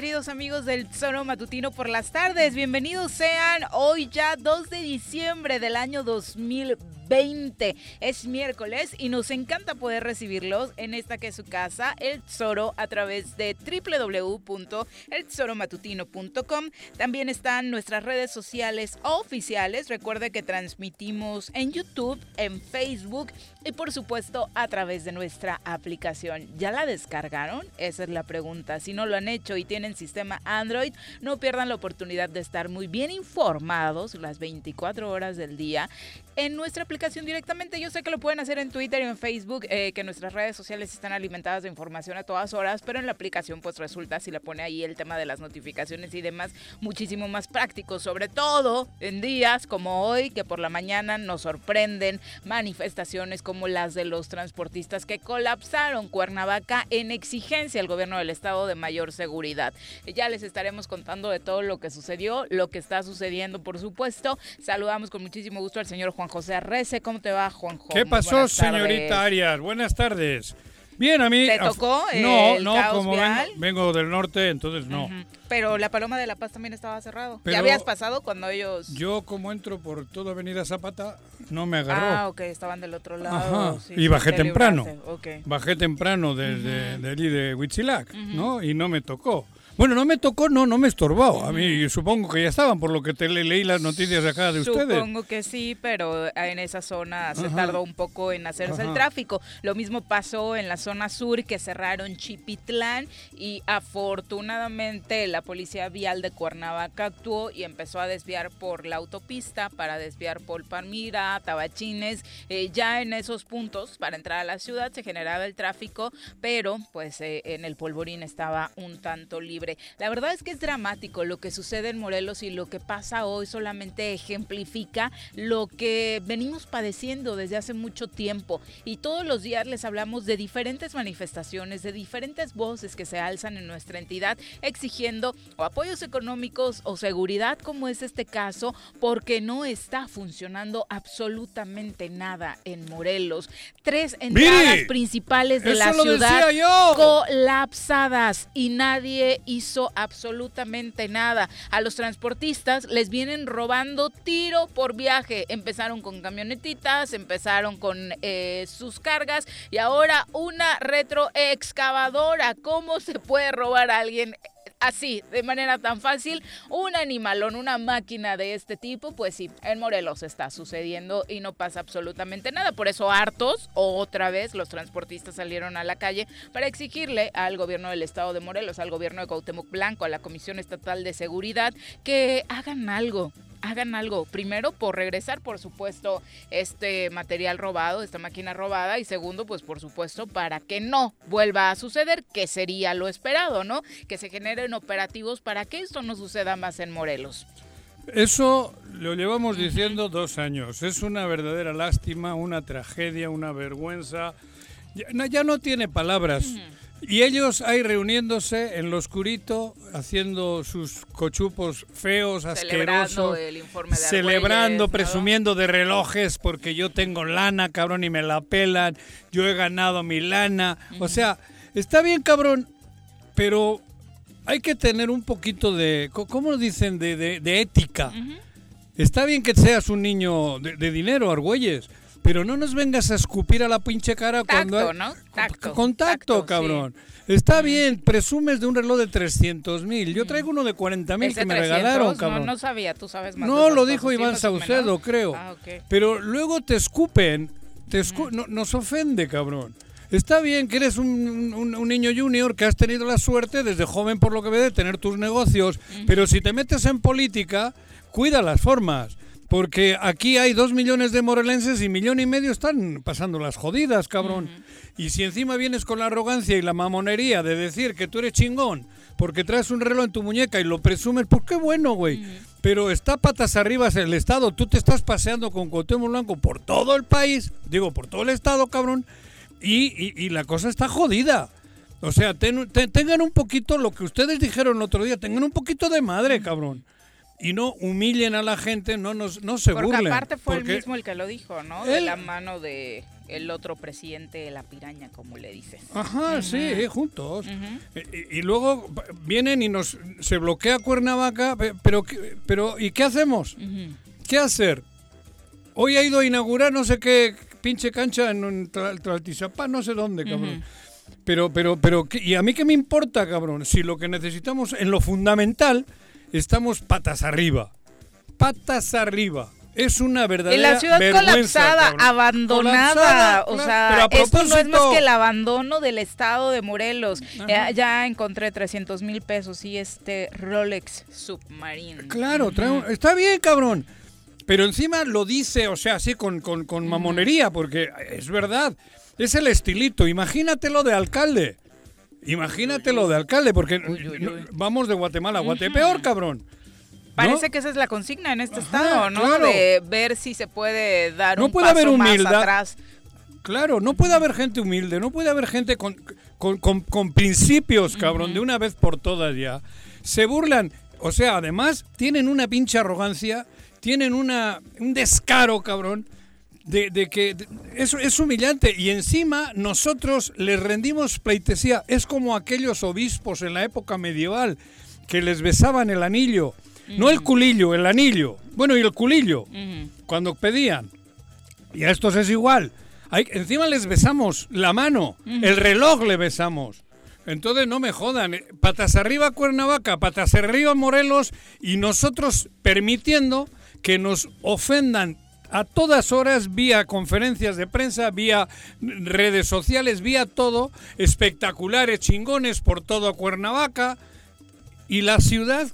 queridos amigos del Zoro Matutino por las tardes. Bienvenidos sean hoy ya 2 de diciembre del año 2020. Es miércoles y nos encanta poder recibirlos en esta que es su casa, El Zoro, a través de www.elzoromatutino.com. También están nuestras redes sociales oficiales. Recuerde que transmitimos en YouTube, en Facebook y por supuesto a través de nuestra aplicación. ¿Ya la descargaron? Esa es la pregunta. Si no lo han hecho y tienen sistema Android, no pierdan la oportunidad de estar muy bien informados las 24 horas del día en nuestra aplicación directamente. Yo sé que lo pueden hacer en Twitter y en Facebook, eh, que nuestras redes sociales están alimentadas de información a todas horas, pero en la aplicación pues resulta, si le pone ahí el tema de las notificaciones y demás, muchísimo más práctico, sobre todo en días como hoy, que por la mañana nos sorprenden manifestaciones como las de los transportistas que colapsaron Cuernavaca en exigencia al gobierno del estado de mayor seguridad. Ya les estaremos contando de todo lo que sucedió, lo que está sucediendo, por supuesto. Saludamos con muchísimo gusto al señor Juan José Arrece. ¿Cómo te va, Juanjo? ¿Qué pasó, señorita Arias? Buenas tardes. Bien, a mí. ¿Te tocó? No, no, como vengo, del norte, entonces no. Pero la Paloma de la Paz también estaba cerrado. ¿Ya habías pasado cuando ellos.? Yo, como entro por toda Avenida Zapata, no me agarró. Ah, ok, estaban del otro lado. Ajá. y bajé temprano. Bajé temprano de, de, de, Huitzilac, ¿no? Y no me tocó. Bueno, no me tocó, no, no me estorbó. A mí supongo que ya estaban, por lo que te leí las noticias acá de ustedes. Supongo que sí, pero en esa zona se tardó un poco en hacerse el tráfico. Lo mismo pasó en la zona sur, que cerraron Chipitlán y afortunadamente la policía vial de Cuernavaca actuó y empezó a desviar por la autopista, para desviar por Palmira, Tabachines. Eh, ya en esos puntos, para entrar a la ciudad, se generaba el tráfico, pero pues eh, en el polvorín estaba un tanto libre la verdad es que es dramático lo que sucede en Morelos y lo que pasa hoy solamente ejemplifica lo que venimos padeciendo desde hace mucho tiempo. Y todos los días les hablamos de diferentes manifestaciones, de diferentes voces que se alzan en nuestra entidad exigiendo o apoyos económicos o seguridad, como es este caso, porque no está funcionando absolutamente nada en Morelos. Tres entradas principales de la ciudad colapsadas y nadie hizo absolutamente nada. A los transportistas les vienen robando tiro por viaje. Empezaron con camionetitas, empezaron con eh, sus cargas y ahora una retroexcavadora. ¿Cómo se puede robar a alguien así, de manera tan fácil, un animalón, una máquina de este tipo, pues sí, en Morelos está sucediendo y no pasa absolutamente nada. Por eso hartos, otra vez, los transportistas salieron a la calle para exigirle al gobierno del estado de Morelos, al gobierno de Cuauhtémoc Blanco, a la Comisión Estatal de Seguridad, que hagan algo hagan algo. Primero, por regresar, por supuesto, este material robado, esta máquina robada. Y segundo, pues por supuesto, para que no vuelva a suceder, que sería lo esperado, ¿no? Que se generen operativos para que esto no suceda más en Morelos. Eso lo llevamos diciendo dos años. Es una verdadera lástima, una tragedia, una vergüenza. Ya, no tiene palabras. Y ellos ahí reuniéndose en lo oscurito, haciendo sus cochupos feos, asquerosos, celebrando, presumiendo de relojes porque yo tengo lana, cabrón, y me la pelan, yo he ganado mi lana. O sea, está bien, cabrón, pero hay que tener un poquito de, ¿cómo dicen?, de, ética. Está bien que seas un niño de, dinero, Argüelles, pero no nos vengas a escupir a la pinche cara cuando ¿no? Tacto. Contacto, cabrón. Está bien, presumes de un reloj de 300 mil. Yo traigo uno de 40 mil que me regalaron, cabrón. No, sabía, tú sabes más. No, lo dijo Iván Saucedo, creo. Ah, pero luego te escupen, te nos ofende, cabrón. Está bien que eres un, niño junior que has tenido la suerte desde joven, por lo que ve, de tener tus negocios, pero si te metes en política, cuida las formas. Porque aquí hay dos millones de morelenses y millón y medio están pasando las jodidas, cabrón. Y si encima vienes con la arrogancia y la mamonería de decir que tú eres chingón porque traes un reloj en tu muñeca y lo presumes, pues qué bueno, güey. Pero está patas arriba el Estado. Tú te estás paseando con Cuauhtémoc Blanco por todo el país, digo, por todo el Estado, cabrón. Y, y, la cosa está jodida. O sea, tengan un poquito lo que ustedes dijeron el otro día, tengan un poquito de madre, cabrón y no humillen a la gente, no nos no se porque burlen. aparte fue el mismo el que lo dijo, ¿no? de la mano de el otro presidente de la piraña, como le dices. Ajá, sí, juntos. y, luego vienen y nos se bloquea Cuernavaca, pero pero ¿y qué hacemos? ¿Qué hacer? Hoy ha ido a inaugurar no sé qué pinche cancha en Tlaltizapán, no sé dónde, cabrón. Pero, pero, pero, ¿y a mí qué me importa, cabrón? Si lo que necesitamos en lo fundamental estamos patas arriba. Patas arriba. Es una verdadera En la ciudad colapsada, abandonada. o sea, esto no es más que el abandono del estado de Morelos. Ya, encontré 300 mil pesos y este Rolex Submarine. Claro, está bien, cabrón. Pero encima lo dice, o sea, así con, con, con mamonería, porque es verdad. Es el estilito. Imagínatelo de alcalde. Imagínate lo de alcalde, porque vamos de Guatemala a Guatepeor, cabrón. Parece que esa es la consigna en este estado, ¿no? De ver si se puede dar no un puede haber humildad. más atrás. Claro, no puede haber gente humilde, no puede haber gente con, con, principios, cabrón, de una vez por todas ya. Se burlan, o sea, además tienen una pinche arrogancia, tienen una, un descaro, cabrón de, que eso es humillante y encima nosotros les rendimos pleitesía. Es como aquellos obispos en la época medieval que les besaban el anillo, no el culillo, el anillo. Bueno, y el culillo, cuando pedían. Y a estos es igual. Hay, encima les besamos la mano, el reloj le besamos. Entonces no me jodan, eh, patas arriba Cuernavaca, patas arriba Morelos y nosotros permitiendo que nos ofendan a todas horas, vía conferencias de prensa, vía redes sociales, vía todo, espectaculares, chingones por todo Cuernavaca. Y la ciudad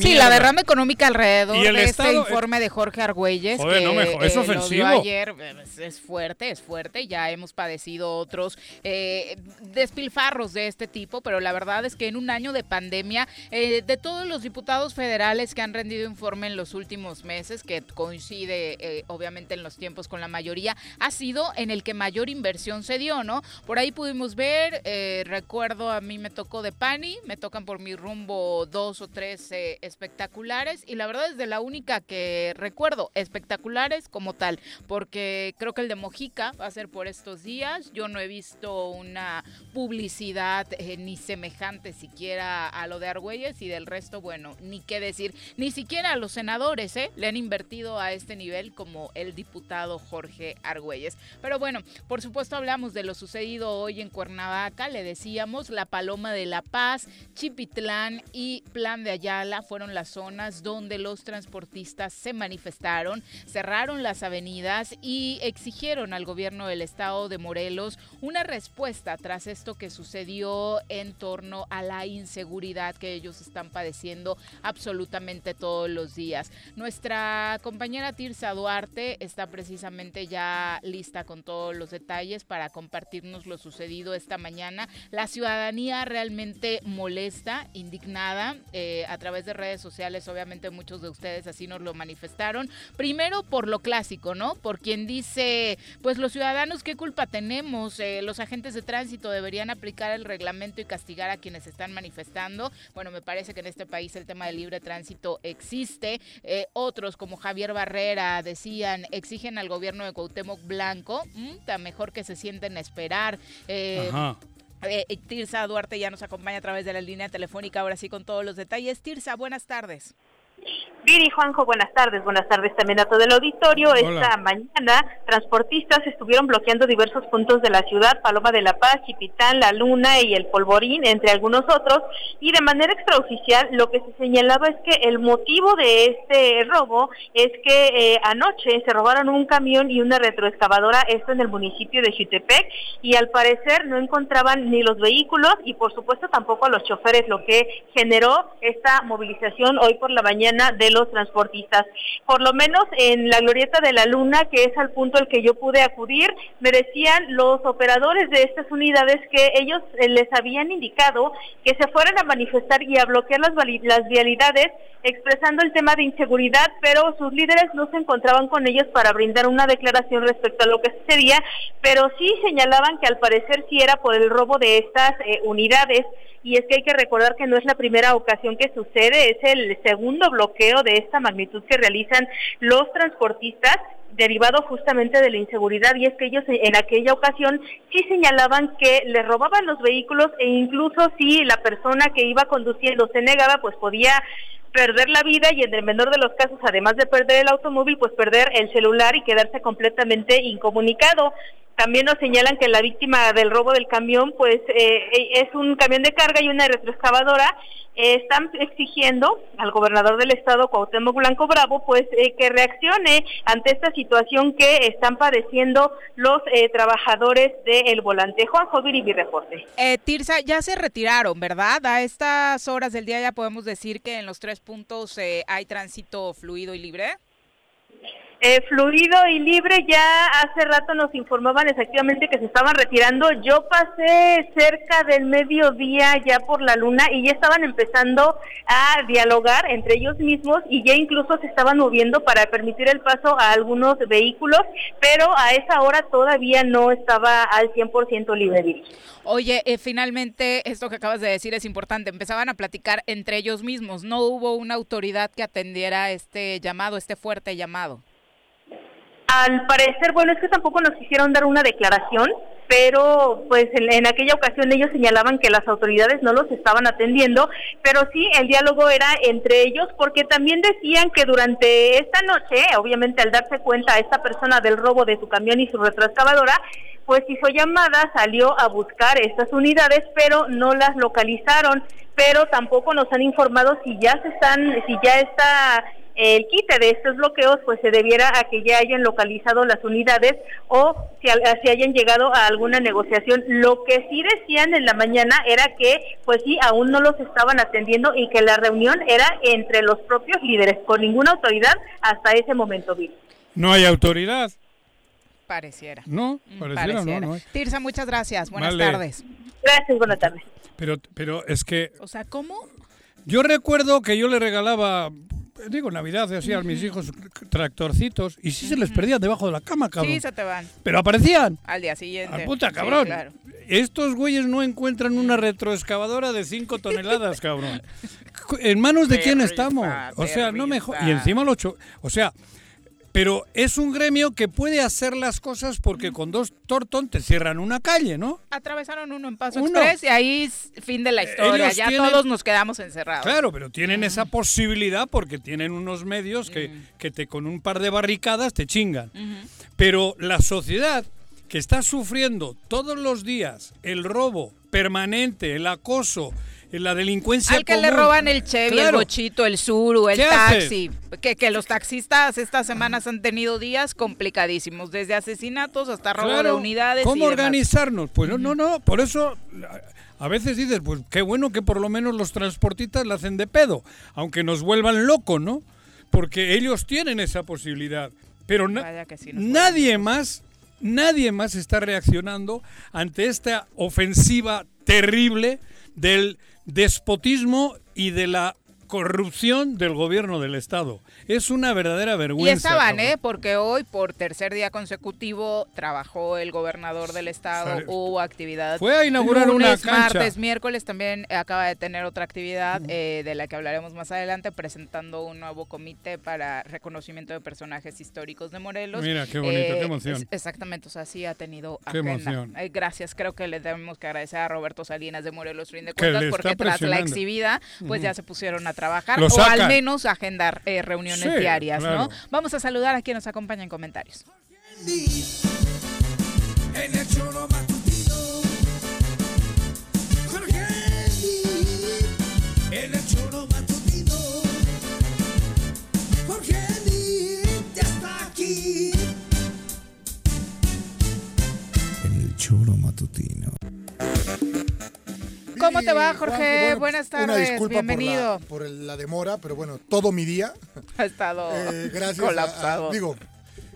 Sí, la derrama económica alrededor de este informe de Jorge Argüelles, que no es ofensivo. ayer, es fuerte, es fuerte. Ya hemos padecido otros eh, despilfarros de este tipo, pero la verdad es que en un año de pandemia, eh, de todos los diputados federales que han rendido informe en los últimos meses, que coincide eh, obviamente en los tiempos con la mayoría, ha sido en el que mayor inversión se dio, ¿no? Por ahí pudimos ver, recuerdo a mí me tocó de Pani, me tocan por mi rumbo dos o tres espectaculares y la verdad es de la única que recuerdo espectaculares como tal, porque creo que el de Mojica va a ser por estos días. Yo no he visto una publicidad eh, ni semejante siquiera a lo de Argüelles y del resto, bueno, ni qué decir, ni siquiera a los senadores, ¿eh? Le han invertido a este nivel como el diputado Jorge Argüelles. Pero bueno, por supuesto hablamos de lo sucedido hoy en Cuernavaca, le decíamos la Paloma de la Paz, Chipitlán y Plan de Allá Fueron las zonas donde los transportistas se manifestaron, cerraron las avenidas y exigieron al gobierno del estado de Morelos una respuesta tras esto que sucedió en torno a la inseguridad que ellos están padeciendo absolutamente todos los días. Nuestra compañera Tirsa Duarte está precisamente ya lista con todos los detalles para compartirnos lo sucedido esta mañana. La ciudadanía realmente molesta, indignada eh, a través de redes sociales, obviamente muchos de ustedes así nos lo manifestaron. Primero por lo clásico, ¿no? Por quien dice, pues los ciudadanos, ¿qué culpa tenemos? Eh, los agentes de tránsito deberían aplicar el reglamento y castigar a quienes están manifestando. Bueno, me parece que en este país el tema del libre tránsito existe. Eh, otros, como Javier Barrera, decían, exigen al gobierno de Cuauhtémoc Blanco, tan mejor que se sienten a esperar. Eh, eh, Tirsa Duarte ya nos acompaña a través de la línea telefónica, ahora sí con todos los detalles. Tirsa, buenas tardes. Viri, Juanjo, buenas tardes. Buenas tardes también a todo el auditorio. Esta mañana, transportistas estuvieron bloqueando diversos puntos de la ciudad, Paloma de la Paz, Chipitán, La Luna y el Polvorín, entre algunos otros. Y de manera extraoficial, lo que se señalaba es que el motivo de este robo es que eh, anoche se robaron un camión y una retroexcavadora, esto en el municipio de Chutepec, y al parecer no encontraban ni los vehículos y por supuesto tampoco a los choferes, lo que generó esta movilización hoy por la mañana de los transportistas. Por lo menos en la glorieta de la Luna, que es al punto al que yo pude acudir, me decían los operadores de estas unidades que ellos eh, les habían indicado que se fueran a manifestar y a bloquear las, las vialidades expresando el tema de inseguridad, pero sus líderes no se encontraban con ellos para brindar una declaración respecto a lo que sucedía, pero sí señalaban que al parecer sí era por el robo de estas eh, unidades y es que hay que recordar que no es la primera ocasión que sucede, es el segundo bloqueo de esta magnitud que realizan los transportistas derivado justamente de la inseguridad y es que ellos en aquella ocasión sí señalaban que le robaban los vehículos e incluso si la persona que iba conduciendo se negaba pues podía perder la vida y en el menor de los casos, además de perder el automóvil, pues perder el celular y quedarse completamente incomunicado. También nos señalan que la víctima del robo del camión, pues eh, es un camión de carga y una retroexcavadora. Eh, están exigiendo al gobernador del estado, Cuauhtémoc Blanco Bravo, pues eh, que reaccione ante esta situación que están padeciendo los trabajadores del volante. Juan Jover mi reporte. Tirsa, ya se retiraron, ¿verdad? A estas horas del día ya podemos decir que en los tres puntos hay tránsito fluido y libre. Eh, fluido y libre, ya hace rato nos informaban efectivamente que se estaban retirando. Yo pasé cerca del mediodía ya por la luna y ya estaban empezando a dialogar entre ellos mismos y ya incluso se estaban moviendo para permitir el paso a algunos vehículos, pero a esa hora todavía no estaba al 100% libre. Oye, eh, finalmente esto que acabas de decir es importante. Empezaban a platicar entre ellos mismos. No hubo una autoridad que atendiera este llamado, este fuerte llamado. Al parecer, bueno, es que tampoco nos quisieron dar una declaración, pero pues en, aquella ocasión ellos señalaban que las autoridades no los estaban atendiendo, pero sí el diálogo era entre ellos porque también decían que durante esta noche, obviamente al darse cuenta a esta persona del robo de su camión y su retroexcavadora, pues hizo llamada, salió a buscar estas unidades, pero no las localizaron, pero tampoco nos han informado si ya se están, si ya está el quite de estos bloqueos pues se debiera a que ya hayan localizado las unidades o si, si, hayan llegado a alguna negociación. Lo que sí decían en la mañana era que pues sí, aún no los estaban atendiendo y que la reunión era entre los propios líderes, con ninguna autoridad hasta ese momento. No hay autoridad. Pareciera. No, mm, pareciera, no, no Tirsa, muchas gracias. Buenas tardes. Gracias, buenas tardes. Pero, pero es que... O sea, ¿cómo? Yo recuerdo que yo le regalaba digo, Navidad, hacía a mis hijos tractorcitos y sí se les perdían debajo de la cama, cabrón. Sí, se te van. Pero aparecían. Al día siguiente. Al puta, cabrón. Estos güeyes no encuentran una retroexcavadora de 5 toneladas, cabrón. ¿En manos de quién estamos? O sea, no mejor. Y encima lo ocho. O sea, pero es un gremio que puede hacer las cosas porque con dos tortón te cierran una calle, ¿no? Atravesaron uno en Paso Express y ahí es fin de la historia. ya todos nos quedamos encerrados. Claro, pero tienen esa posibilidad porque tienen unos medios que, que te con un par de barricadas te chingan. Pero la sociedad que está sufriendo todos los días el robo permanente, el acoso, la delincuencia Al que le roban el Chevy, el bochito, el Suru, el taxi. Que, que, los taxistas estas semanas han tenido días complicadísimos, desde asesinatos hasta robo de unidades. ¿Cómo organizarnos? Pues no, no, no, por eso a veces dices, pues qué bueno que por lo menos los transportistas la hacen de pedo, aunque nos vuelvan locos, ¿no? Porque ellos tienen esa posibilidad. Pero nadie más, nadie más está reaccionando ante esta ofensiva terrible del despotismo y de la corrupción del gobierno del Estado. Es una verdadera vergüenza. Y estaban, ¿eh? Porque hoy, por tercer día consecutivo, trabajó el gobernador del Estado, hubo actividad. Fue a inaugurar una cancha. martes, miércoles también acaba de tener otra actividad eh, de la que hablaremos más adelante, presentando un nuevo comité para reconocimiento de personajes históricos de Morelos. Mira, qué bonito, qué eh, emoción. exactamente, o sea, sí ha tenido qué Emoción. Eh, gracias, creo que le tenemos que agradecer a Roberto Salinas de Morelos, fin de cuentas, porque tras la exhibida, pues ya se pusieron a trabajar o al menos agendar eh, reuniones diarias, ¿no? Vamos a saludar a quien nos acompaña en comentarios. En el choro matutino. ¿Cómo te va, Jorge? Pues, Buenas tardes. Una disculpa Bienvenido. Por la, demora, pero bueno, todo mi día ha estado eh, gracias colapsado. digo,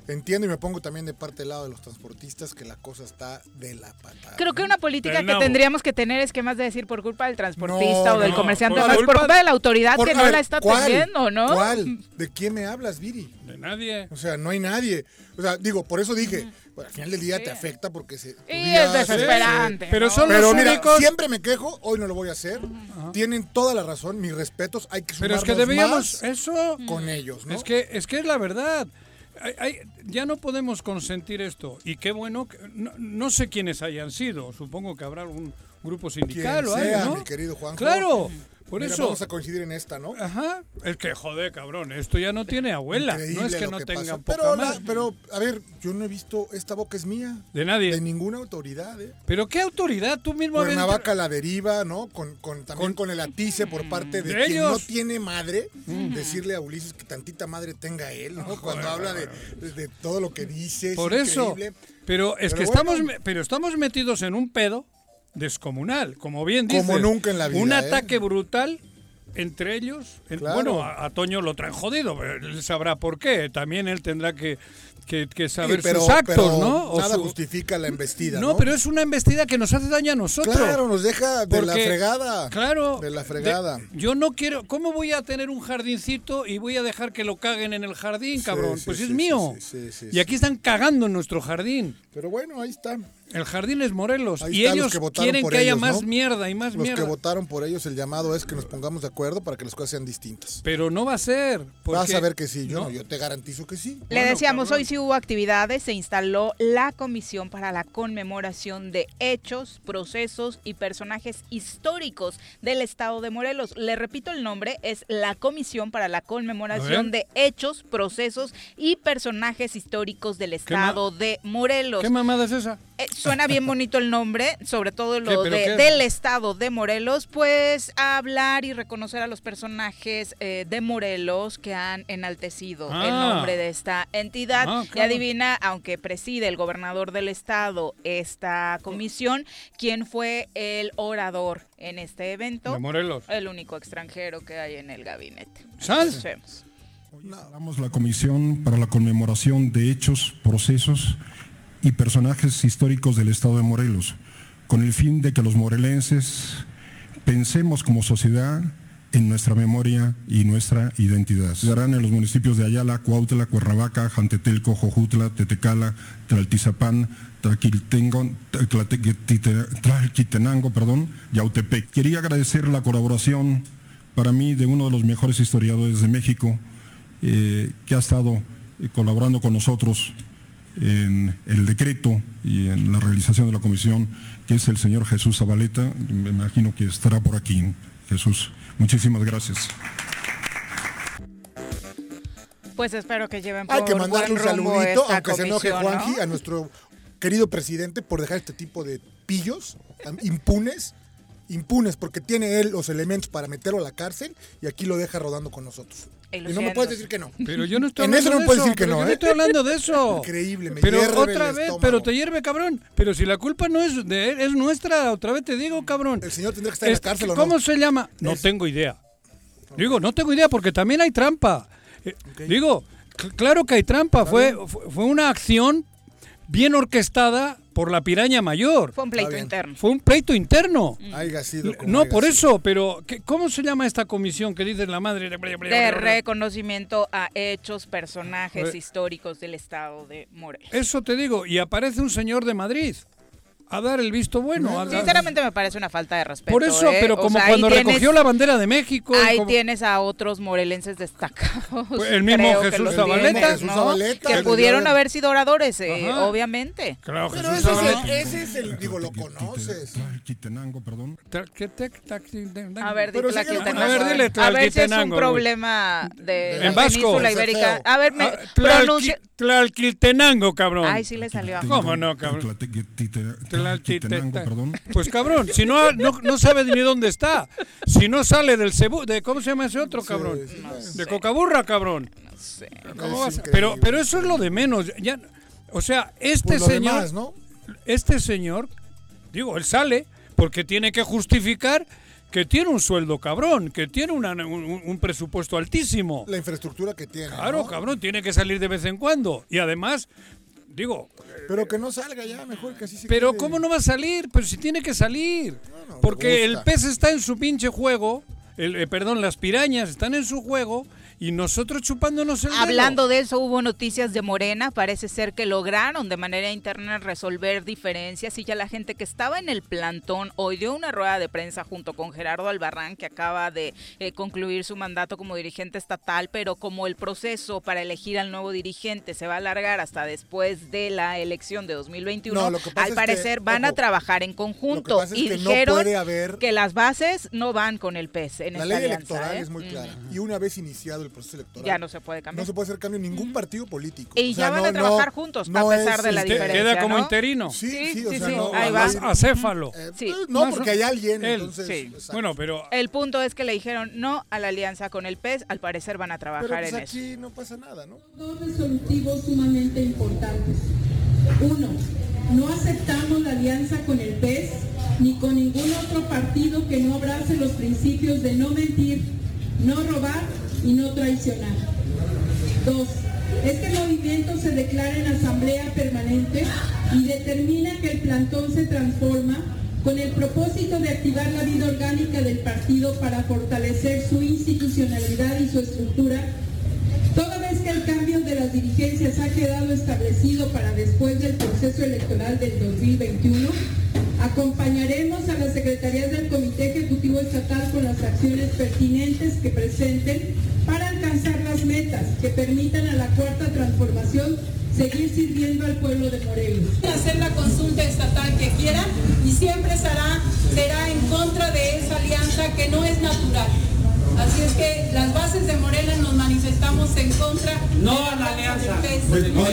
entiendo y me pongo también de parte del lado de los transportistas que la cosa está de la patada. Creo que una política que tendríamos que tener es que más de decir por culpa del transportista o del comerciante, por, más por culpa de la autoridad que no la está teniendo, ¿no? ¿Cuál? ¿De quién me hablas, Viri? De nadie. O sea, no hay nadie. O sea, digo, por eso dije, al final del día te afecta porque se. Y es desesperante. Pero son los mira, siempre me quejo, hoy no lo voy a hacer. Tienen toda la razón, mis respetos, hay que Pero es que debíamos eso con ellos, ¿no? Es que es que es la verdad. ya no podemos consentir esto. Y qué bueno, que, no, sé quiénes hayan sido. Supongo que habrá algún grupo sindical o algo, ¿no? mi querido Juanjo. Claro. Por eso. Vamos a coincidir en esta, ¿no? Ajá. Es que, joder, cabrón, esto ya no tiene abuela. no es que no tenga poca pero, pero, a ver, yo no he visto, esta boca es mía. De nadie. De ninguna autoridad, ¿eh? ¿Pero qué autoridad? Tú mismo Una vaca la deriva, ¿no? Con, con también con, el atice por parte de, quien no tiene madre. Decirle a Ulises que tantita madre tenga él, ¿no? Cuando habla de, de, todo lo que dice. Por eso. Pero es que estamos, pero estamos metidos en un pedo descomunal, como bien dices. Como nunca en la vida. Un ¿eh? ataque brutal entre ellos. Bueno, a, Toño lo traen jodido, él sabrá por qué. También él tendrá que, que, saber sus actos, ¿no? nada justifica la embestida. No, pero es una embestida que nos hace daño a nosotros. Claro, nos deja de la fregada. Claro. De la fregada. yo no quiero. ¿Cómo voy a tener un jardincito y voy a dejar que lo caguen en el jardín, cabrón? pues es mío. y aquí están cagando en nuestro jardín. Pero bueno, ahí está. El jardín es Morelos y ellos quieren que haya más mierda y más mierda. Los que votaron por ellos, el llamado es que nos pongamos de acuerdo para que las cosas sean distintas. Pero no va a ser. Vas a ver que sí, yo, yo te garantizo que sí. Le decíamos, hoy sí hubo actividades, se instaló la Comisión para la Conmemoración de Hechos, Procesos y Personajes Históricos del Estado de Morelos. Le repito el nombre, es la Comisión para la Conmemoración de Hechos, Procesos y Personajes Históricos del Estado de Morelos. ¿Qué mamada es esa? Eh, suena bien bonito el nombre, sobre todo lo del estado de Morelos, pues hablar y reconocer a los personajes eh, de Morelos que han enaltecido el ah. nombre de esta entidad. Ah, y adivina, aunque preside el gobernador del estado esta comisión, quién fue el orador en este evento. De Morelos. El único extranjero que hay en el gabinete. Damos la comisión para la conmemoración de hechos, procesos y personajes históricos del estado de Morelos, con el fin de que los morelenses pensemos como sociedad en nuestra memoria y nuestra identidad. Se darán en los municipios de Ayala, Cuautla, Cuernavaca, Jantetelco, Jojutla, Tetecala, Tlaltizapán, Tlalquitenango, perdón, Yautepec. Quería agradecer la colaboración para mí de uno de los mejores historiadores de México eh, que ha estado eh, colaborando con nosotros en el decreto y en la realización de la comisión, que es el señor Jesús Zabaleta. Me imagino que estará por aquí. Jesús, muchísimas gracias. Pues espero que lleven por Hay que mandarle un saludito, aunque se enoje Juanji, a nuestro querido presidente por dejar este tipo de pillos impunes impunes porque tiene él los elementos para meterlo a la cárcel y aquí lo deja rodando con nosotros. Y no me puedes decir que no. Pero yo no estoy en hablando eso no me puedes decir que no, ¿eh? estoy hablando de eso. Increíble, me Pero otra vez, pero te hierve, cabrón. Pero si la culpa no es de él, es nuestra, otra vez te digo, cabrón. El señor tendría que estar en la cárcel ¿Cómo no? se llama? No tengo idea. Digo, no tengo idea porque también hay trampa. Eh, digo, claro que hay trampa. Fue, fue una acción bien orquestada por la piraña mayor. Fue un pleito interno. Fue un pleito interno. Mm. Sido no, por eso, pero ¿cómo se llama esta comisión que dice la madre? De reconocimiento a hechos, personajes pues históricos del estado de Morelos. Eso te digo, y aparece un señor de Madrid a dar el visto bueno. Sinceramente me parece una falta de respeto. Por eso, ¿eh? pero como cuando recogió la bandera de México. Ahí tienes a otros morelenses destacados. Pues el mismo Jesús Zabaleta. que pudieron haber sido oradores, eh, obviamente. Claro, pero ese es, el, ese es, el, digo, lo conoces. perdón. A ver, dile A ver, dile A ver si es un problema de la península ibérica. A ver, me ah, pronuncia. Tlalquiltenango, cabrón. Ay, sí le salió. ¿Cómo no, cabrón? Pues cabrón, si no, no, sabe ni dónde está. Si no sale del cebu, de ¿cómo se llama ese otro cabrón? de cocaburra, cabrón. No sé. pero, pero eso es lo de menos. Ya, o sea, este señor, este señor, digo, él sale porque tiene que justificar que tiene un sueldo cabrón, que tiene un, presupuesto altísimo. La infraestructura que tiene. Claro, cabrón, tiene que salir de vez en cuando. Y además, digo... Pero que no salga ya, mejor que así se Pero ¿cómo no va a salir? Pero si tiene que salir. Porque el pez está en su pinche juego, el, eh, perdón, las pirañas están en su juego y nosotros chupándonos el Hablando de eso, hubo noticias de Morena, parece ser que lograron de manera interna resolver diferencias y ya la gente que estaba en el plantón hoy dio una rueda de prensa junto con Gerardo Albarrán, que acaba de eh, concluir su mandato como dirigente estatal, pero como el proceso para elegir al nuevo dirigente se va a alargar hasta después de la elección de 2021, al parecer van a trabajar en conjunto. y dijeron que las bases no van con el PES en la ley electoral ¿eh? es muy clara. Y una vez iniciado el proceso electoral. Ya no se puede cambiar. No se puede hacer cambio en ningún partido político. Y ya van a trabajar juntos, a pesar de la diferencia. Queda como interino. Sí, sí, sí, ahí va. Acéfalo. Eh, pues, no, porque hay alguien. Entonces, bueno, pero. El punto es que le dijeron no a la alianza con el PES. Al parecer van a trabajar pero, pues, en aquí eso. no pasa nada, ¿no? Dos resolutivos sumamente importantes. Uno, no aceptamos la alianza con el PES ni con ningún otro partido que no abrace los principios de no mentir, no robar y no traicionar. Dos, este movimiento se declara en asamblea permanente y determina que el plantón se transforma con el propósito de activar la vida orgánica del partido para fortalecer su institucionalidad y su estructura, toda vez que el cambio de las dirigencias ha quedado establecido para después del proceso electoral del 2021, Acompañaremos a las secretarías del Comité Ejecutivo Estatal con las acciones pertinentes que presenten para alcanzar las metas que permitan a la cuarta transformación seguir sirviendo al pueblo de Morelos. Hacer la consulta estatal que quieran y siempre será, será en contra de esa alianza que no es natural. Así es que las bases de Morena nos manifestamos en contra. No a la alianza. No a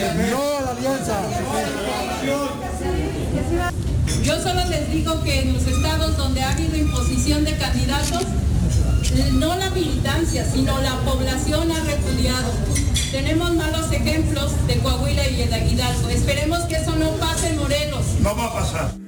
la alianza. Yo solo les digo que en los estados donde ha habido imposición de candidatos, no la militancia, sino la población ha repudiado. Tenemos malos ejemplos de Coahuila y de Hidalgo. Esperemos que eso no pase en Morelos. No va a pasar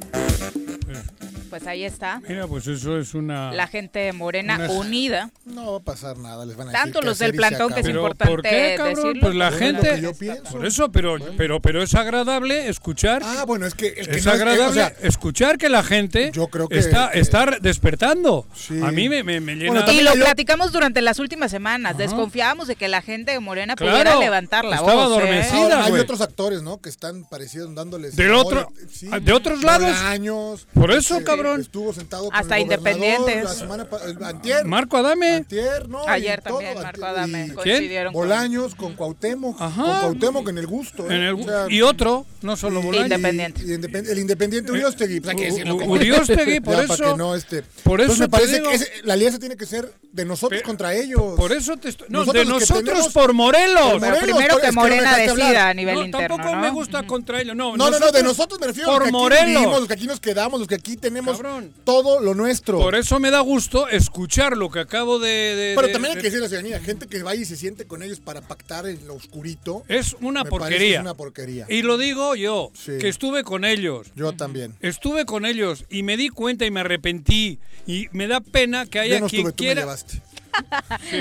pues ahí está. Mira, pues eso es una... La gente morena unida. No va a pasar nada, les van a Tanto los del plantón que es importante ¿por qué, decirlo. Pues la gente... Por eso, pero, pero, pero es agradable escuchar... Ah, bueno, es que... es, agradable escuchar que la gente yo creo que, está, está despertando. A mí me, me, llena... y lo platicamos durante las últimas semanas. Desconfiábamos de que la gente de morena pudiera levantar la estaba voz. Estaba ¿eh? adormecida, Hay otros actores, ¿no? Que están parecidos dándoles... Del otro... de otros lados. años. Por eso, cabrón. Estuvo sentado Hasta Independientes. La semana antier, Marco Adame. Antier, no, Ayer también Marco Adame. Coincidieron Bolaños con Cuauhtémoc. Ajá. Con Cuauhtémoc en el gusto. ¿eh? En el, y otro, no solo Bolaños. Independiente. Y, el Independiente Uriostegui. Pues hay que decirlo Uriostegui, por eso. no, este, por eso me parece que la alianza tiene que ser de nosotros contra ellos. Por eso te estoy... No, de nosotros por Morelos. primero que Morena decida a nivel interno, Tampoco me gusta contra ellos. No, no, no, de nosotros me refiero por a los que Morelos. aquí vivimos, los que aquí nos quedamos, los que aquí tenemos todo lo nuestro. Por eso me da gusto escuchar lo que acabo de... Pero también hay que decir a la ciudadanía, gente que vaya y se siente con ellos para pactar en lo oscurito. Es una porquería. Es una porquería. Y lo digo yo, que estuve con ellos. Yo también. Estuve con ellos y me di cuenta y me arrepentí. Y me da pena que haya quien quiera...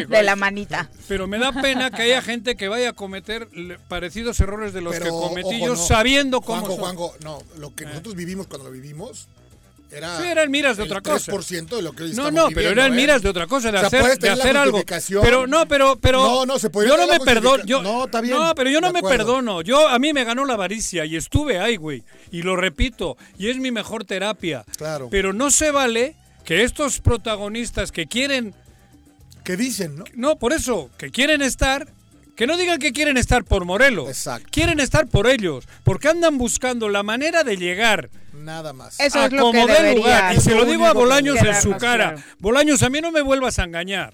de la manita. Pero me da pena que haya gente que vaya a cometer parecidos errores de los que cometí yo sabiendo cómo. Juanjo, Juanjo, no, lo que eh. nosotros vivimos cuando lo vivimos era. Sí, eran miras de otra cosa. 3% de lo que hoy No, no, pero eran ¿eh? miras de otra cosa, de hacer, de hacer algo. Pero no, pero, pero. No, no, se puede Yo no me perdono. Yo, no, está bien. No, pero yo no me perdono. Yo, a mí me ganó la avaricia y estuve ahí, güey. Y lo repito, y es mi mejor terapia. Claro. Pero no se vale que estos protagonistas que quieren... Que dicen, ¿no? No, por eso, que quieren estar... Que no digan que quieren estar por Morelos. Exacto. Quieren estar por ellos, porque andan buscando la manera de llegar Nada más. Eso es lo que debería. lugar. Y se lo digo a Bolaños en su cara. Bolaños, a mí no me vuelvas a engañar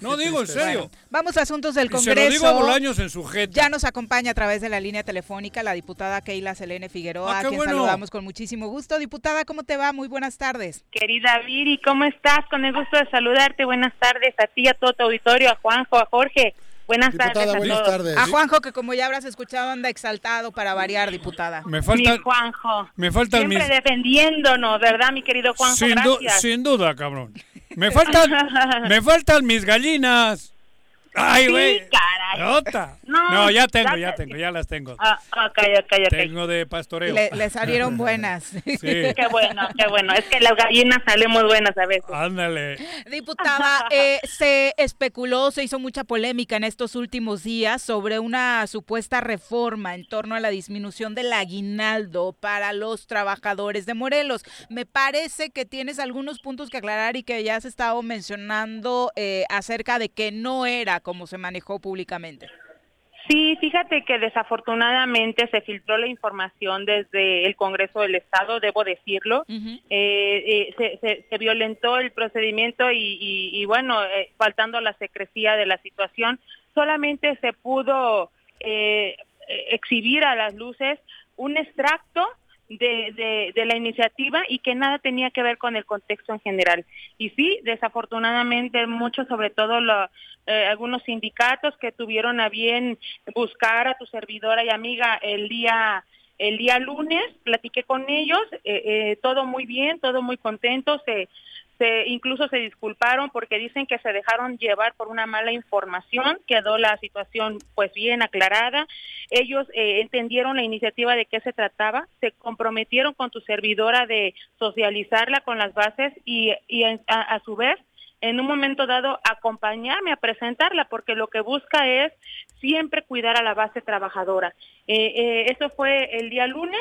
no digo en serio. vamos a asuntos del Congreso. se lo digo a Bolaños en su Ya nos acompaña a través de la línea telefónica la diputada Keila Selene Figueroa, ah, a quien saludamos con muchísimo gusto. Diputada, ¿cómo te va? Muy buenas tardes. Querida Viri, ¿cómo estás? Con el gusto de saludarte. Buenas tardes a ti, a todo tu auditorio, a Juanjo, a Jorge. Buenas tardes a buenas Tardes. A Juanjo, que como ya habrás escuchado, anda exaltado para variar, diputada. Me falta. Mi Juanjo. Me falta Siempre defendiéndonos, ¿verdad, mi querido Juanjo? Sin, sin duda, cabrón. Me faltan, me faltan mis gallinas. Ay, güey. Sí, No, ya tengo, ya tengo, ya las tengo. Ah, ok, ok, ok. Tengo de pastoreo. Le, salieron buenas. Sí. Qué bueno, qué bueno. Es que las gallinas salen muy buenas a veces. Ándale. Diputada, eh, se especuló, se hizo mucha polémica en estos últimos días sobre una supuesta reforma en torno a la disminución del aguinaldo para los trabajadores de Morelos. Me parece que tienes algunos puntos que aclarar y que ya has estado mencionando eh, acerca de que no era como se manejó públicamente. Sí, fíjate que desafortunadamente se filtró la información desde el Congreso del Estado, debo decirlo. Eh, eh, se, violentó el procedimiento y, bueno, eh, faltando la secrecía de la situación, solamente se pudo exhibir a las luces un extracto de, de, la iniciativa y que nada tenía que ver con el contexto en general. Y sí, desafortunadamente, mucho, sobre todo eh, algunos sindicatos que tuvieron a bien buscar a tu servidora y amiga el día el día lunes, platiqué con ellos, eh, eh, todo muy bien, todo muy contento, incluso se disculparon porque dicen que se dejaron llevar por una mala información, quedó la situación pues bien aclarada. Ellos eh, entendieron la iniciativa de qué se trataba, se comprometieron con tu servidora de socializarla con las bases y, a, su vez en un momento dado acompañarme a presentarla, porque lo que busca es siempre cuidar a la base trabajadora. Eh, eh, eso fue el día lunes,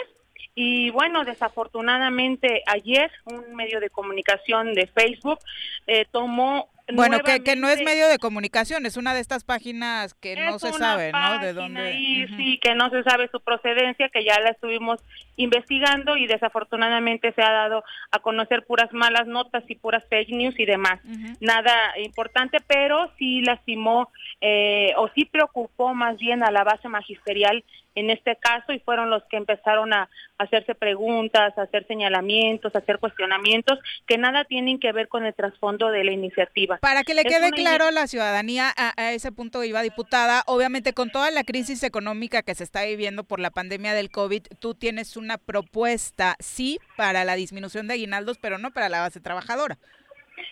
y bueno, desafortunadamente ayer un medio de comunicación de Facebook eh, tomó bueno, que, que, no es medio de comunicación, es una de estas páginas que no se sabe, ¿no? De dónde. Sí, que no se sabe su procedencia, que ya la estuvimos investigando y desafortunadamente se ha dado a conocer puras malas notas y puras fake news y demás. Nada importante, pero sí lastimó eh, o sí preocupó más bien a la base magisterial en este caso y fueron los que empezaron a hacerse preguntas, a hacer señalamientos, a hacer cuestionamientos que nada tienen que ver con el trasfondo de la iniciativa. Para que le quede claro a la ciudadanía, a, ese punto iba diputada, obviamente con toda la crisis económica que se está viviendo por la pandemia del COVID, tú tienes una propuesta, sí, para la disminución de aguinaldos, pero no para la base trabajadora.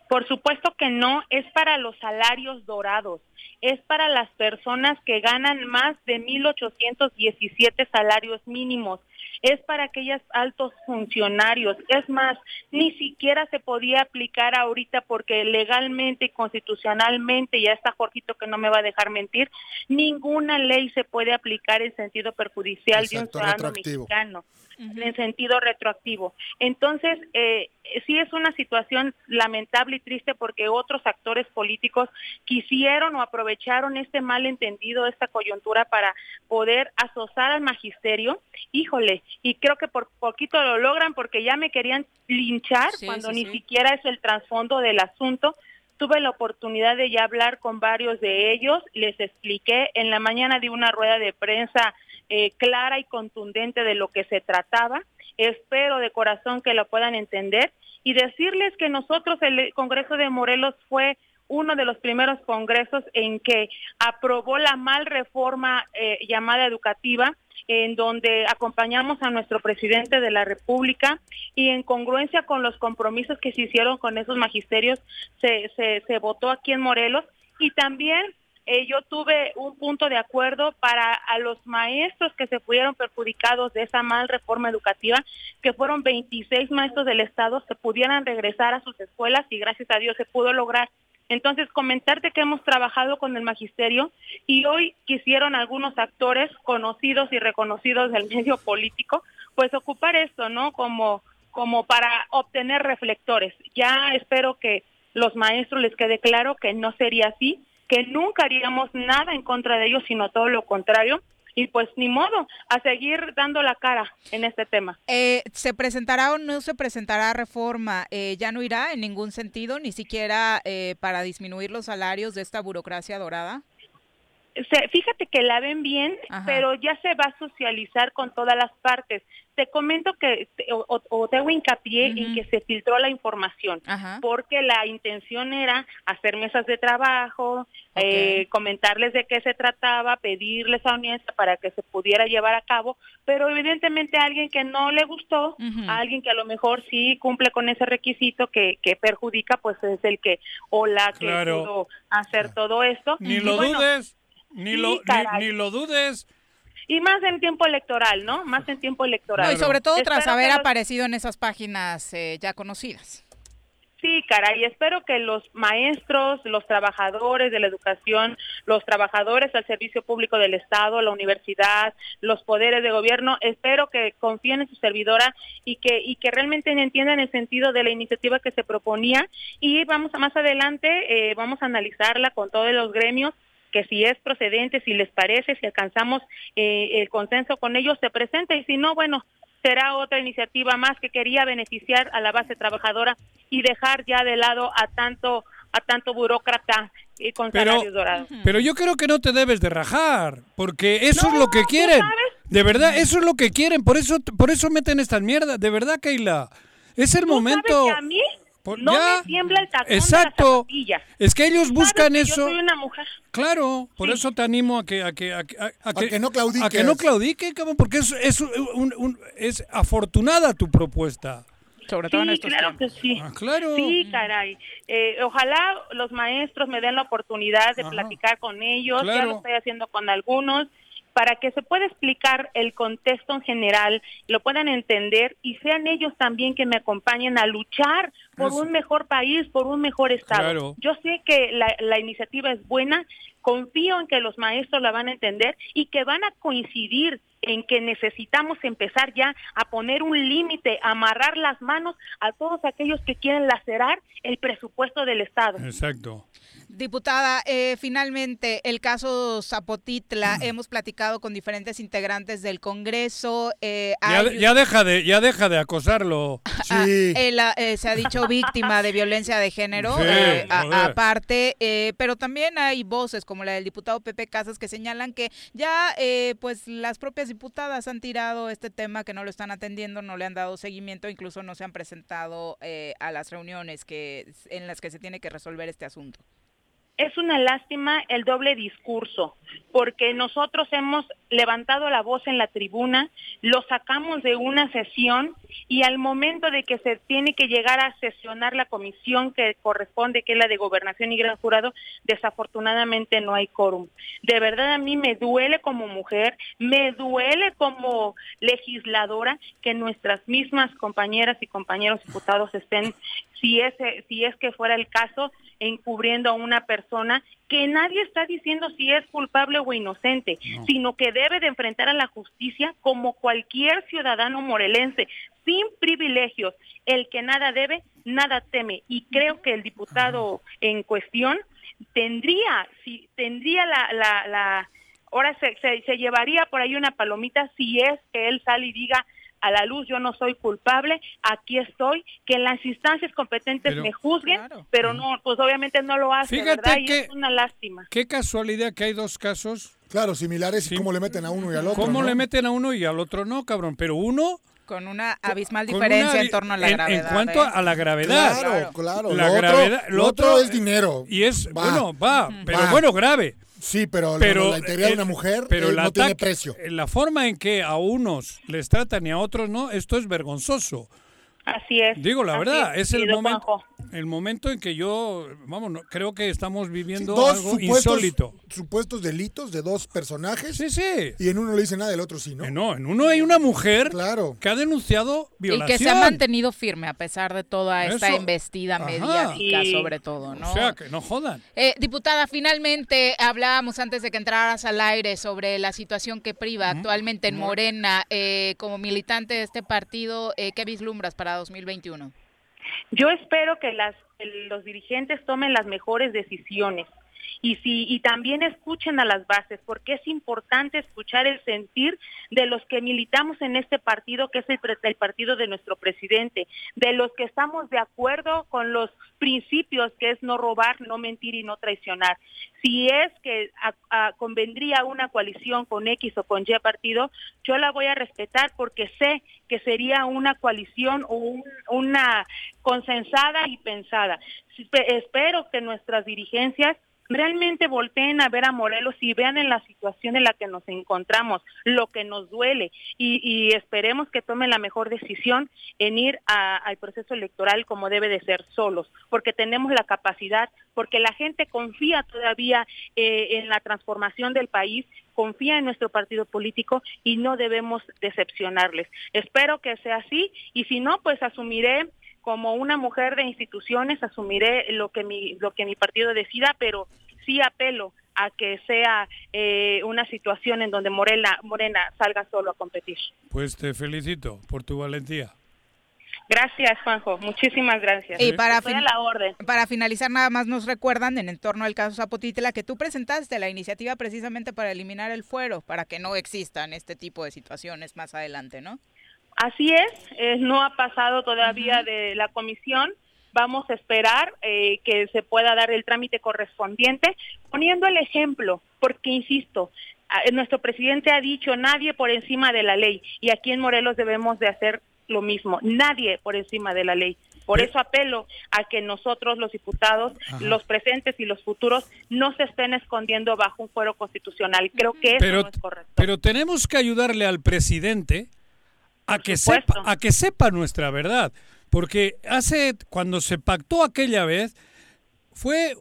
Por supuesto que no, es para los salarios dorados, es para las personas que ganan más de 1.817 salarios mínimos, es para aquellos altos funcionarios. Es más, ni siquiera se podía aplicar ahorita porque legalmente y constitucionalmente, ya está Jorgito que no me va a dejar mentir, ninguna ley se puede aplicar en sentido perjudicial de un ciudadano mexicano en sentido retroactivo. Entonces, eh, sí es una situación lamentable y triste porque otros actores políticos quisieron o aprovecharon este malentendido, esta coyuntura para poder asosar al magisterio. Híjole, y creo que por poquito lo logran porque ya me querían linchar cuando ni siquiera es el trasfondo del asunto tuve la oportunidad de ya hablar con varios de ellos, les expliqué en la mañana de una rueda de prensa eh, clara y contundente de lo que se trataba. Espero de corazón que lo puedan entender y decirles que nosotros, el Congreso de Morelos fue uno de los primeros congresos en que aprobó la mal reforma eh, llamada educativa, en donde acompañamos a nuestro presidente de la República y en congruencia con los compromisos que se hicieron con esos magisterios, se, se, se votó aquí en Morelos y también eh, yo tuve un punto de acuerdo para a los maestros que se fueron perjudicados de esa mal reforma educativa, que fueron 26 maestros del Estado, se pudieran regresar a sus escuelas y gracias a Dios se pudo lograr. Entonces, comentarte que hemos trabajado con el magisterio y hoy quisieron algunos actores conocidos y reconocidos del medio político, pues ocupar esto, ¿no? Como, como para obtener reflectores. Ya espero que los maestros les quede claro que no sería así, que nunca haríamos nada en contra de ellos, sino todo lo contrario. Y pues ni modo, a seguir dando la cara en este tema. Eh, ¿Se presentará o no se presentará reforma? Eh, ¿Ya no irá en ningún sentido, ni siquiera eh, para disminuir los salarios de esta burocracia dorada? Fíjate que la ven bien, pero ya se va a socializar con todas las partes. Te comento que, o, o te hago hincapié en que se filtró la información, porque la intención era hacer mesas de trabajo, eh, comentarles de qué se trataba, pedirles audiencia para que se pudiera llevar a cabo, pero evidentemente a alguien que no le gustó, a alguien que a lo mejor sí cumple con ese requisito que, que perjudica, pues es el que o la que pudo hacer todo esto. Ni lo dudes ni, lo, ni, lo dudes. Y más en tiempo electoral, ¿no? Más en tiempo electoral. y sobre todo tras haber aparecido en esas páginas eh, ya conocidas. Sí, caray, espero que los maestros, los trabajadores de la educación, los trabajadores al servicio público del Estado, la universidad, los poderes de gobierno, espero que confíen en su servidora y que y que realmente entiendan el sentido de la iniciativa que se proponía y vamos a más adelante eh, vamos a analizarla con todos los gremios que si es procedente, si les parece, si alcanzamos eh, el consenso con ellos, se presenta y si no, bueno, será otra iniciativa más que quería beneficiar a la base trabajadora y dejar ya de lado a tanto a tanto burócrata y con pero, salarios dorados. Pero yo creo que no te debes de rajar, porque eso es lo que quieren. De verdad, eso es lo que quieren, por eso por eso meten estas mierdas, de verdad, Keila. Es el momento. a mí no me tiembla el tacón Exacto. De la es que ellos buscan eso. Yo soy una mujer. Claro, por eso te animo a que a que a, que, no claudique. A que no claudique, porque es, es, un, es afortunada tu propuesta. Sobre todo sí, en estos claro que sí. Ah, claro. Sí, caray. Eh, ojalá los maestros me den la oportunidad de platicar con ellos. Ya lo estoy haciendo con algunos para que se pueda explicar el contexto en general, lo puedan entender y sean ellos también que me acompañen a luchar por un mejor país, por un mejor Estado. Yo sé que la, la iniciativa es buena, confío en que los maestros la van a entender y que van a coincidir en que necesitamos empezar ya a poner un límite, amarrar las manos a todos aquellos que quieren lacerar el presupuesto del Estado. Exacto. Diputada, eh, finalmente el caso Zapotitla, hemos platicado con diferentes integrantes del Congreso. Eh, ya, deja de, ya deja de acosarlo. Ah, él eh, se ha dicho víctima de violencia de género, aparte, pero también hay voces como la del diputado Pepe Casas que señalan que ya pues las propias diputadas han tirado este tema, que no lo están atendiendo, no le han dado seguimiento, incluso no se han presentado a las reuniones que en las que se tiene que resolver este asunto es una lástima el doble discurso, porque nosotros hemos levantado la voz en la tribuna, lo sacamos de una sesión y al momento de que se tiene que llegar a sesionar la comisión que corresponde, que es la de gobernación y gran jurado, desafortunadamente no hay quórum. De verdad a mí me duele como mujer, me duele como legisladora que nuestras mismas compañeras y compañeros diputados estén, si es, si es que fuera el caso, encubriendo a una persona que nadie está diciendo si es culpable o inocente, sino que debe de enfrentar a la justicia como cualquier ciudadano morelense, sin privilegios. El que nada debe, nada teme. Y creo que el diputado en cuestión tendría, si tendría la, la, ahora se, se, se llevaría por ahí una palomita si es que él sale y diga a la luz, yo no soy culpable, aquí estoy, que en las instancias competentes me juzguen, pero no, pues obviamente no lo hacen, ¿verdad? Y es una lástima. Qué casualidad que hay dos casos. Claro, similares y cómo le meten a uno y al otro. ¿Cómo le meten a uno y al otro no, cabrón? Pero uno con una abismal diferencia en torno a la gravedad. En cuanto ¿eh? a la gravedad. Claro, claro. La lo gravedad, otro, lo otro es dinero. Y es, bueno, va, pero bueno, grave. Sí, pero, la integridad de una mujer pero eh, no tiene precio. La forma en que a unos les tratan y a otros no, esto es vergonzoso. Así es. Digo la verdad, es, el momento, el momento en que yo, vamos, creo que estamos viviendo algo insólito. Supuestos delitos de dos personajes. Sí, sí. Y en uno no le dice nada, el otro sí, ¿no? Eh, no, en uno hay una mujer claro. que ha denunciado violación. Y que se ha mantenido firme a pesar de toda esta embestida mediática, sobre todo, ¿no? O sea, que no jodan. Eh, diputada, finalmente hablábamos antes de que entraras al aire sobre la situación que priva actualmente en Morena. Eh, como militante de este partido, ¿qué vislumbras para 2021? Yo espero que los dirigentes tomen las mejores decisiones y si y también escuchen a las bases porque es importante escuchar el sentir de los que militamos en este partido que es el, partido de nuestro presidente de los que estamos de acuerdo con los principios que es no robar no mentir y no traicionar. Si es que convendría una coalición con X o con Y partido yo la voy a respetar porque sé que sería una coalición o una consensada y pensada. Espero que nuestras dirigencias realmente volteen a ver a Morelos y vean en la situación en la que nos encontramos, lo que nos duele y, esperemos que tomen la mejor decisión en ir al proceso electoral como debe de ser solos, porque tenemos la capacidad, porque la gente confía todavía eh, en la transformación del país, confía en nuestro partido político y no debemos decepcionarles. Espero que sea así y si no, pues asumiré como una mujer de instituciones asumiré lo que mi lo que mi partido decida, pero sí apelo a que sea eh, una situación en donde Morena Morena salga solo a competir. Pues te felicito por tu valentía. Gracias, Juanjo. Muchísimas gracias. Y para, la orden. para finalizar, nada más nos recuerdan en entorno al caso Zapotitla que tú presentaste la iniciativa precisamente para eliminar el fuero, para que no existan este tipo de situaciones más adelante, ¿no? Así es, eh, no ha pasado todavía de la comisión. Vamos a esperar eh, que se pueda dar el trámite correspondiente, poniendo el ejemplo, porque insisto, nuestro presidente ha dicho nadie por encima de la ley y aquí en Morelos debemos de hacer lo mismo, nadie por encima de la ley. Por eso apelo a que nosotros, los diputados, los presentes y los futuros, no se estén escondiendo bajo un fuero constitucional. Creo que eso no es correcto. Pero tenemos que ayudarle al presidente a que, sepa, a que sepa nuestra verdad. Porque hace, cuando se pactó aquella vez, fue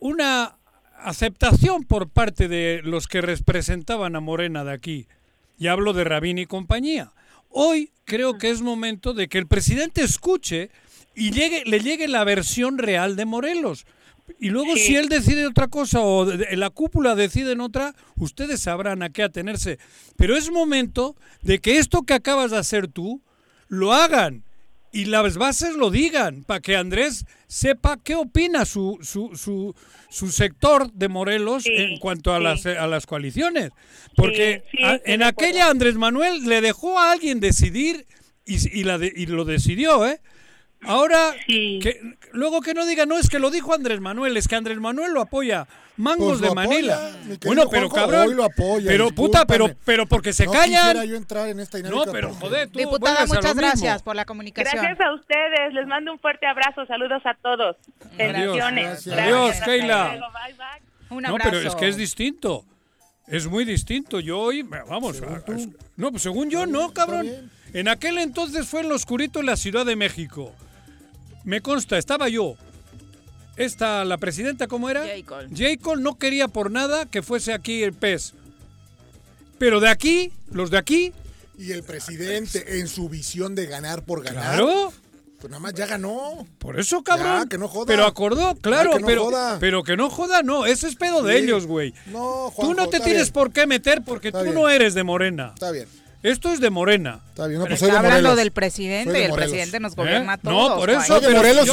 una aceptación por parte de los que representaban a Morena de aquí. Y hablo de Rabín y compañía. Hoy creo que es momento de que el presidente escuche y llegue, le llegue la versión real de Morelos. Y luego si él decide otra cosa o la cúpula decide en otra, ustedes sabrán a qué atenerse. Pero es momento de que esto que acabas de hacer tú, lo hagan y las bases lo digan, para que Andrés sepa qué opina su, su, su, su sector de Morelos en cuanto a, las, a las coaliciones. Porque en aquella Andrés Manuel le dejó a alguien decidir y, y, la y lo decidió, ¿eh? Ahora, que, luego que no diga, no, es que lo dijo Andrés Manuel, es que Andrés Manuel lo apoya. Mangos pues de Manila. bueno, pero cabrón. pero puta, pero, pero porque se callan. Yo entrar en esta no, pero joder, tú Diputada, muchas gracias por la comunicación. Gracias a ustedes. Les mando un fuerte abrazo. Saludos a todos. Bendiciones. Adiós, Keila. Un abrazo. No, pero es que es distinto. Es muy distinto. Yo hoy, vamos, no, pues según yo, no, cabrón. En aquel entonces fue en lo oscurito en la Ciudad de México. Me consta, estaba yo. Esta, la presidenta, ¿cómo era? J. Cole. no quería por nada que fuese aquí el pez. Pero de aquí, los de aquí. Y el presidente, en su visión de ganar por ganar. Claro. Pues nada más ya ganó. Por eso, cabrón. que no joda. Pero acordó, claro, pero, pero que no joda, no. Ese es pedo de ellos, güey. No, Tú no te tienes por qué meter porque tú no eres de Morena. Está bien. Esto es de Morena. Está bien, no, pues soy de hablando del presidente y el presidente nos gobierna a ¿Eh? todos. No, por eso.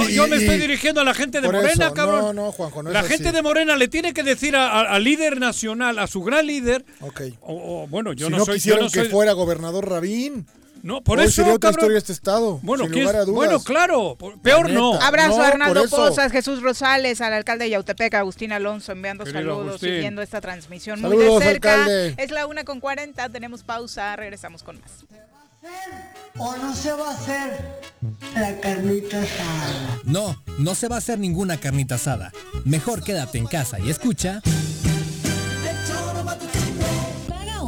yo, me estoy dirigiendo a la gente de Morena, cabrón. No, no, Juanjo, no La gente de Morena le tiene que decir al líder nacional, a su gran líder. Ok. O, bueno, yo si no, no quisieron que fuera gobernador Rabín. No, por eso. sería otra historia este estado. Bueno, bueno claro. Peor no. Abrazo a Hernando Pozas, Jesús Rosales, al alcalde de Yautepec, Agustín Alonso, enviando saludos, siguiendo esta transmisión muy de cerca. Es la una con 40, tenemos pausa, regresamos con más. ¿O no se va a hacer la carnita asada? No, no se va a hacer ninguna carnita asada. Mejor quédate en casa y escucha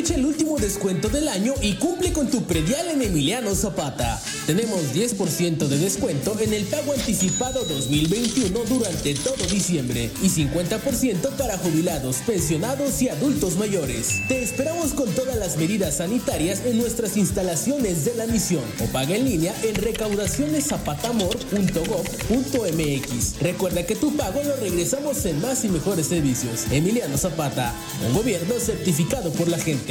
Aprovecha el último descuento del año y cumple con tu predial en Emiliano Zapata. Tenemos 10% de descuento en el pago anticipado 2021 durante todo diciembre y 50% para jubilados, pensionados y adultos mayores. Te esperamos con todas las medidas sanitarias en nuestras instalaciones de la misión o paga en línea en recaudacioneszapatamor.gov.mx. Recuerda que tu pago lo regresamos en más y mejores servicios. Emiliano Zapata, un gobierno certificado por la gente.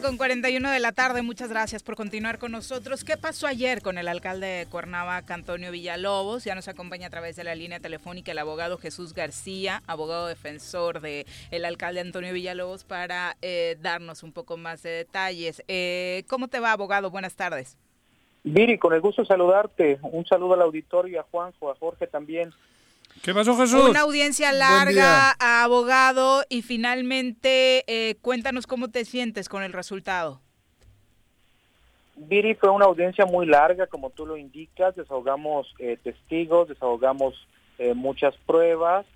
Con 41 de la tarde, muchas gracias por continuar con nosotros. ¿Qué pasó ayer con el alcalde de Cuernavaca, Antonio Villalobos? Ya nos acompaña a través de la línea telefónica el abogado Jesús García, abogado defensor del el alcalde Antonio Villalobos, para eh, darnos un poco más de detalles. Eh, ¿Cómo te va, abogado? Buenas tardes. Viri, con el gusto de saludarte. Un saludo al auditorio a Juanjo, a Jorge también. ¿Qué pasó, Jesús? Una audiencia larga, abogado, y finalmente eh, cuéntanos cómo te sientes con el resultado. Viri, fue una audiencia muy larga, como tú lo indicas, desahogamos eh, testigos, desahogamos eh, muchas pruebas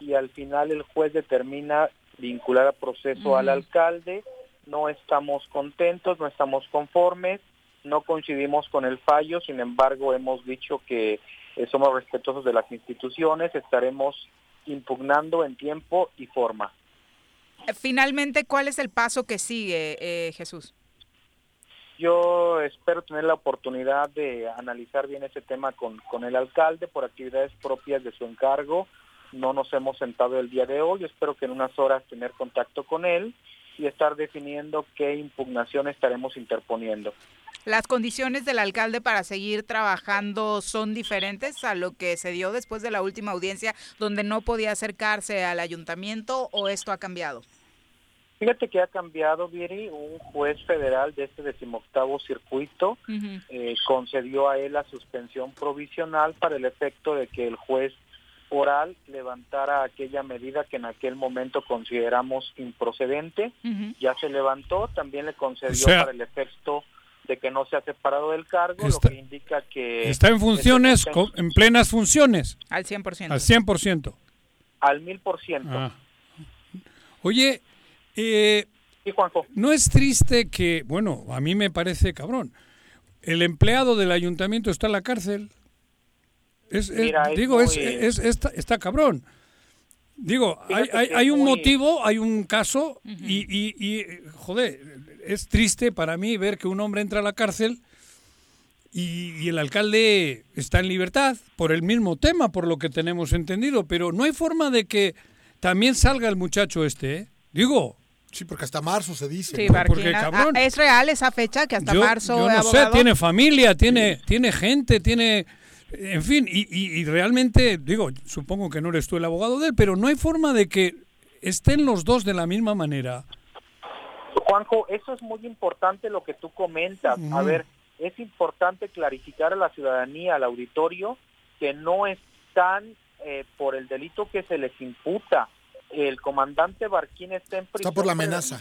y al final el juez determina vincular a proceso al alcalde. No estamos contentos, no estamos conformes, no coincidimos con el fallo, sin embargo hemos dicho que somos respetuosos de las instituciones, estaremos impugnando en tiempo y forma. Finalmente, ¿cuál es el paso que sigue, eh, Jesús? Yo espero tener la oportunidad de analizar bien ese tema con, con el alcalde por actividades propias de su encargo. No nos hemos sentado el día de hoy, espero que en unas horas tener contacto con él y estar definiendo qué impugnación estaremos interponiendo. ¿Las condiciones del alcalde para seguir trabajando son diferentes a lo que se dio después de la última audiencia donde no podía acercarse al ayuntamiento o esto ha cambiado? Fíjate que ha cambiado, Viri, un juez federal de este decimoctavo circuito eh, concedió a él la suspensión provisional para el efecto de que el juez oral levantara aquella medida que en aquel momento consideramos improcedente. Ya se levantó, también le concedió para el efecto de que no se ha separado del cargo, lo que indica que... Está en funciones, en plenas funciones. Al 100%. Al 100%. Al 1000%. Ah. Oye, eh, no es triste que, bueno, a mí me parece cabrón, el empleado del ayuntamiento está en la cárcel. Es, digo, es, está, cabrón. Digo, hay, hay, un motivo, hay un caso y, y, y, joder, es triste para mí ver que un hombre entra a la cárcel y, el alcalde está en libertad por el mismo tema, por lo que tenemos entendido, pero no hay forma de que también salga el muchacho este, ¿eh? Digo, Sí, porque hasta marzo se dice. Sí, porque, cabrón, ah, es real esa fecha que hasta marzo. Yo no sé, tiene familia, tiene, tiene gente, tiene. En fin, y, realmente, digo, supongo que no eres tú el abogado de él, pero no hay forma de que estén los dos de la misma manera. Juanjo, eso es muy importante lo que tú comentas. A ver, es importante clarificar a la ciudadanía, al auditorio, que no están eh, por el delito que se les imputa el comandante Barquín está en prisión por la amenaza.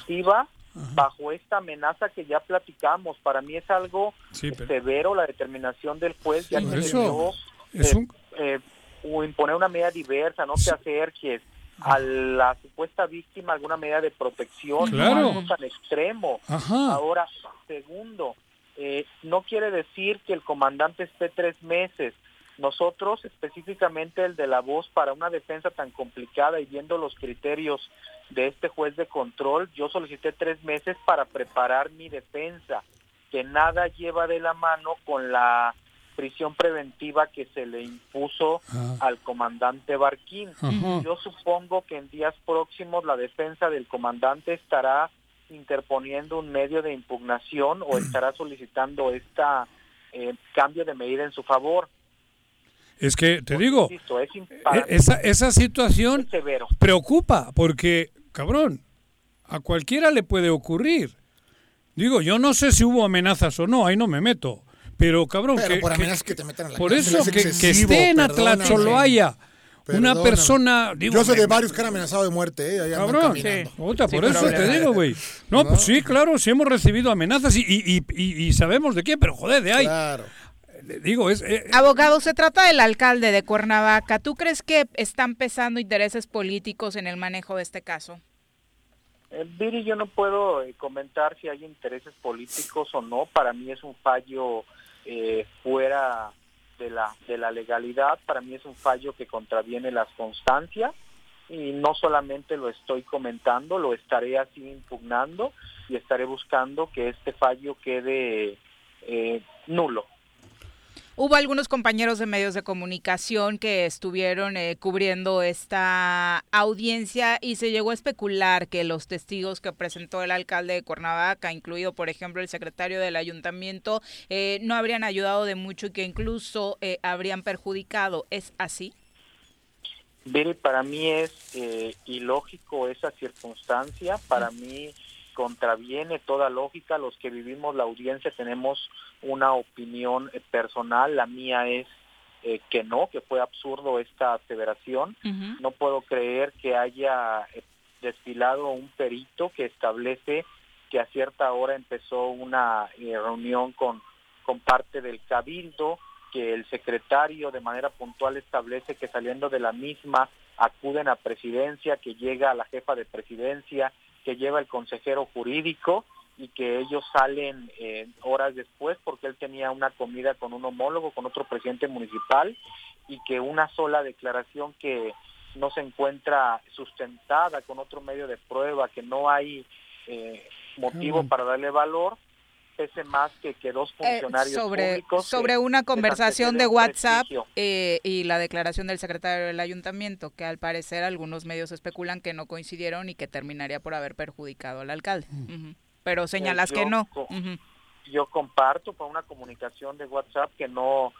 bajo esta amenaza que ya platicamos. Para mí es algo severo la determinación del juez, ya que eso, es eh, eh, imponer una medida diversa, no te acerques a la supuesta víctima alguna medida de protección, no algo tan extremo. Ahora, segundo, eh, no quiere decir que el comandante esté tres meses. Nosotros, específicamente el de la voz, para una defensa tan complicada y viendo los criterios de este juez de control, yo solicité tres meses para preparar mi defensa, que nada lleva de la mano con la prisión preventiva que se le impuso ah. al comandante Barquín. Yo supongo que en días próximos la defensa del comandante estará interponiendo un medio de impugnación o estará solicitando esta eh, cambio de medida en su favor. Es que, te digo, e-, esa, esa situación preocupa, porque, cabrón, a cualquiera le puede ocurrir. Digo, yo no sé si hubo amenazas o no, ahí no me meto. Pero, cabrón, que, por que, te metan Por eso, que, esté en haya una persona... Digo, yo sé de varios que han amenazado de muerte, ¿eh? cabrón, por eso te digo, güey. No, pues sí, claro, sí hemos recibido amenazas y, y, y, y sabemos de qué, pero joder, de ahí... Claro digo, es... Eh, Abogado, se trata del alcalde de Cuernavaca. ¿Tú crees que están pesando intereses políticos en el manejo de este caso? Eh, Viri, yo no puedo eh, comentar si hay intereses políticos o no. Para mí es un fallo eh, fuera de la, de la legalidad. Para mí es un fallo que contraviene las constancias. Y no solamente lo estoy comentando, lo estaré así impugnando y estaré buscando que este fallo quede nulo. Hubo algunos compañeros de medios de comunicación que estuvieron eh, cubriendo esta audiencia y se llegó a especular que los testigos que presentó el alcalde de Cuernavaca, incluido por ejemplo el secretario del ayuntamiento, eh, no habrían ayudado de mucho y que incluso eh, habrían perjudicado. ¿Es así? para mí es ilógico esa circunstancia. Para mí contraviene toda lógica. Los que vivimos la audiencia tenemos una opinión eh, personal. La mía es eh, que no, que fue absurdo esta aseveración. No puedo creer que haya eh, desfilado un perito que establece que a cierta hora empezó una reunión con, con parte del cabildo, que el secretario de manera puntual establece que saliendo de la misma acuden a presidencia, que llega a la jefa de presidencia, que lleva el consejero jurídico y que ellos salen eh, horas después porque él tenía una comida con un homólogo, con otro presidente municipal y que una sola declaración que no se encuentra sustentada con otro medio de prueba, que no hay eh, motivo para darle valor, pese más que, que dos eh, funcionarios sobre, públicos. Sobre una conversación de WhatsApp eh, y la declaración del secretario del ayuntamiento, que al parecer algunos medios especulan que no coincidieron y que terminaría por haber perjudicado al alcalde. Mm. Pero eh, señalas que no. Yo comparto con una comunicación de WhatsApp que no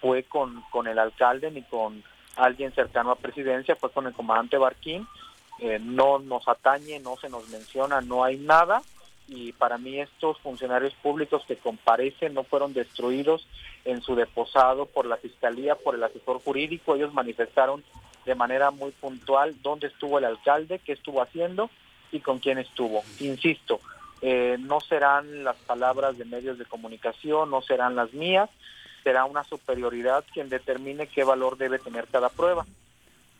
fue con, con el alcalde ni con alguien cercano a presidencia, fue con el comandante Barquín. no nos atañe, no se nos menciona, no hay nada y para mí estos funcionarios públicos que comparecen no fueron destruidos en su deposado por la fiscalía, por el asesor jurídico. Ellos manifestaron de manera muy puntual dónde estuvo el alcalde, qué estuvo haciendo y con quién estuvo. Insisto, eh, no serán las palabras de medios de comunicación, no serán las mías, será una superioridad quien determine qué valor debe tener cada prueba.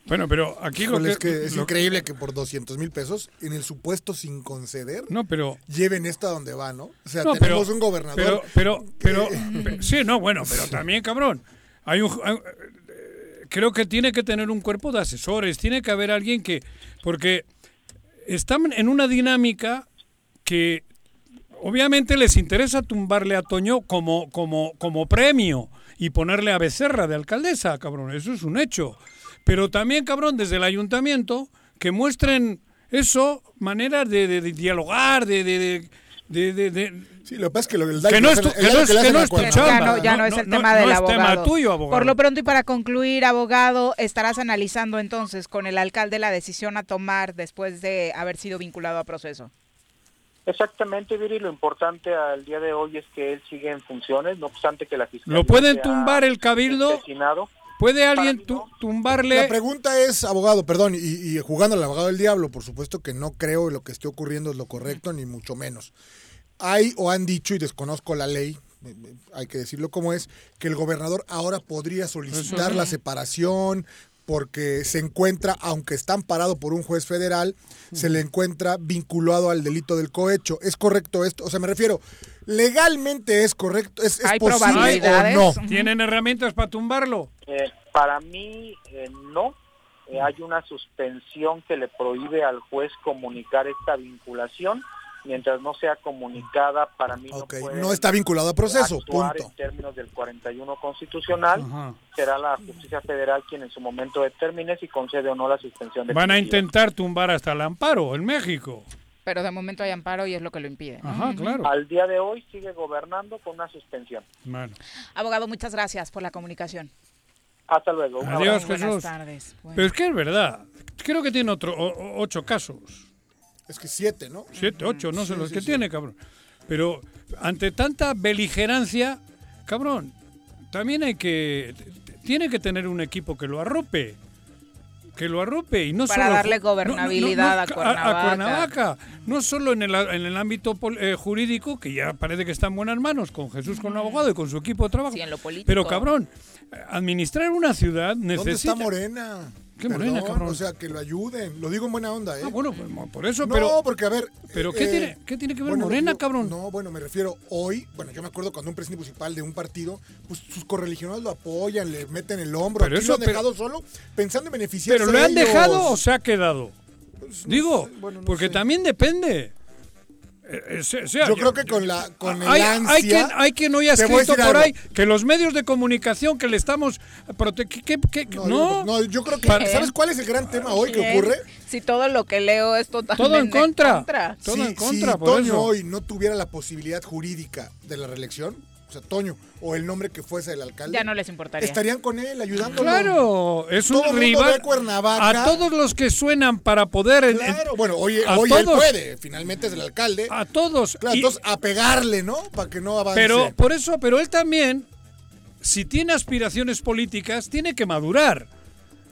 Bueno, pero aquí lo es que es increíble que por 200 mil pesos, en el supuesto sin conceder, no, pero, lleven esto a donde va, ¿no? O sea, tenemos un gobernador. Pero, pero, pero, sí, no, bueno, pero también, cabrón, hay un, creo que tiene que tener un cuerpo de asesores, tiene que haber alguien que, porque están en una dinámica que obviamente les interesa tumbarle a Toño como, como, como premio y ponerle a Becerra de alcaldesa, cabrón, eso es un hecho. Pero también, cabrón, desde el ayuntamiento, que muestren eso, maneras de, dialogar, de, de, de, Sí, lo que pasa es que lo del que no es tu, que no es, que no es tu chamba. Ya no, es el tema del abogado. tema tuyo, abogado. Por lo pronto y para concluir, abogado, estarás analizando entonces con el alcalde la decisión a tomar después de haber sido vinculado a proceso. Exactamente, Viri, lo importante al día de hoy es que él sigue en funciones, no obstante que la fiscalía... ¿Lo pueden tumbar el cabildo? ¿Puede alguien tumbarle? La pregunta es, abogado, perdón, y, y, jugando al abogado del diablo, por supuesto que no creo lo que esté ocurriendo es lo correcto, ni mucho menos. Hay o han dicho, y desconozco la ley, eh, eh, hay que decirlo como es, que el gobernador ahora podría solicitar la separación porque se encuentra, aunque está amparado por un juez federal, se le encuentra vinculado al delito del cohecho. ¿Es correcto esto? O sea, me refiero, legalmente es correcto, es, posible o no. ¿Tienen herramientas para tumbarlo? Eh, para mí, eh, no. Eh, hay una suspensión que le prohíbe al juez comunicar esta vinculación mientras no sea comunicada, para mí no puede No está vinculado a proceso, punto. en términos del 41 constitucional. Será la justicia federal quien en su momento determine si concede o no la suspensión. Van a intentar tumbar hasta el amparo en México. Pero de momento hay amparo y es lo que lo impide. Ajá, claro. Al día de hoy sigue gobernando con una suspensión. Abogado, muchas gracias por la comunicación. Hasta luego. Adiós, Jesús. Buenas tardes. Pero es que es verdad. Creo que tiene otro, ocho casos. Es que siete, ¿no? Siete, ocho, no sé los que tiene, cabrón. Pero ante tanta beligerancia, cabrón, también hay que. Tiene que tener un equipo que lo arrope. Que lo arrope y no Para darle gobernabilidad a, Cuernavaca. No solo en el, en el ámbito eh, jurídico, que ya parece que está en buenas manos, con Jesús con abogado y con su equipo de trabajo. Sí, en lo político. Pero cabrón, administrar una ciudad necesita. ¿Dónde está Morena? Qué morena, cabrón. O sea, que lo ayuden. Lo digo en buena onda, ¿eh? Ah, bueno, pues, por eso, pero... No, porque a ver... ¿Pero qué, tiene, eh, qué tiene que ver Morena, cabrón? No, bueno, me refiero hoy... Bueno, yo me acuerdo cuando un presidente municipal de un partido, pues sus correligionarios lo apoyan, le meten el hombro. Pero Aquí eso, lo han dejado solo pensando en beneficiarse ¿Pero le han dejado o se ha quedado? Pues, Digo, porque también depende. Eh, eh, yo, creo que con la con hay, el ansia, hay quien hay quien hoy ha escrito por ahí que los medios de comunicación que le estamos no, no, yo creo que sabes cuál es el gran tema hoy que ocurre si todo lo que leo es totalmente todo en contra, todo en contra si Toño hoy no tuviera la posibilidad jurídica de la reelección Toño, o el nombre que fuese el alcalde. Ya no les importaría. Estarían con él, ayudándolo. Claro, es un rival. A todos los que suenan para poder. Claro, bueno, hoy, hoy él puede, finalmente es el alcalde. A todos. Claro, entonces a pegarle, ¿no? Para que no avance. Pero por eso, pero él también, si tiene aspiraciones políticas, tiene que madurar.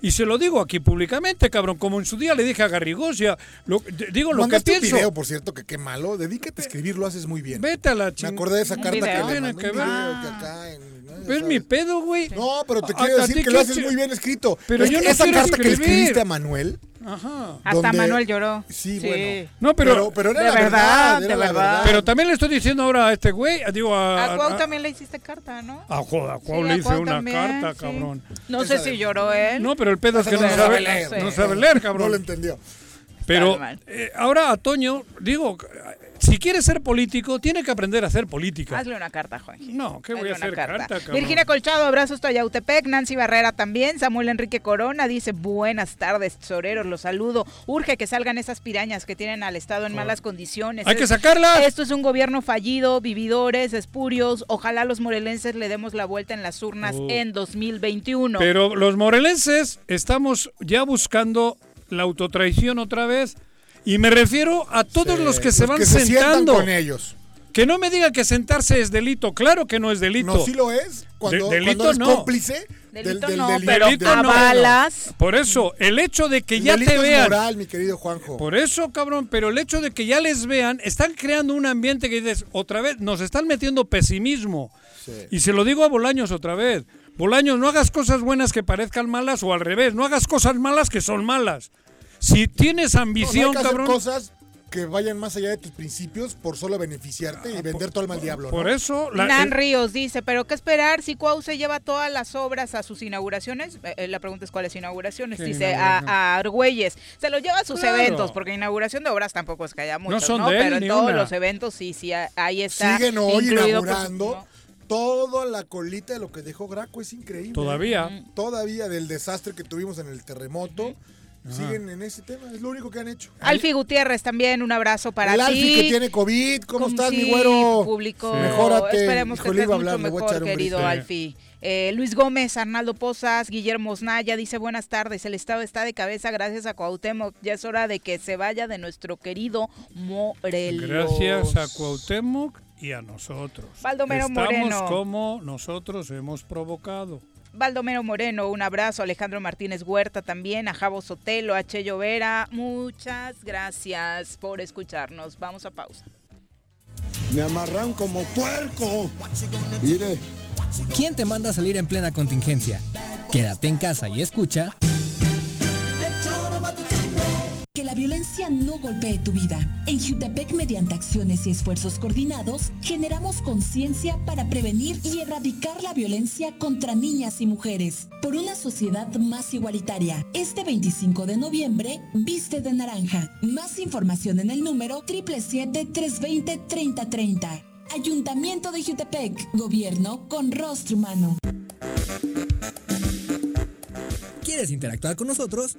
Y se lo digo aquí públicamente, cabrón, como en su día le dije a Garrigosia, lo, digo lo que pienso. un video, por cierto, que qué malo. Dedícate a escribir, lo haces muy bien. Vete a la chingada. Me acordé de esa carta que le mandé, que ¿Ves mi pedo, güey? No, pero te quiero decir que lo haces muy bien escrito. Pero yo no esa carta que le escribiste a Manuel Ajá. Hasta Manuel lloró. Sí, bueno. No, pero, pero, era de la verdad, de verdad. Pero también le estoy diciendo ahora a este güey, digo a... A Cuau también le hiciste carta, ¿no? A, a Cuau le hice una carta, cabrón. No sé si lloró él. No, pero el pedo es que no, sabe, leer. No sabe leer, cabrón. No lo entendió. Pero eh, ahora a Toño, digo, si quiere ser político, tiene que aprender a hacer política. Hazle una carta, Juan. No, ¿qué voy a hacer carta? Virginia Colchado, abrazos a Yautepec. Nancy Barrera también. Samuel Enrique Corona dice, buenas tardes, tesoreros, los saludo. Urge que salgan esas pirañas que tienen al Estado en malas condiciones. Hay que sacarlas. Esto es un gobierno fallido, vividores, espurios. Ojalá los morelenses le demos la vuelta en las urnas oh. en 2021. Pero los morelenses estamos ya buscando la autotraición otra vez y me refiero a todos los que se van sentando. con ellos. Que no me diga que sentarse es delito. Claro que no es delito. No, sí lo es. Cuando, delito es cómplice. Delito no, pero avalas. Por eso, el hecho de que ya te vean. Es moral, mi querido Juanjo. Por eso, cabrón, pero el hecho de que ya les vean, están creando un ambiente que dices, otra vez, nos están metiendo pesimismo. Y se lo digo a Bolaños otra vez. Bolaños, no hagas cosas buenas que parezcan malas o al revés, no hagas cosas malas que son malas. Si tienes ambición, cabrón. cosas que vayan más allá de tus principios por solo beneficiarte y ah, vender todo el mal diablo. Por eso. La, Nan Ríos dice, pero ¿qué esperar si Cuau se lleva todas las obras a sus inauguraciones? Eh, eh, la pregunta es cuáles inauguraciones. Dice a, Argüelles. Se lo lleva a sus eventos, porque inauguración de obras tampoco es que haya muchos, ¿no? pero en todos los eventos sí, sí, ahí está. Siguen hoy inaugurando. toda la colita de lo que dejó Graco es increíble. Todavía. Todavía del desastre que tuvimos en el terremoto. Siguen en ese tema, es lo único que han hecho. Alfi Gutiérrez también, un abrazo para ti. Alfi que tiene COVID, ¿cómo estás, mi güero? Público. Mejórate. Esperemos que estés mucho mejor, querido Alfi. Eh, Luis Gómez, Arnaldo Pozas, Guillermo Osnaya dice buenas tardes, el Estado está de cabeza gracias a Cuauhtémoc, ya es hora de que se vaya de nuestro querido Morelos. Gracias a Cuauhtémoc y a nosotros. Baldomero Estamos como nosotros hemos provocado. Baldomero Moreno, un abrazo. Alejandro Martínez Huerta también. A Javo Sotelo, a Che Llovera. Muchas gracias por escucharnos. Vamos a pausa. Me amarran como puerco. Mire. ¿Quién te manda a salir en plena contingencia? Quédate en casa y escucha. Que la violencia no golpee tu vida. En Jutepec, mediante acciones y esfuerzos coordinados, generamos conciencia para prevenir y erradicar la violencia contra niñas y mujeres. Por una sociedad más igualitaria. Este 25 de noviembre, viste de naranja. Más información en el número 777-320-3030. Ayuntamiento de Jutepec. Gobierno con rostro humano. ¿Quieres interactuar con nosotros?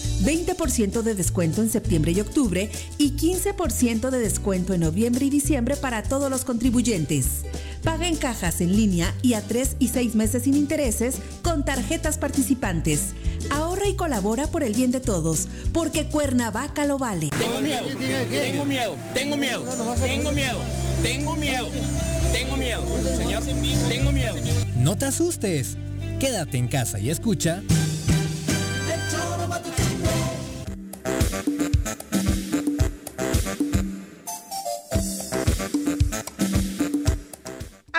20% de descuento en septiembre y octubre y 15% de descuento en noviembre y diciembre para todos los contribuyentes. Paga en cajas en línea y a 3 y 6 meses sin intereses con tarjetas participantes. Ahorra y colabora por el bien de todos, porque Cuernavaca lo vale. Tengo miedo, tengo miedo, tengo miedo, tengo miedo, tengo miedo, tengo miedo, señor, tengo miedo. No te asustes, quédate en casa y escucha.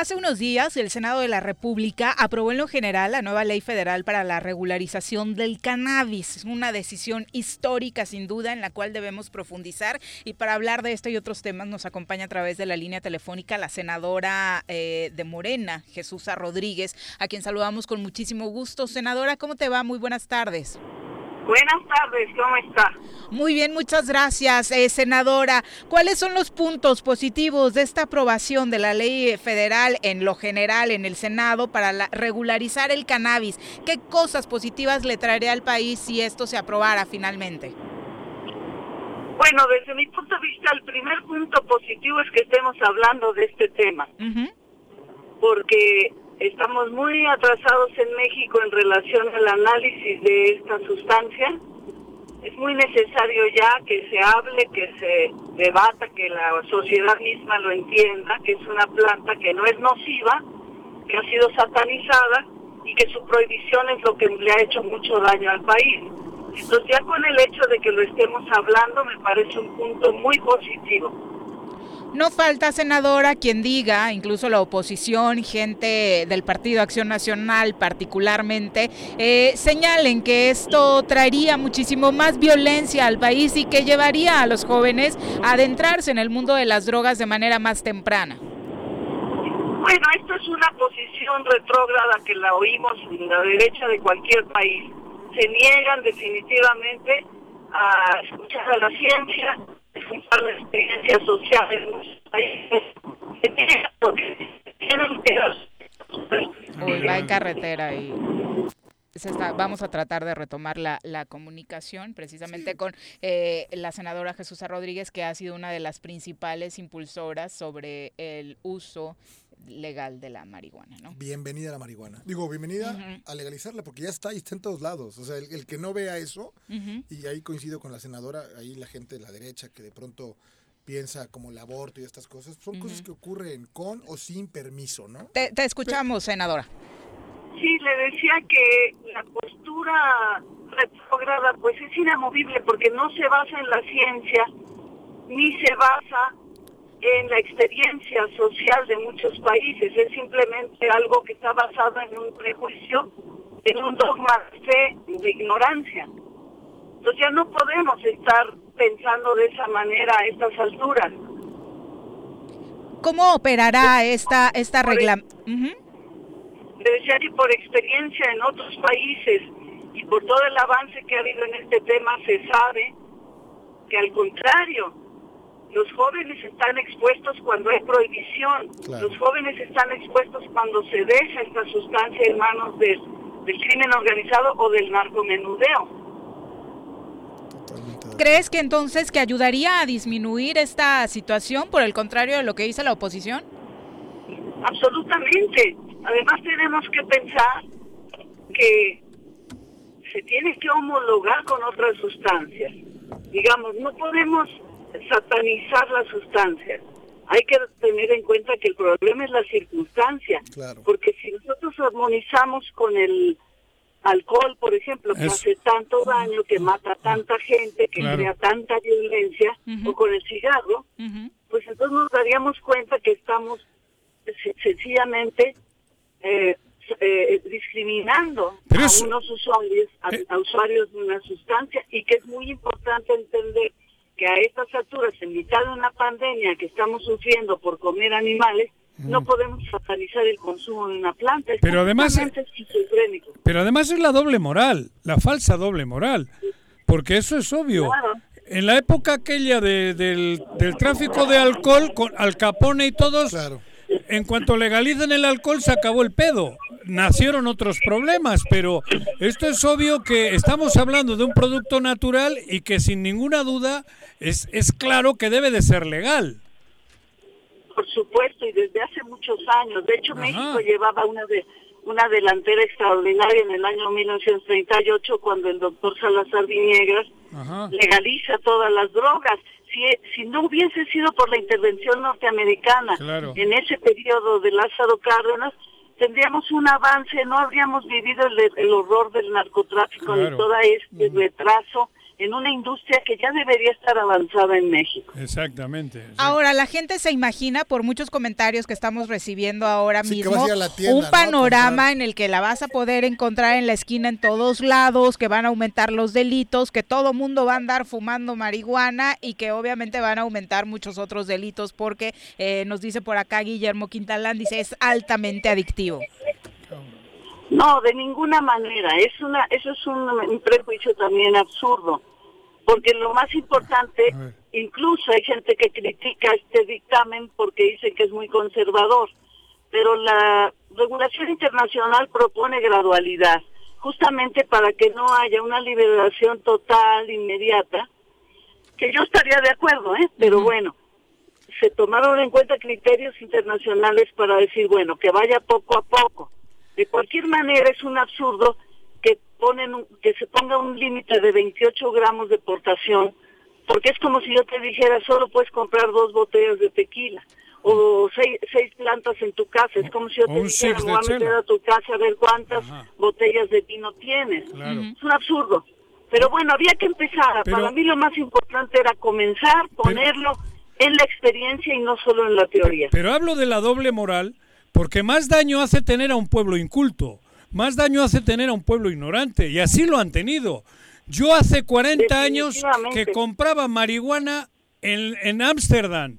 Hace unos días, el Senado de la República aprobó en lo general la nueva ley federal para la regularización del cannabis. Una decisión histórica, sin duda, en la cual debemos profundizar. Y para hablar de esto y otros temas, nos acompaña a través de la línea telefónica la senadora eh, de Morena, Jesús Rodríguez, a quien saludamos con muchísimo gusto. Senadora, ¿cómo te va? Muy buenas tardes. Buenas tardes, ¿cómo está? Muy bien, muchas gracias, eh, senadora. ¿Cuáles son los puntos positivos de esta aprobación de la ley federal en lo general en el Senado para regularizar el cannabis? ¿Qué cosas positivas le traería al país si esto se aprobara finalmente? Bueno, desde mi punto de vista, el primer punto positivo es que estemos hablando de este tema. Porque Estamos muy atrasados en México en relación al análisis de esta sustancia es muy necesario ya que se hable, que se debata, que la sociedad misma lo entienda, que es una planta que no es nociva, que ha sido satanizada y que su prohibición es lo que le ha hecho mucho daño al país. Entonces ya con el hecho de que lo estemos hablando me parece un punto muy positivo. No falta, senadora, quien diga, incluso la oposición, gente del Partido Acción Nacional particularmente, eh, señalen que esto traería muchísimo más violencia al país y que llevaría a los jóvenes a adentrarse en el mundo de las drogas de manera más temprana. Bueno, esto es una posición retrógrada que la oímos en la derecha de cualquier país. Se niegan definitivamente a escuchar a la ciencia, experiencia social en países. En carretera y vamos a tratar de retomar la, la comunicación precisamente con eh, la senadora Jesús Rodríguez, que ha sido una de las principales impulsoras sobre el uso legal de la marihuana, ¿no? Bienvenida a la marihuana. Digo, bienvenida a legalizarla porque ya está y está en todos lados. O sea, el, que no vea eso, y ahí coincido con la senadora, ahí la gente de la derecha que de pronto piensa como el aborto y estas cosas, son cosas que ocurren con o sin permiso, ¿no? Te, escuchamos, senadora. Sí, le decía que la postura retrograda pues es inamovible porque no se basa en la ciencia ni se basa en la experiencia social de muchos países. Es simplemente algo que está basado en un prejuicio, en un dogma de fe, de ignorancia. Entonces ya no podemos estar pensando de esa manera a estas alturas. ¿Cómo operará esta, esta regla? decía que por experiencia en otros países y por todo el avance que ha habido en este tema se sabe que al contrario, los jóvenes están expuestos cuando hay prohibición. Los jóvenes están expuestos cuando se deja esta sustancia en manos del, crimen organizado o del narcomenudeo. ¿Crees que entonces que ayudaría a disminuir esta situación por el contrario de lo que dice la oposición? Absolutamente. Además tenemos que pensar que se tiene que homologar con otras sustancias. Digamos, no podemos satanizar la sustancia. Hay que tener en cuenta que el problema es la circunstancia. Porque si nosotros armonizamos con el alcohol, por ejemplo, que hace tanto daño, que mata tanta gente, que crea tanta violencia, o con el cigarro, pues entonces nos daríamos cuenta que estamos sencillamente eh, eh, discriminando a unos usuarios, eh. a, usuarios de una sustancia, y que es muy importante entender que a estas alturas, en mitad de una pandemia que estamos sufriendo por comer animales, no podemos satanizar el consumo de una planta. Pero además, pero además es la doble moral, la falsa doble moral, porque eso es obvio. En la época aquella de, del, del, tráfico de alcohol, con Al Capone y todos, en cuanto legalicen el alcohol se acabó el pedo nacieron otros problemas, pero esto es obvio que estamos hablando de un producto natural y que sin ninguna duda es, es claro que debe de ser legal. Por supuesto, y desde hace muchos años. De hecho, México llevaba una de una delantera extraordinaria en el año 1938 cuando el doctor Salazar Viñegas legaliza todas las drogas. Si, si no hubiese sido por la intervención norteamericana en ese periodo de Lázaro Cárdenas, tendríamos un avance, no habríamos vivido el, horror del narcotráfico ni todo este retraso en una industria que ya debería estar avanzada en México. Exactamente. Ahora, la gente se imagina, por muchos comentarios que estamos recibiendo ahora mismo, un panorama en el que la vas a poder encontrar en la esquina en todos lados, que van a aumentar los delitos, que todo mundo va a andar fumando marihuana y que obviamente van a aumentar muchos otros delitos porque eh, nos dice por acá Guillermo Quintalán, dice, es altamente adictivo. No, de ninguna manera. Es una, eso es un prejuicio también absurdo porque lo más importante, incluso hay gente que critica este dictamen porque dice que es muy conservador, pero la regulación internacional propone gradualidad, justamente para que no haya una liberación total, inmediata, que yo estaría de acuerdo, ¿eh? pero bueno, se tomaron en cuenta criterios internacionales para decir, bueno, que vaya poco a poco. De cualquier manera es un absurdo ponen un- que se ponga un límite de 28 gramos de portación, porque es como si yo te dijera, solo puedes comprar dos botellas de tequila o seis, seis plantas en tu casa. Es como si yo O te dijera, voy a meter a tu casa a ver cuántas botellas de vino tienes. Claro. Es un absurdo. Pero bueno, había que empezar. Pero- Para mí lo más importante era comenzar, ponerlo en la experiencia y no solo en la teoría. Pero hablo de la doble moral porque más daño hace tener a un pueblo inculto, más daño hace tener a un pueblo ignorante, y así lo han tenido. Yo hace 40 años que compraba marihuana en en Ámsterdam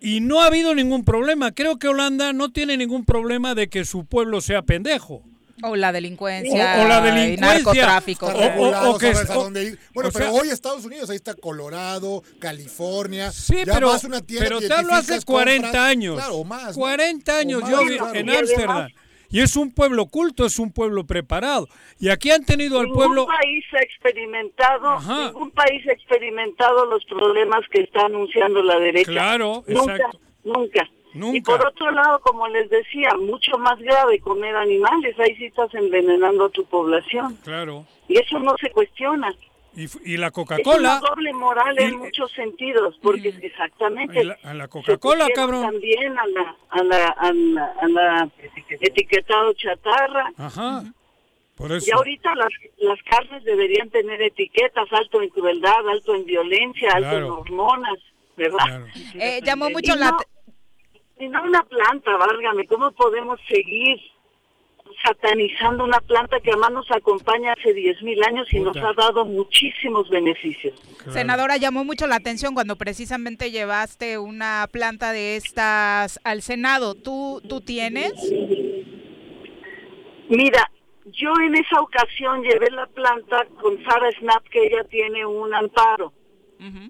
y no ha habido ningún problema. Creo que Holanda no tiene ningún problema de que su pueblo sea pendejo. O la delincuencia. O- o la delincuencia. narcotráfico. O que- sabes a o- dónde ir. Bueno, pero sea- hoy Estados Unidos, ahí está Colorado, California. Sí, ya pero, vas a una tienda, pero te hablo hace identificas, 40 compras, años. Claro, o más. ¿no? 40 años yo claro. en Ámsterdam. Y es un pueblo culto, es un pueblo preparado. Y aquí han tenido al pueblo... Ningún país ha experimentado, Ajá. ningún país ha experimentado los problemas que está anunciando la derecha. Claro, nunca, exacto. nunca. Nunca. Y por otro lado, como les decía, mucho más grave comer animales. Ahí sí estás envenenando a tu población. Claro. Y eso no se cuestiona. Y, y la Es Coca-Cola... una doble moral en muchos sentidos, porque exactamente Y la- a la Coca-Cola, cabrón. también a la, a la, a la, a la etiquetado chatarra. Ajá. Por eso. Y ahorita las, las carnes deberían tener etiquetas, alto en crueldad, alto en violencia, alto en Claro. hormonas, ¿verdad? Eh, llamó mucho y la... no, y no una planta, válgame, ¿cómo podemos seguir satanizando una planta que además nos acompaña hace 10.000 años y nos ha dado muchísimos beneficios? Senadora, llamó mucho la atención cuando precisamente llevaste una planta de estas al Senado. ¿Tú, tú tienes? Mira, yo en esa ocasión llevé la planta con Sara Snap, que ella tiene un amparo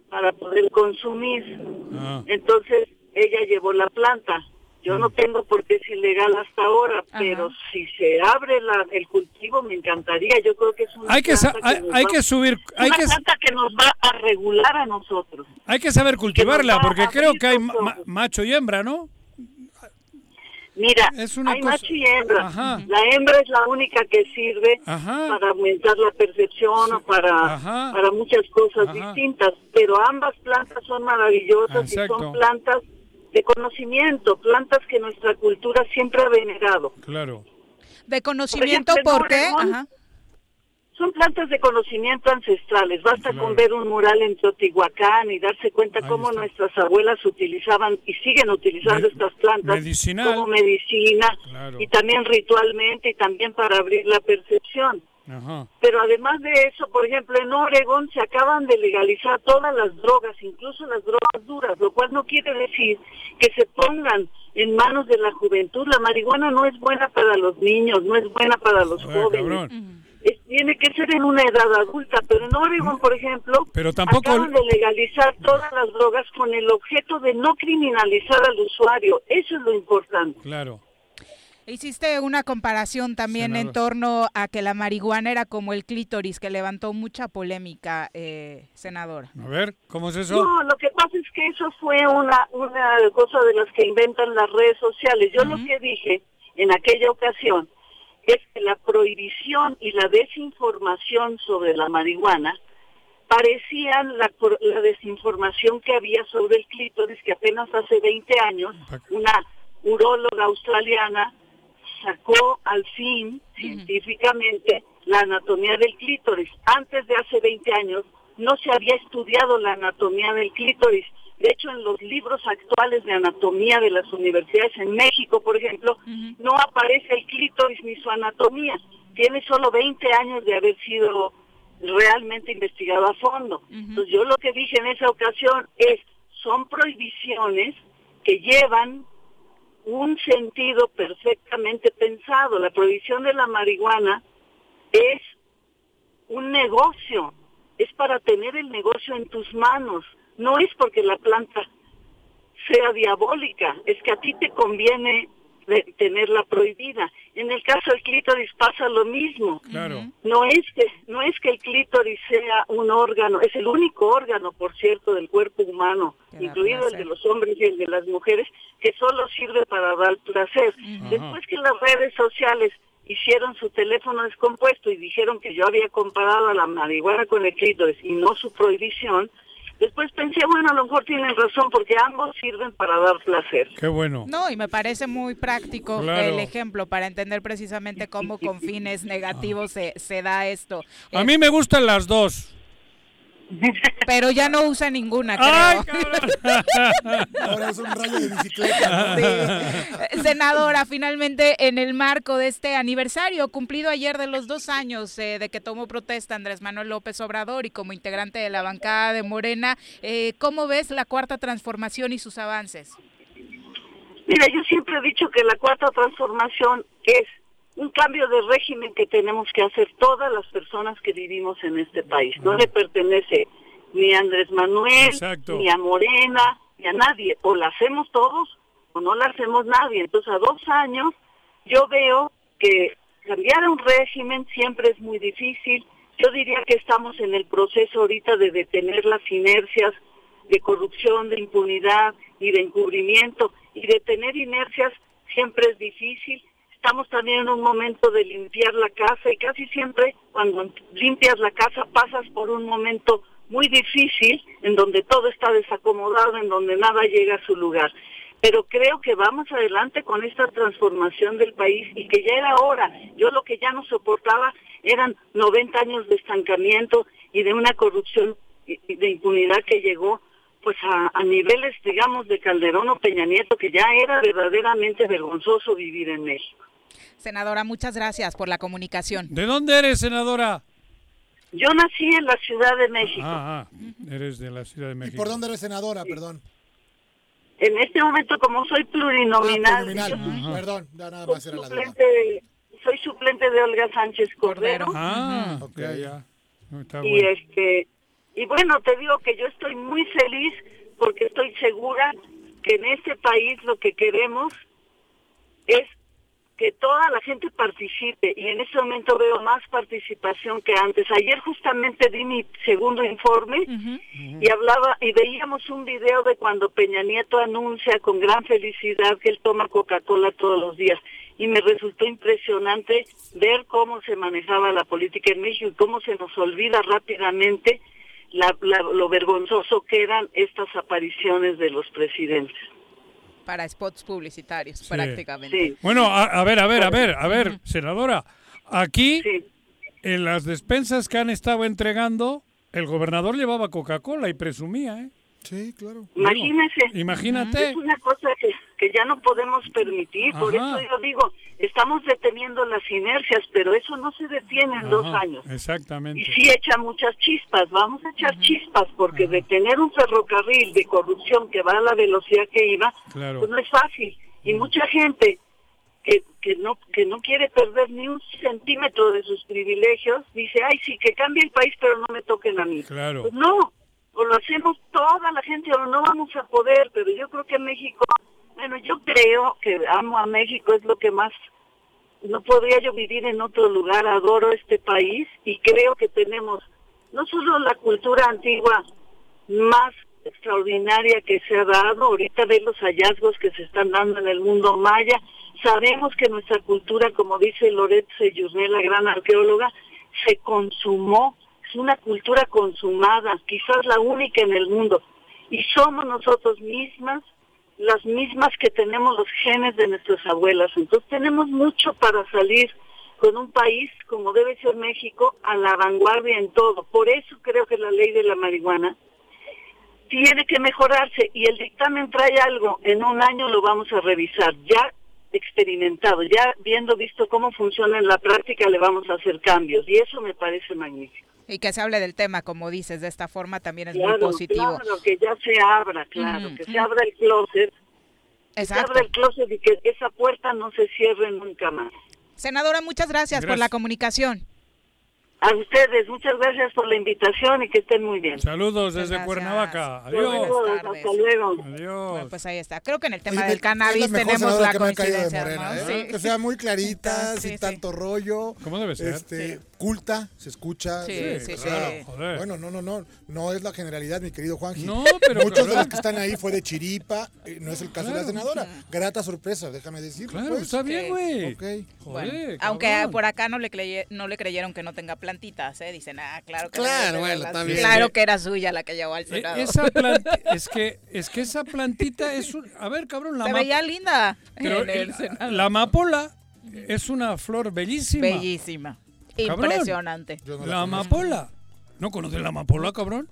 para poder consumir. Ah. Entonces, ella llevó la planta. Yo no tengo por qué es ilegal hasta ahora, pero si se abre la, el cultivo me encantaría. Yo creo que es una Hay que planta hay- nos hay va- que subir- hay una que- planta que nos va a regular a nosotros. Hay que saber cultivarla, porque creo que hay ma- macho y hembra, ¿no? Mira, Es una hay cosa- macho y hembra. Ajá. La hembra es la única que sirve Ajá. para aumentar la percepción o para, Ajá. para muchas cosas distintas, pero ambas plantas son maravillosas y son plantas de conocimiento, plantas que nuestra cultura siempre ha venerado. Claro. De conocimiento, ejemplo, ¿por qué? Ajá. Son plantas de conocimiento ancestrales. Basta con ver un mural en Teotihuacán y darse cuenta cómo nuestras abuelas utilizaban y siguen utilizando estas plantas medicinal. como medicina Claro. y también ritualmente y también para abrir la percepción. Ajá. Pero además de eso, por ejemplo, en Oregón se acaban de legalizar todas las drogas, incluso las drogas duras, lo cual no quiere decir que se pongan en manos de la juventud. La marihuana no es buena para los niños, no es buena para los Joder, jóvenes. Es- tiene que ser en una edad adulta, pero en Oregon, por ejemplo, Pero tampoco- acaban de legalizar todas las drogas con el objeto de no criminalizar al usuario. Eso es lo importante. Claro. Hiciste una comparación también en torno a que la marihuana era como el clítoris, que levantó mucha polémica, eh, senadora. A ver, ¿cómo es eso? No, lo que pasa es que eso fue una, una cosa de las que inventan las redes sociales. Yo lo que dije en aquella ocasión es que la prohibición y la desinformación sobre la marihuana parecían la, la desinformación que había sobre el clítoris, que apenas hace 20 años una uróloga australiana sacó al fin científicamente la anatomía del clítoris. Antes de hace 20 años no se había estudiado la anatomía del clítoris. De hecho, en los libros actuales de anatomía de las universidades en México, por ejemplo, no aparece el clítoris ni su anatomía. Tiene solo 20 años de haber sido realmente investigado a fondo. Entonces, yo lo que dije en esa ocasión es, son prohibiciones que llevan un sentido perfectamente pensado. La prohibición de la marihuana es un negocio, es para tener el negocio en tus manos, no es porque la planta sea diabólica, es que a ti te conviene de- tenerla prohibida. En el caso del clítoris pasa lo mismo. Claro. No es que no es que el clítoris sea un órgano, es el único órgano, por cierto, del cuerpo humano, incluido el de los hombres y el de las mujeres, que solo sirve para dar placer. Después que las redes sociales hicieron su teléfono descompuesto y dijeron que yo había comparado a la marihuana con el clítoris y no su prohibición, Después pensé, bueno, a lo mejor tienen razón porque ambos sirven para dar placer. Qué bueno. No, y me parece muy práctico el ejemplo para entender precisamente cómo con fines negativos se, se da esto. A mí me gustan las dos. Pero ya no usa ninguna, creo. Ahora es un rayo de bicicleta. Senadora, finalmente, en el marco de este aniversario cumplido ayer de los dos años eh, de que tomó protesta Andrés Manuel López Obrador y como integrante de la bancada de Morena, eh, ¿cómo ves la cuarta transformación y sus avances? Mira, yo siempre he dicho que la cuarta transformación es un cambio de régimen que tenemos que hacer todas las personas que vivimos en este país. No le pertenece ni a Andrés Manuel, ni a Morena, ni a nadie. O la hacemos todos o no la hacemos nadie. Entonces, a dos años, yo veo que cambiar un régimen siempre es muy difícil. Yo diría que estamos en el proceso ahorita de detener las inercias de corrupción, de impunidad y de encubrimiento. Y detener inercias siempre es difícil estamos también en un momento de limpiar la casa y casi siempre cuando limpias la casa pasas por un momento muy difícil en donde todo está desacomodado, en donde nada llega a su lugar. Pero creo que vamos adelante con esta transformación del país y que ya era hora. Yo lo que ya no soportaba eran 90 años de estancamiento y de una corrupción y de impunidad que llegó pues a, a, niveles, digamos, de Calderón o Peña Nieto, que ya era verdaderamente vergonzoso vivir en México. Senadora, muchas gracias por la comunicación. ¿De dónde eres, senadora? Yo nací en la Ciudad de México. Ah, ah eres de la Ciudad de México. ¿Y por dónde eres senadora, perdón? En este momento, como soy plurinominal. Ah, perdón, ya nada más era la suplente, Soy suplente de Olga Sánchez Cordero. Ah, ok, ya. y este y bueno, te digo que yo estoy muy feliz porque estoy segura que en este país lo que queremos es que toda la gente participe y en este momento veo más participación que antes. Ayer justamente di mi segundo informe y hablaba y veíamos un video de cuando Peña Nieto anuncia con gran felicidad que él toma Coca-Cola todos los días y me resultó impresionante ver cómo se manejaba la política en México y cómo se nos olvida rápidamente lo vergonzoso que eran estas apariciones de los presidentes para spots publicitarios prácticamente. Bueno, a, ver, a ver, a ver, a ver, senadora, aquí en las despensas que han estado entregando, el gobernador llevaba Coca-Cola y presumía, ¿eh? Sí, claro. Imagínese. Imagínate. Es una cosa que, que ya no podemos permitir, por eso yo digo, estamos deteniendo las inercias, pero eso no se detiene en dos años. Exactamente. Y sí echa muchas chispas, vamos a echar chispas, porque detener un ferrocarril de corrupción que va a la velocidad que iba, pues no es fácil. Y mucha gente que, que no que no quiere perder ni un centímetro de sus privilegios, dice, ay, sí, que cambie el país, pero no me toquen a mí. Claro. Pues no, o lo hacemos toda la gente o no vamos a poder, pero yo creo que México, bueno, yo creo que amo a México, es lo que más, no podría yo vivir en otro lugar, adoro este país y creo que tenemos no solo la cultura antigua más extraordinaria que se ha dado, ahorita de los hallazgos que se están dando en el mundo maya, sabemos que nuestra cultura, como dice Loret Seyurné, la gran arqueóloga, se consumó una cultura consumada, quizás la única en el mundo. Y somos nosotros mismas las mismas que tenemos los genes de nuestras abuelas. Entonces tenemos mucho para salir con un país como debe ser México a la vanguardia en todo. Por eso creo que la ley de la marihuana tiene que mejorarse y el dictamen trae algo. En un año lo vamos a revisar. Ya experimentado, ya viendo visto cómo funciona en la práctica, le vamos a hacer cambios y eso me parece magnífico. Y que se hable del tema, como dices, de esta forma también es muy positivo. Claro, que ya se abra, claro, que se abra el closet. Que se abra el closet y que esa puerta no se cierre nunca más. Senadora, muchas gracias. por la comunicación. A ustedes, muchas gracias por la invitación y que estén muy bien. Saludos desde Cuernavaca. Adiós. Hasta luego. Adiós. pues ahí está. Creo que en el tema del cannabis tenemos la coincidencia. ¿eh? Que sea muy clarita, sin tanto rollo. ¿Cómo debe ser? Este, oculta, se escucha. Sí, eh, sí, sí. claro. Joder. Bueno, no, no, no, no es la generalidad, mi querido Juanji. No, pero Muchos de los que están ahí fue de chiripa, eh, no es el caso de la senadora. Grata sorpresa, déjame decirlo. Claro, pues. está bien, güey. Ok. Bueno, Joder, aunque cabrón. por acá no le, creye- no le creyeron que no tenga plantitas, ¿eh? Dicen, ah, claro que Claro, bueno. Claro que era suya la que llevó al E- Senado. Esa planta, es que, es que esa plantita es un, a ver, cabrón, la Se ma- veía linda pero el el- la amapola es una flor bellísima. Bellísima. Cabrón. Impresionante. Yo no La conozco. amapola. ¿No conoces la amapola, cabrón?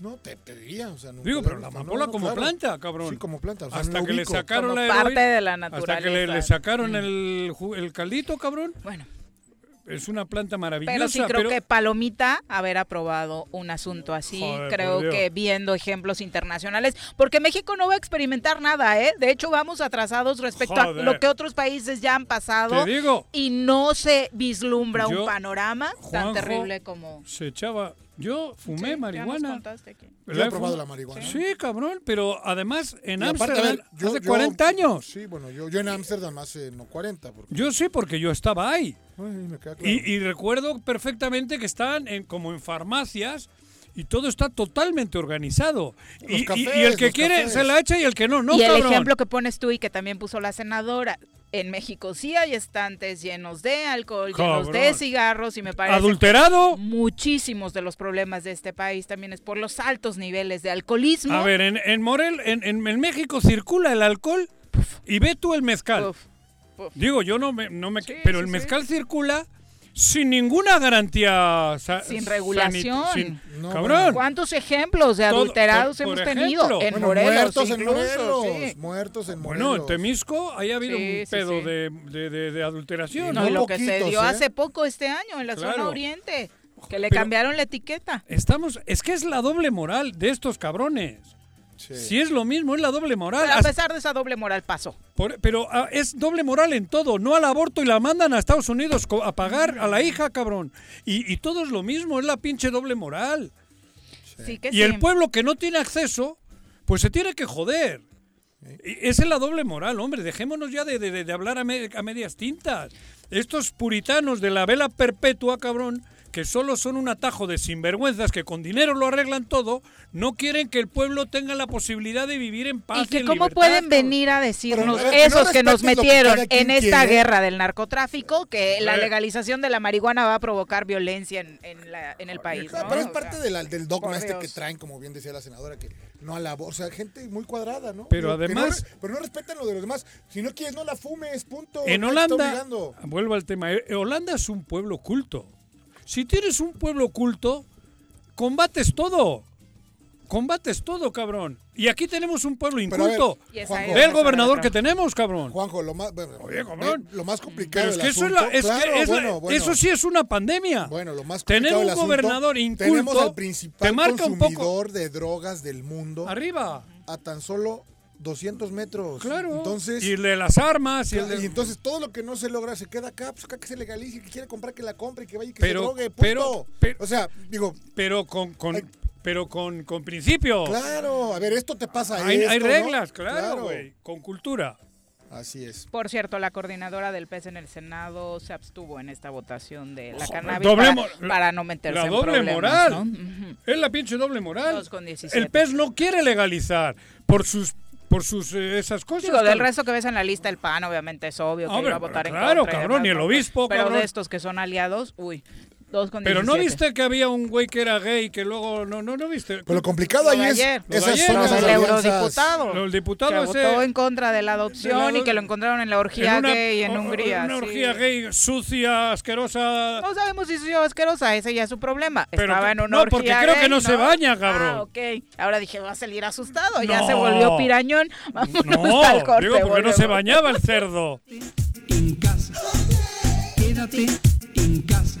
No, te, te diría, o sea, nunca Digo, la pero la amapola No, no, como claro. planta, cabrón. Sí, como planta. o sea, Hasta no que le sacaron Como la parte de la Hasta que le, le naturaleza. sacaron el, el caldito, cabrón. Bueno, Es una planta maravillosa. pero sí creo pero- que Palomita haber aprobado un asunto así, Joder, creo que viendo ejemplos internacionales, porque México no va a experimentar nada, ¿eh? De hecho, vamos atrasados respecto a lo que otros países ya han pasado Te digo. y no se vislumbra Yo, un panorama tan terrible como... Se echaba. Yo fumé Sí, marihuana. Yo he probado la marihuana. Sí, cabrón, pero además en Ámsterdam hace yo- 40 años. Sí, bueno, yo, yo en Ámsterdam hace no 40. Porque, Yo sí, porque yo estaba ahí. Ay, me queda claro. Y, y recuerdo perfectamente que están en, como en farmacias y todo está totalmente organizado. Y, y- cafés, y el que quiere cafés. se la echa y el que no, no, y el cabrón. ejemplo que pones tú y que también puso la senadora, en México sí hay estantes llenos de alcohol, llenos de cigarros y me parece ¿Adulterado? que muchísimos de los problemas de este país también es por los altos niveles de alcoholismo. A ver, en, en Morel, en, en- en México circula el alcohol y ve tú el mezcal. Uf, uf. Digo, yo no me... No me Sí, pero sí, el sí. mezcal circula sin ninguna garantía sa- Sin regulación. sin- No, cabrón. ¿Cuántos ejemplos de Todo- adulterados por- por hemos tenido? ejemplo. En Bueno, Morelos, muertos en incluso, Morelos. sí. Muertos en Morelos. Bueno, en Temisco ahí ha habido Sí, un sí, pedo sí. De, de, de- de adulteración. No, y lo que se poquitos, dio ¿eh? hace poco este año en la zona Claro. oriente, que le Pero- cambiaron la etiqueta. Estamos, es que es la doble moral de estos cabrones. Sí. Si es lo mismo, es la doble moral. Pero a pesar de esa doble moral pasó. por- pero ah, es doble moral en todo, no al aborto y la mandan a Estados Unidos a pagar a la hija, cabrón. Y, y todo es lo mismo, es la pinche doble moral. Sí que Y sí. el pueblo que no tiene acceso, pues se tiene que joder. Y Esa es la doble moral, hombre. Dejémonos ya de, de- de hablar a, me- a medias tintas. Estos puritanos de la vela perpetua, cabrón, que solo son un atajo de sinvergüenzas que con dinero lo arreglan todo, no quieren que el pueblo tenga la posibilidad de vivir en paz. Y que en cómo libertad, pueden venir a decirnos Pero, no esos que nos que metieron en esta quiere. guerra del narcotráfico que la legalización de la marihuana va a provocar violencia en, en la- en el país. ¿no? pero es O parte sea, de la- del dogma este que traen, como bien decía la senadora, que no a la O sea, gente muy cuadrada, ¿no? Pero no además- pero no respetan lo de los demás. Si no quieres, no la fumes, punto. En Holanda, vuelvo al tema, eh, Holanda es un pueblo culto. Si tienes un pueblo culto, combates todo. Combates todo, cabrón. Y aquí tenemos un pueblo ver, inculto. Juanjo, Ve el gobernador que tenemos, cabrón. Juanjo, lo más, bueno, Oye, cabrón. lo más complicado Pero es que eso es asunto- la, es que claro, es la- bueno, bueno. eso sí es una pandemia. Bueno, lo más Tener complicado un del asunto, gobernador inculto Tenemos al principal te marca un poco consumidor de drogas del mundo arriba. a tan solo 200 metros. Claro. Entonces, y el de las armas y el Claro, de- Y entonces todo lo que no se logra se queda acá, pues acá que se legalice, que quiere comprar que la compre y que vaya y que Pero- se drogue, punto. pero- pero- o sea, digo, pero con, con pero con, con principios. claro, a ver, esto te pasa hay, esto, hay ¿no? reglas, claro, güey, con cultura. Así es. Por cierto, la coordinadora del PES en el Senado se abstuvo en esta votación de la Joder, cannabis doble para, para no meterse La en doble problemas, moral. ¿no? Es la pinche doble moral. Dos con 17. El PES no quiere legalizar por sus por sus eh, esas cosas. Digo, del resto que ves en la lista, el PAN obviamente es obvio que Hombre, iba a votar en claro, contra. y cabrón, y el obispo, Pero cabrón. de estos que son aliados, uy, dos con Pero no 17. viste que había un güey que era gay que luego no no no viste. Pero lo complicado ahí es ayer. Esas ayer, son las alianzas. eurodiputado. El diputado que ese- votó en contra de la adopción de la- y que lo encontraron en la orgía en una- gay en o- Hungría. Una sí. orgía gay sucia, asquerosa. No sabemos si soy asquerosa, ese ya es su problema. Pero Estaba que- en una no, porque orgía creo que gay, no se baña, cabrón. Ah, ok. Ahora dije, va a salir asustado, ya No. se volvió pirañón. Vámonos No, al corte. digo porque no se volvemos. bañaba el cerdo. en casa. Quédate en casa.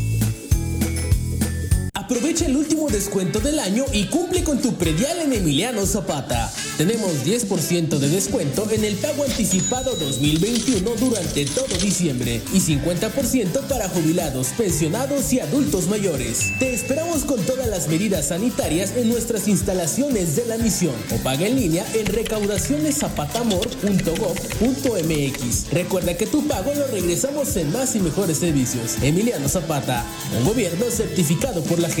Aprovecha el último descuento del año y cumple con tu predial en Emiliano Zapata. Tenemos 10% de descuento en el pago anticipado 2021 durante todo diciembre y 50% para jubilados, pensionados y adultos mayores. Te esperamos con todas las medidas sanitarias en nuestras instalaciones de la misión o paga en línea en recaudacioneszapatamor.gov.mx. Recuerda que tu pago lo regresamos en más y mejores servicios. Emiliano Zapata, un gobierno certificado por la gente.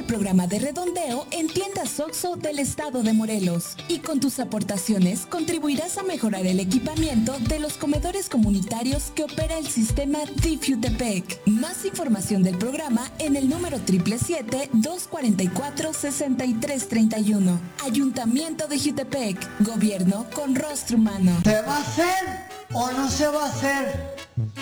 el programa de redondeo en tiendas OXO del estado de Morelos. Y con tus aportaciones contribuirás a mejorar el equipamiento de los comedores comunitarios que opera el sistema DIF Más información del programa en el número 777-244-6331. Ayuntamiento de Jutepec. Gobierno con rostro humano. ¿Se va a hacer o no se va a hacer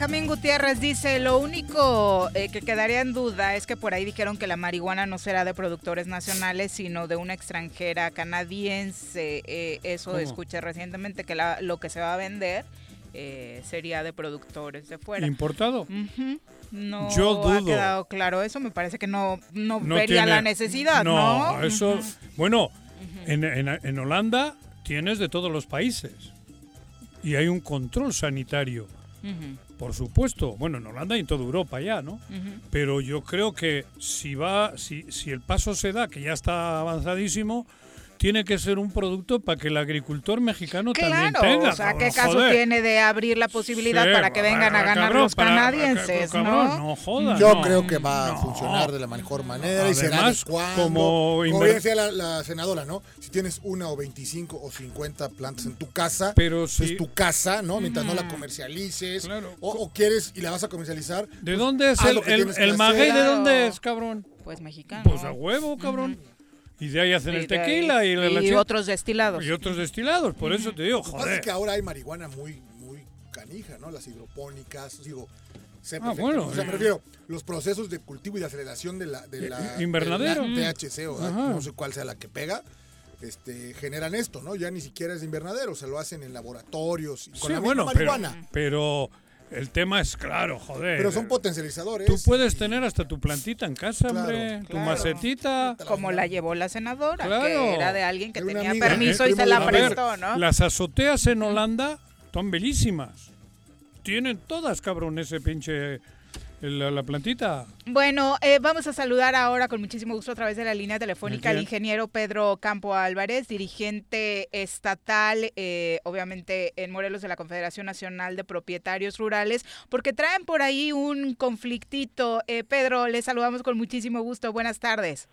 Benjamín Gutiérrez dice, lo único eh, que quedaría en duda es que por ahí dijeron que la marihuana no será de productores nacionales, sino de una extranjera canadiense. Eh, eso ¿Cómo? escuché recientemente, que la- lo que se va a vender eh, sería de productores de fuera. ¿Importado? No Yo ha dudo. quedado claro eso, me parece que no, no, No vería tiene- la necesidad, ¿no? No, eso... Bueno, en, en- en Holanda tienes de todos los países. Y hay un control sanitario. Por supuesto, bueno, en Holanda y en toda Europa ya, ¿no? Pero yo creo que si va, si, si el paso se da, que ya está avanzadísimo, tiene que ser un producto para que el agricultor mexicano también Claro, tenga. o sea, ¿qué caso joder. tiene de abrir la posibilidad Sí, para que vengan a para- ganar cabrón, los para- canadienses, cabrón, no? no jodas, Yo no. creo que va a funcionar de la mejor manera y será como Como bien decía la, la senadora, ¿no? Si tienes una o 25 o 50 plantas en tu casa, Pero es si- tu casa, ¿no? Mientras no la comercialices o, o quieres y la vas a comercializar. ¿De pues, dónde es el, el, el maguey? ¿De dónde es, cabrón? Pues mexicano. Pues a huevo, cabrón. Y de ahí hacen Y el de ahí- tequila y, la y otros destilados. Y otros destilados, por eso te digo, Lo que pasa es joder. que ahora hay marihuana muy, muy canija, ¿no? Las hidropónicas, digo, Ah, bueno, O sea, eh. me refiero, los procesos de cultivo y de aceleración de la, de la invernadero. de la THC o Ajá. no sé cuál sea la que pega. Este, generan esto, ¿no? Ya ni siquiera es de invernadero, se lo hacen en laboratorios y con Sí, la misma bueno, pero, marihuana. pero el tema es claro, joder. Pero son potencializadores. Tú puedes tener hasta tu plantita en casa, hombre, tu macetita. Como la llevó la senadora, Claro. que era de alguien que tenía amiga, permiso el y se la ver, prestó, ¿no? Las azoteas en Holanda son bellísimas. Tienen todas, cabrón, ese pinche. La, la plantita. Bueno, eh, vamos a saludar ahora con muchísimo gusto a través de la línea telefónica ¿A al ingeniero Pedro Campo Álvarez, dirigente estatal, eh, obviamente en Morelos de la Confederación Nacional de Propietarios Rurales, porque traen por ahí un conflictito. Eh, Pedro, le saludamos con muchísimo gusto. Buenas tardes.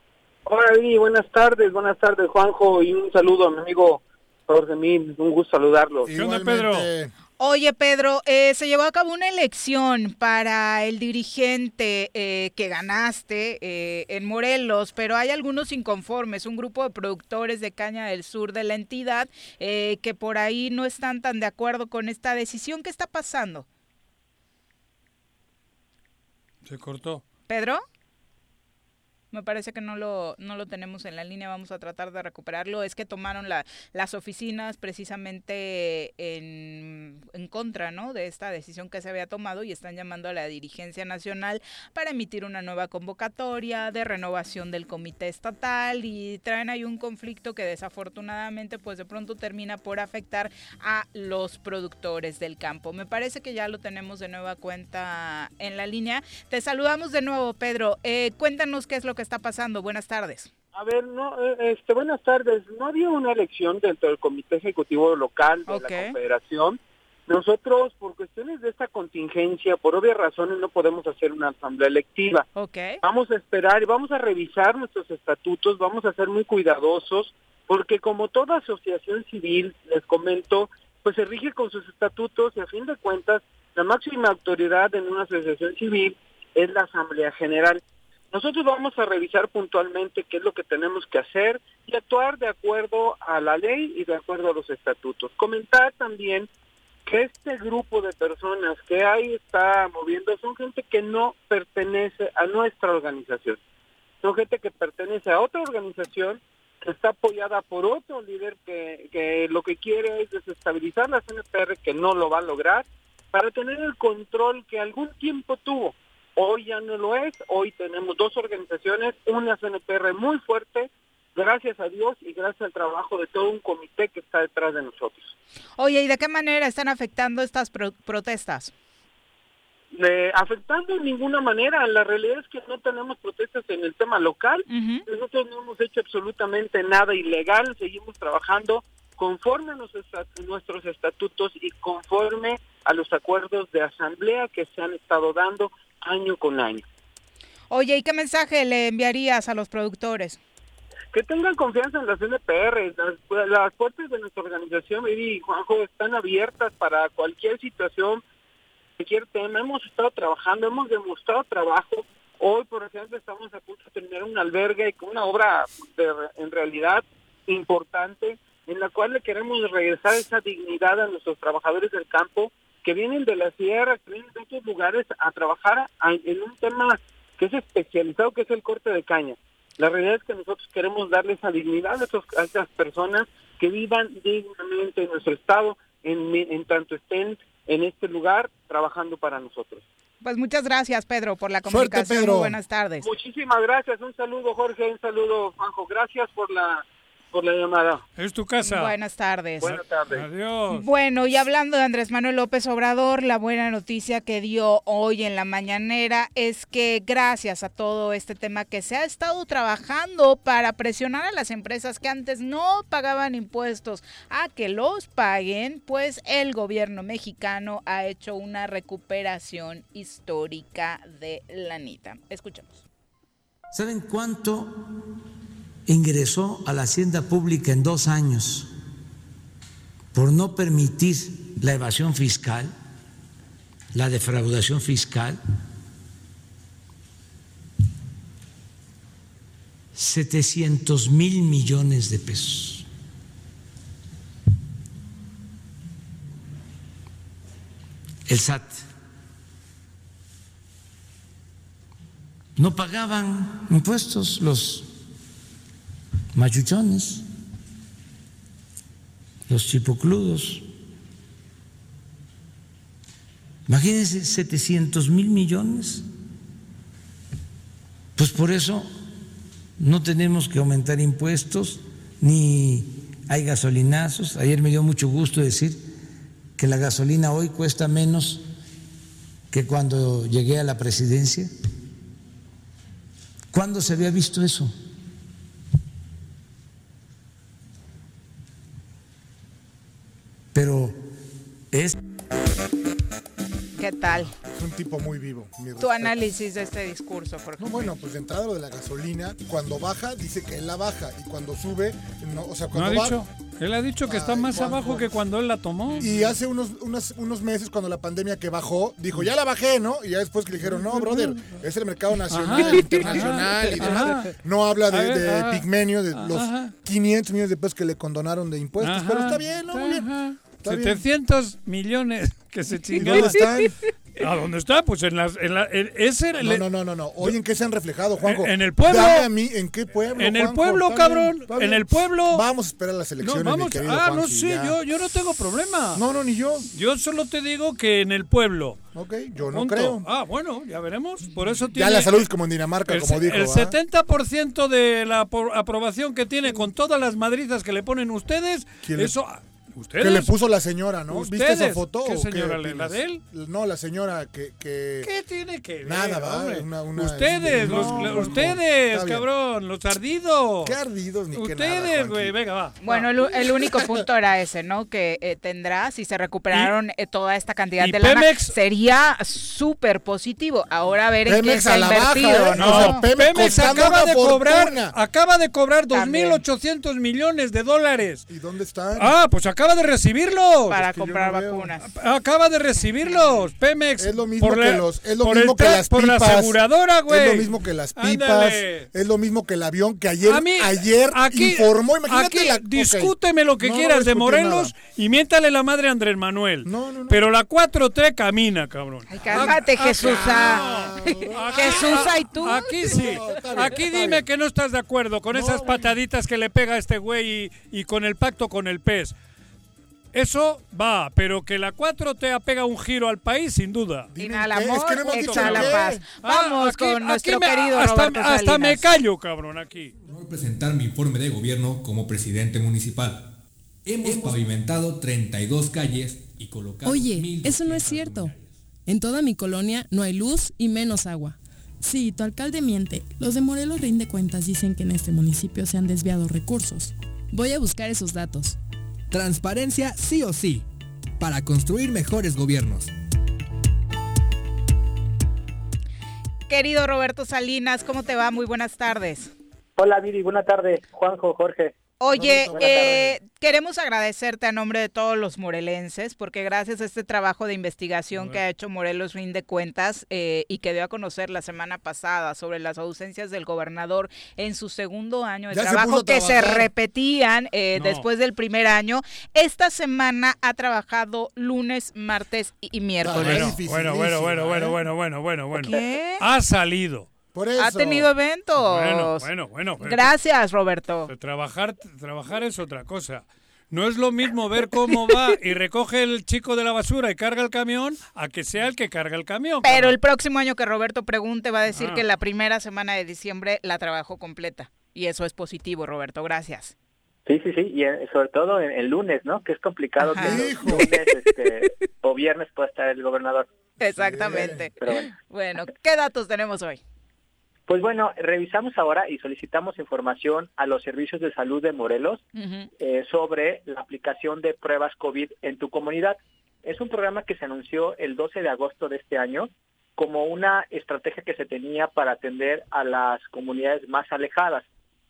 Hola, buenas tardes, buenas tardes, Juanjo, y un saludo a mi amigo Jorge Mil, un gusto saludarlo. ¿Qué onda, Pedro? Oye, Pedro, eh, se llevó a cabo una elección para el dirigente eh, que ganaste eh, en Morelos, pero hay algunos inconformes, un grupo de productores de caña del sur de la entidad que por ahí no están tan de acuerdo con esta decisión. ¿Qué está pasando? Se cortó. ¿Pedro? Me parece que no lo, no lo tenemos en la línea, vamos a tratar de recuperarlo. Es que tomaron la, las oficinas precisamente en, en contra ¿no? de esta decisión que se había tomado y están llamando a la dirigencia nacional para emitir una nueva convocatoria de renovación del comité estatal y traen ahí un conflicto que desafortunadamente pues de pronto termina por afectar a los productores del campo. Me parece que ya lo tenemos de nueva cuenta en la línea. Te saludamos de nuevo, Pedro. Eh, cuéntanos qué es lo que está pasando? Buenas tardes. A ver, no, eh, este, buenas tardes. No había una elección dentro del Comité Ejecutivo Local de la Confederación. Nosotros, por cuestiones de esta contingencia, por obvias razones, no podemos hacer una asamblea electiva. Okay. Vamos a esperar y vamos a revisar nuestros estatutos, vamos a ser muy cuidadosos, porque como toda asociación civil, les comento, pues se rige con sus estatutos y a fin de cuentas, la máxima autoridad en una asociación civil es la Asamblea General. Nosotros vamos a revisar puntualmente qué es lo que tenemos que hacer y actuar de acuerdo a la ley y de acuerdo a los estatutos. Comentar también que este grupo de personas que ahí está moviendo son gente que no pertenece a nuestra organización. Son gente que pertenece a otra organización que está apoyada por otro líder que, que lo que quiere es desestabilizar la CNPR, que no lo va a lograr, para tener el control que algún tiempo tuvo Hoy ya no lo es, hoy tenemos dos organizaciones, una CNPR muy fuerte, gracias a Dios y gracias al trabajo de todo un comité que está detrás de nosotros. Oye, ¿y de qué manera están afectando estas protestas? afectando en ninguna manera. La realidad es que no tenemos protestas en el tema local. Nosotros no hemos hecho absolutamente nada ilegal. Seguimos trabajando conforme a nuestros estatutos y conforme a los acuerdos de asamblea que se han estado dando año con año. Oye, ¿y qué mensaje le enviarías a los productores? Que tengan confianza en las NPR. Las, puertas de nuestra organización, y Juanjo, están abiertas para cualquier situación, cualquier tema. Hemos estado trabajando, hemos demostrado trabajo. Hoy, por ejemplo, estamos a punto de terminar un albergue con una obra en realidad importante en la cual le queremos regresar esa dignidad a nuestros trabajadores del campo que vienen de la sierra, que vienen de otros lugares a trabajar en un tema que es especializado, que es el corte de caña. La realidad es que nosotros queremos darle esa dignidad a, esos, esas personas que vivan dignamente en nuestro estado, en, en tanto estén en este lugar trabajando para nosotros. Pues muchas gracias, Pedro, por la comunicación. buenas tardes. Muchísimas gracias. Un saludo, Jorge. Un saludo, Juanjo. Gracias por la por la llamada. Es tu casa. Buenas tardes. Buenas tardes. Adiós. Bueno, y hablando de Andrés Manuel López Obrador, la buena noticia que dio hoy en la mañanera es que gracias a todo este tema que se ha estado trabajando para presionar a las empresas que antes no pagaban impuestos a que los paguen, pues el gobierno mexicano ha hecho una recuperación histórica de la anita. Escuchemos. ¿Saben cuánto ingresó a la hacienda pública en dos años por no permitir la evasión fiscal, la defraudación fiscal, 700 mil millones de pesos. El SAT. No pagaban impuestos los machuchones, los chipocludos. Imagínense 700 mil millones. Pues por eso no tenemos que aumentar impuestos ni hay gasolinazos. Ayer me dio mucho gusto decir que la gasolina hoy cuesta menos que cuando llegué a la presidencia. ¿Cuándo se había visto eso? Pero es... ¿Qué tal? Es un tipo muy vivo. Tu análisis de este discurso, por No, bueno, pues de entrada lo de la gasolina, cuando baja dice que él la baja y cuando sube, no, o sea, cuando ¿No ha dicho? Él ha dicho que está más abajo que cuando él la tomó. Y hace unos, unos, unos meses, cuando la pandemia que bajó, dijo, ya la bajé, ¿no? Y ya después que le dijeron, no, brother, es el mercado nacional, Ajá, internacional y demás. ajá. No habla de, de pigmenio, de los Ajá. 500 millones de pesos que le condonaron de impuestos. Ajá, Pero está bien, ¿no? Muy bien. Está bien. 700 millones que se ¿Y chingaron. dónde están? ¿A dónde está? Pues en las... En la, en- ese era el- No, no, no, no, no. Oye, ¿en qué se han reflejado, Juanjo? En- en el pueblo. Dame a mí, ¿en qué pueblo, En el pueblo, Está bien, cabrón. está En bien. el pueblo. Vamos a esperar las No, elecciones, vamos. mi querido Ah, no ya. yo, yo no tengo problema. No, no, ni yo. Yo solo te digo que en el pueblo. Ok, yo no Punto. creo. Ah, bueno, ya veremos. Por eso Ya tiene la salud es como en Dinamarca, el, como dijo. el ¿ah? 70% de la apro- aprobación que tiene con todas las madrizas que le ponen ustedes, ¿Quién le- eso ustedes Que le puso la señora, ¿no? ¿Viste esa foto? ¿Qué señora, la- la de él? No, la señora que... que... ¿Qué tiene que ver? Nada, va. Una, una- ustedes, No, los, ustedes, cabrón, los ardidos. ¿Qué ardidos ni qué nada, Ustedes, güey, venga, va. Bueno, el, el único punto era ese, ¿no? Que eh, tendrá, si se recuperaron eh, toda esta cantidad y de lana, Pemex- sería súper positivo. Ahora a ver en qué Pemex se ha la baja, invertido, ¿eh? ¿no? O sea, Pemex acaba de cobrar, acaba de cobrar También. 2.800 millones de dólares. ¿Y dónde están? Ah, pues acaba de recibirlos. para que comprar no veo. vacunas. Acaba de recibirlos, Pemex. Es lo mismo por que la- los, es lo por mismo el que las por pipas. la aseguradora, güey. Es lo mismo que las pipas. Ándale. Es lo mismo que el avión que ayer, mí, ayer aquí, informó. Imagínate aquí la. discúteme lo que No, no quieras de Morelos nada. y miéntale la madre a Andrés Manuel. No, no, no. Pero la 4T camina, cabrón. Ay, cálmate, Jesús. ah, Jesús, ¿y tú? Aquí sí. Aquí dime que no estás de acuerdo con esas pataditas que le pega a este güey y, y con el pacto con el pez. Eso va, pero que la 4T apega un giro al país, sin duda. Qué, es amor, que no hemos dicho exhala qué. paz. Ah, Vamos aquí- con aquí nuestro me- querido hasta, Roberto hasta me callo, cabrón, aquí. Honor presentar mi informe de gobierno como presidente municipal. Hemos pavimentado 32 calles y colocado Oye, 1,200 eso no es cierto. En toda mi colonia no hay luz y menos agua. Sí, tu alcalde miente. Los de Morelos Rinde Cuentas dicen que en este municipio se han desviado recursos. Voy a buscar esos datos. Transparencia sí o sí, para construir mejores gobiernos. Querido Roberto Salinas, ¿cómo te va? Muy buenas tardes. Hola Viri, buena tarde. Juanjo, Jorge. Oye, eh, queremos agradecerte a nombre de todos los morelenses, porque gracias a este trabajo de investigación que ha hecho Morelos Rinde Cuentas eh, y que dio a conocer la semana pasada sobre las ausencias del gobernador en su segundo año de Ya trabajo que se repetían eh, No. después del primer año, esta semana ha trabajado lunes, martes y miércoles. Bueno, bueno, bueno, bueno, bueno, bueno, bueno, bueno, bueno. ¿Qué? Ha salido. Por eso. Ha tenido eventos. Bueno, bueno, bueno. pero- Gracias, Roberto. Trabajar, trabajar es otra cosa. No es lo mismo ver cómo va y recoge el chico de la basura y carga el camión a que sea el que carga el camión. Pero cabrón. el próximo año que Roberto pregunte va a decir Ah. que la primera semana de diciembre la trabajó completa. Y eso es positivo, Roberto. Gracias. Sí, sí, sí, y eh, sobre todo en el lunes, ¿no? Que es complicado Ajá. que los lunes este, o viernes pueda estar el gobernador. Exactamente. Pero bueno. Bueno, ¿qué datos tenemos hoy? Pues bueno, revisamos ahora y solicitamos información a los servicios de salud de Morelos eh, sobre la aplicación de pruebas COVID en tu comunidad. Es un programa que se anunció el 12 de agosto de este año como una estrategia que se tenía para atender a las comunidades más alejadas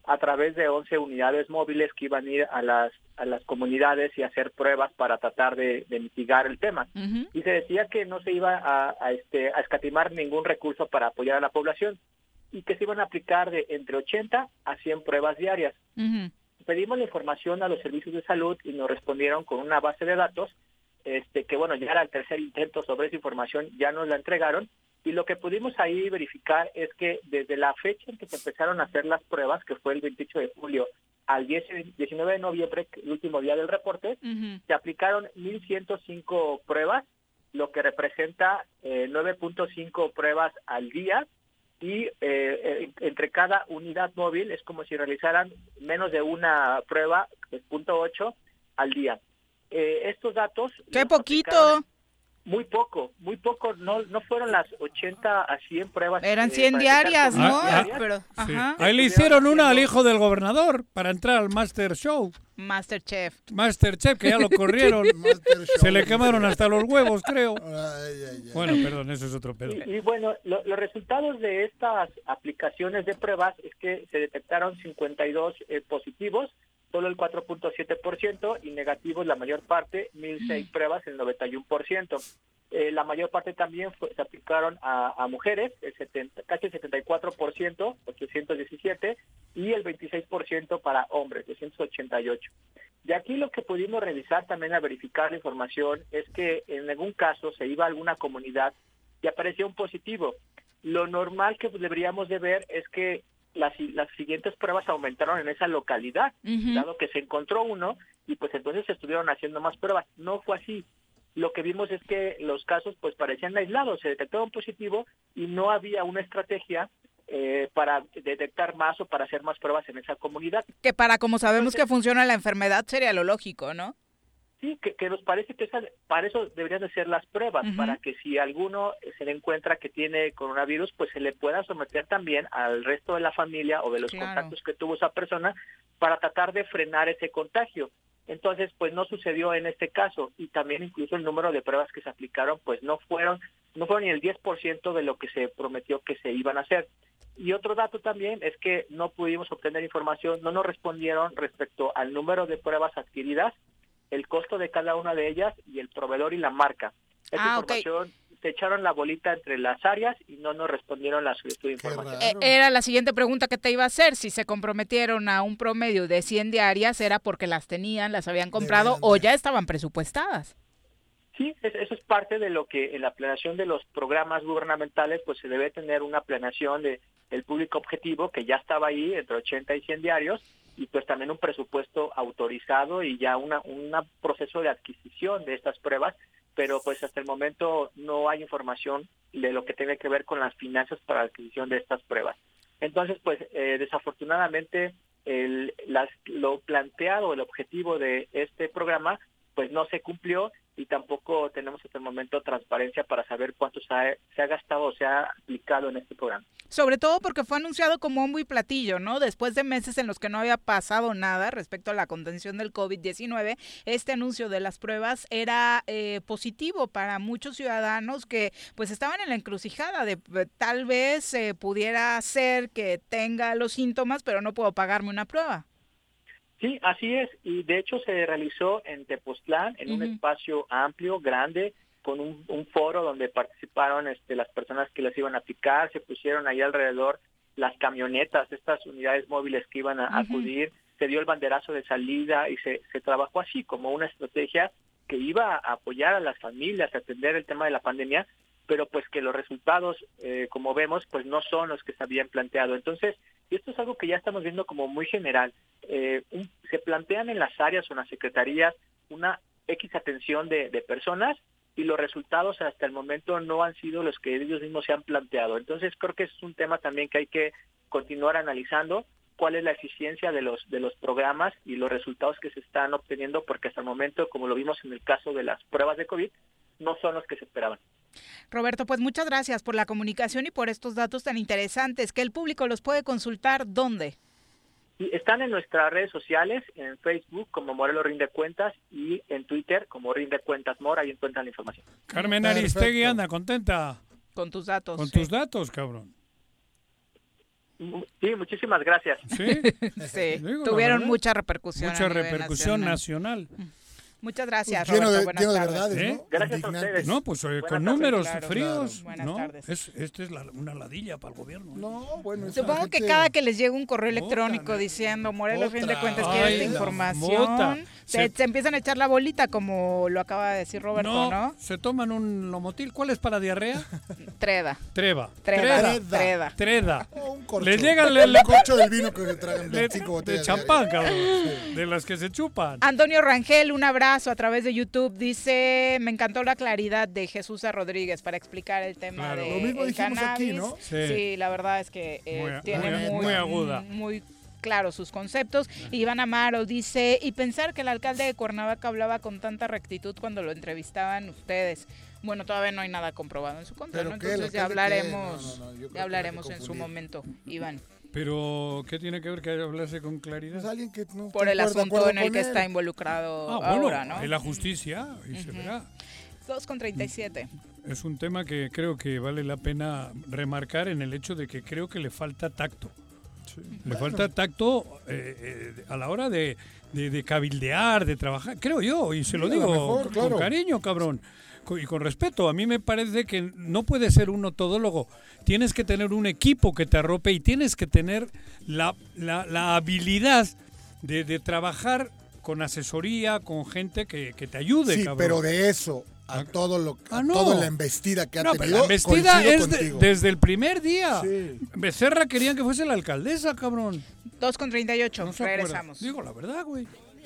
a través de 11 unidades móviles que iban a ir a las, a las comunidades y hacer pruebas para tratar de, de mitigar el tema. Y se decía que no se iba a, a, este, a escatimar ningún recurso para apoyar a la población y que se iban a aplicar de entre 80 a 100 pruebas diarias Ujú. pedimos la información a los servicios de salud y nos respondieron con una base de datos, este que bueno, ya era el tercer intento sobre esa información, ya nos la entregaron, y lo que pudimos ahí verificar es que desde la fecha en que se empezaron a hacer las pruebas, que fue el 28 de julio, al 10 19 de noviembre, el último día del reporte, Ujú. se aplicaron 1.105 pruebas, lo que representa eh, 9.5 pruebas al día, y eh, entre cada unidad móvil es como si realizaran menos de una prueba, punto ocho, al día. Eh, estos datos... ¡Qué poquito! aplicaron Muy poco, muy poco, no no fueron las 80 a 100 pruebas. Eran eh, 100 para empezar diarias, ¿no? Ah, ah, diarias. Pero, Sí. ajá. Ahí le hicieron una al hijo del gobernador para entrar al Master Show. Masterchef. Masterchef, que ya lo corrieron. Master. Se le quemaron hasta los huevos, creo. Ay, ay, ay. Bueno, perdón, eso es otro pedo. Y, y bueno, lo- los resultados de estas aplicaciones de pruebas es que se detectaron 52 eh, positivos solo el 4.7% y negativos la mayor parte, 1.006 pruebas, el 91%. Eh, la mayor parte también se aplicaron a, mujeres, el 70, casi el 74%, 817, y el 26% para hombres, 288. De aquí lo que pudimos revisar también a verificar la información es que en algún caso se iba a alguna comunidad y apareció un positivo. Lo normal que deberíamos de ver es que las, las siguientes pruebas aumentaron en esa localidad, dado que se encontró uno y pues entonces se estuvieron haciendo más pruebas. No fue así lo que vimos es que los casos pues parecían aislados, se detectó un positivo y no había una estrategia eh, para detectar más o para hacer más pruebas en esa comunidad. Que para como sabemos que funciona la enfermedad sería lo lógico, ¿no? Sí, que, nos parece que para eso deberían de ser las pruebas, para que si alguno se le encuentra que tiene coronavirus, pues se le pueda someter también al resto de la familia o de los contactos que tuvo esa persona para tratar de frenar ese contagio. Entonces, pues no sucedió en este caso y también incluso el número de pruebas que se aplicaron, pues no fueron, no fueron ni el 10% de lo que se prometió que se iban a hacer. Y otro dato también es que no pudimos obtener información, no nos respondieron respecto al número de pruebas adquiridas, el costo de cada una de ellas y el proveedor y la marca. Esta ah, información se echaron la bolita entre las áreas y no nos respondieron la solicitud de información. Eh, era la siguiente pregunta que te iba a hacer. Si se comprometieron a un promedio de 100 diarias, ¿era porque las tenían, las habían comprado o ya estaban presupuestadas? Sí, eso es parte de lo que en la planeación de los programas gubernamentales, pues se debe tener una planeación de, del público objetivo que ya estaba ahí entre 80 y 100 diarios y pues también un presupuesto autorizado y ya una, un proceso de adquisición de estas pruebas pero pues hasta el momento no hay información de lo que tiene que ver con las finanzas para la adquisición de estas pruebas. Entonces, pues eh, desafortunadamente el, lo planteado, el objetivo de este programa, pues no se cumplió y tampoco tenemos hasta el momento transparencia para saber cuánto se ha, se ha gastado o se ha aplicado en este programa. Sobre todo porque fue anunciado como un y platillo, ¿no? Después de meses en los que no había pasado nada respecto a la contención del COVID-19, este anuncio de las pruebas era eh, positivo para muchos ciudadanos que pues estaban en la encrucijada de eh, tal vez eh, pudiera ser que tenga los síntomas, pero no puedo pagarme una prueba. Sí, así es. Y de hecho se realizó en Tepoztlán, en un espacio amplio, grande, con un, foro donde participaron este, las personas que las iban a aplicar, se pusieron ahí alrededor las camionetas, estas unidades móviles que iban a acudir, se dio el banderazo de salida y se, se trabajó así como una estrategia que iba a apoyar a las familias, a atender el tema de la pandemia, pero pues que los resultados, eh, como vemos, pues no son los que se habían planteado. Entonces, esto es algo que ya estamos viendo como muy general. Eh, se plantean en las áreas o en las secretarías una X atención de, de personas y los resultados hasta el momento no han sido los que ellos mismos se han planteado. Entonces creo que es un tema también que hay que continuar analizando cuál es la eficiencia de los de los programas y los resultados que se están obteniendo porque hasta el momento, como lo vimos en el caso de las pruebas de COVID, no son los que se esperaban. Roberto, pues muchas gracias por la comunicación y por estos datos tan interesantes que el público los puede consultar dónde. Están en nuestras redes sociales, en Facebook como Morelos Rinde Cuentas y en Twitter como Rinde Cuentas Mora, ahí encuentran la información. Carmen Aristegui anda contenta. Con tus datos. Con tus datos, cabrón. Sí, muchísimas gracias. Sí, sí. tuvieron mucha repercusión. Mucha repercusión nacional. Muchas gracias, Roberto. de, Buenas tardes. ¿Eh? Gracias a ustedes. No, pues eh, con números fríos. ¿no? Es, esta es una ladilla para el gobierno. ¿eh? No, bueno. Supongo que cada que les llega un correo electrónico diciendo Morelos, fin de cuentas, quiere esta información, se, empiezan a echar la bolita, como lo acaba de decir Roberto, ¿no? ¿no? Se toman un lomotil. ¿Cuál es para diarrea? Treda. Treva. Treda. Treda. Treda. Oh, un corcho. Les llega el, el corcho del vino que se tragan de cinco botellas. De champán, cabrón. De las que se chupan. Antonio Rangel, un abrazo a través de YouTube. Dice, me encantó la claridad de Jesús Rodríguez para explicar el tema de Lo mismo dijimos aquí, ¿no? Sí. la verdad es que eh, tiene muy, aguda. muy claro sus conceptos. Iván Amaro dice, y pensar que el alcalde de Cuernavaca hablaba con tanta rectitud cuando lo entrevistaban ustedes. Bueno, todavía no hay nada comprobado en su contra, ¿no? Entonces ya hablaremos, ya hablaremos en su momento, Iván. Pero, ¿qué tiene que ver que hablase con claridad? Pues alguien que no Por el asunto en el que está involucrado ah, ahora, ¿no? En la justicia, y se verá. 2 con 37. Es un tema que creo que vale la pena remarcar en el hecho de que creo que le falta tacto Le falta tacto eh, eh, a la hora de, de, cabildear, de trabajar, creo yo, y se lo digo con, cariño, cabrón, y con respeto. A mí me parece que no puede ser un todólogo. Tienes que tener un equipo que te arrope y tienes que tener la, la, habilidad de, de, trabajar con asesoría, con gente que, que te ayude. Sí, pero de eso a todo lo ah, toda la embestida que ha tenido. la embestida es desde el primer día. Becerra querían que fuese la alcaldesa, cabrón. 2 con 38, no regresamos. Digo la verdad, güey.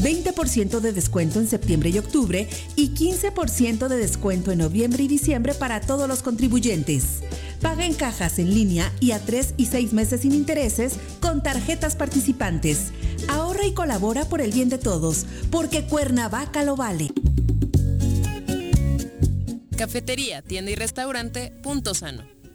20% de descuento en septiembre y octubre y 15% de descuento en noviembre y diciembre para todos los contribuyentes. Paga en cajas en línea y a 3 y 6 meses sin intereses con tarjetas participantes. Ahorra y colabora por el bien de todos, porque Cuernavaca lo vale. Cafetería, tienda y restaurante, punto sano.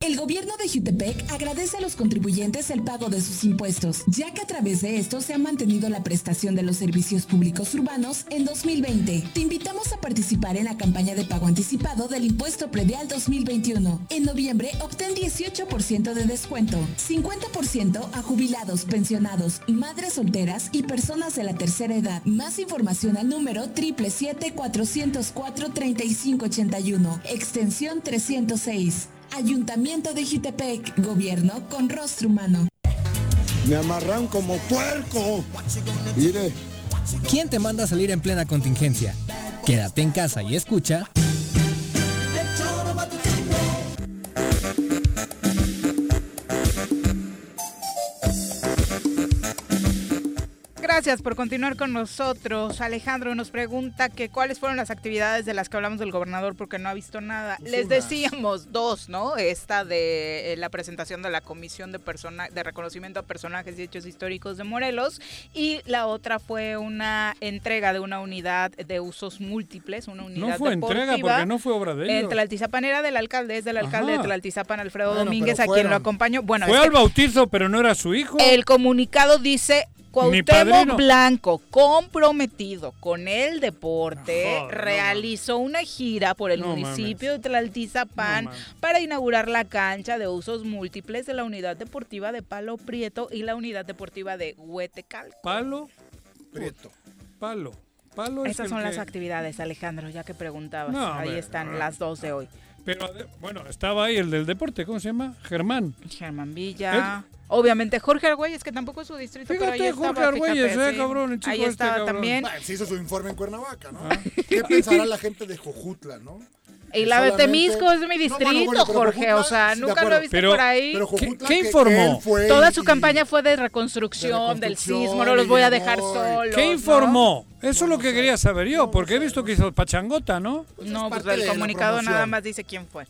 El gobierno de Jutepec agradece a los contribuyentes el pago de sus impuestos, ya que a través de esto se ha mantenido la prestación de los servicios públicos urbanos en 2020. Te invitamos a participar en la campaña de pago anticipado del impuesto predial 2021. En noviembre obtén 18% de descuento, 50% a jubilados, pensionados, madres solteras y personas de la tercera edad. Más información al número 777-404-3581, extensión 306. Ayuntamiento de Jitepec, gobierno con rostro humano. Me amarran como puerco. Mire. ¿Quién te manda a salir en plena contingencia? Quédate en casa y escucha. Gracias por continuar con nosotros. Alejandro nos pregunta que cuáles fueron las actividades de las que hablamos del gobernador porque no ha visto nada. Les decíamos dos, ¿no? Esta de eh, la presentación de la Comisión de, persona, de Reconocimiento a Personajes y Hechos Históricos de Morelos y la otra fue una entrega de una unidad de usos múltiples, una unidad No fue entrega porque no fue obra de ellos. En Tlaltizapan era del alcalde, es del alcalde de Tlaltizapan, Alfredo Domínguez, a quien lo acompañó. Bueno, fue al bautizo, pero no era su hijo. El comunicado dice Cuauhtémoc Blanco, comprometido con el deporte, realizó una gira por el municipio de Tlaltizapán para inaugurar la cancha de usos múltiples de la unidad deportiva de Palo Prieto y la unidad deportiva de Huetecal. Palo Prieto. Palo. Palo Esas son las actividades, Alejandro, ya que preguntabas. Ahí están las dos de hoy. Pero bueno, estaba ahí el del deporte, ¿cómo se llama? Germán. Germán Villa. Obviamente, Jorge Argüelles, que tampoco es su distrito, pero ahí Jorge Argüelles, eh, cabrón, el chico Ahí este, estaba también. se hizo su informe en Cuernavaca, ¿no? Ah. ¿Qué pensará la gente de Jojutla, no? Y la de Temisco es de mi distrito, Jorge. o sea, nunca lo he visto por ahí. Pero ¿Qué, informó? Toda su campaña fue de reconstrucción, del sismo, no los voy a dejar solos. ¿Qué informó? Eso es lo que quería saber yo, porque he visto que hizo pachangota, ¿no? No, pues el comunicado nada más dice quién fue.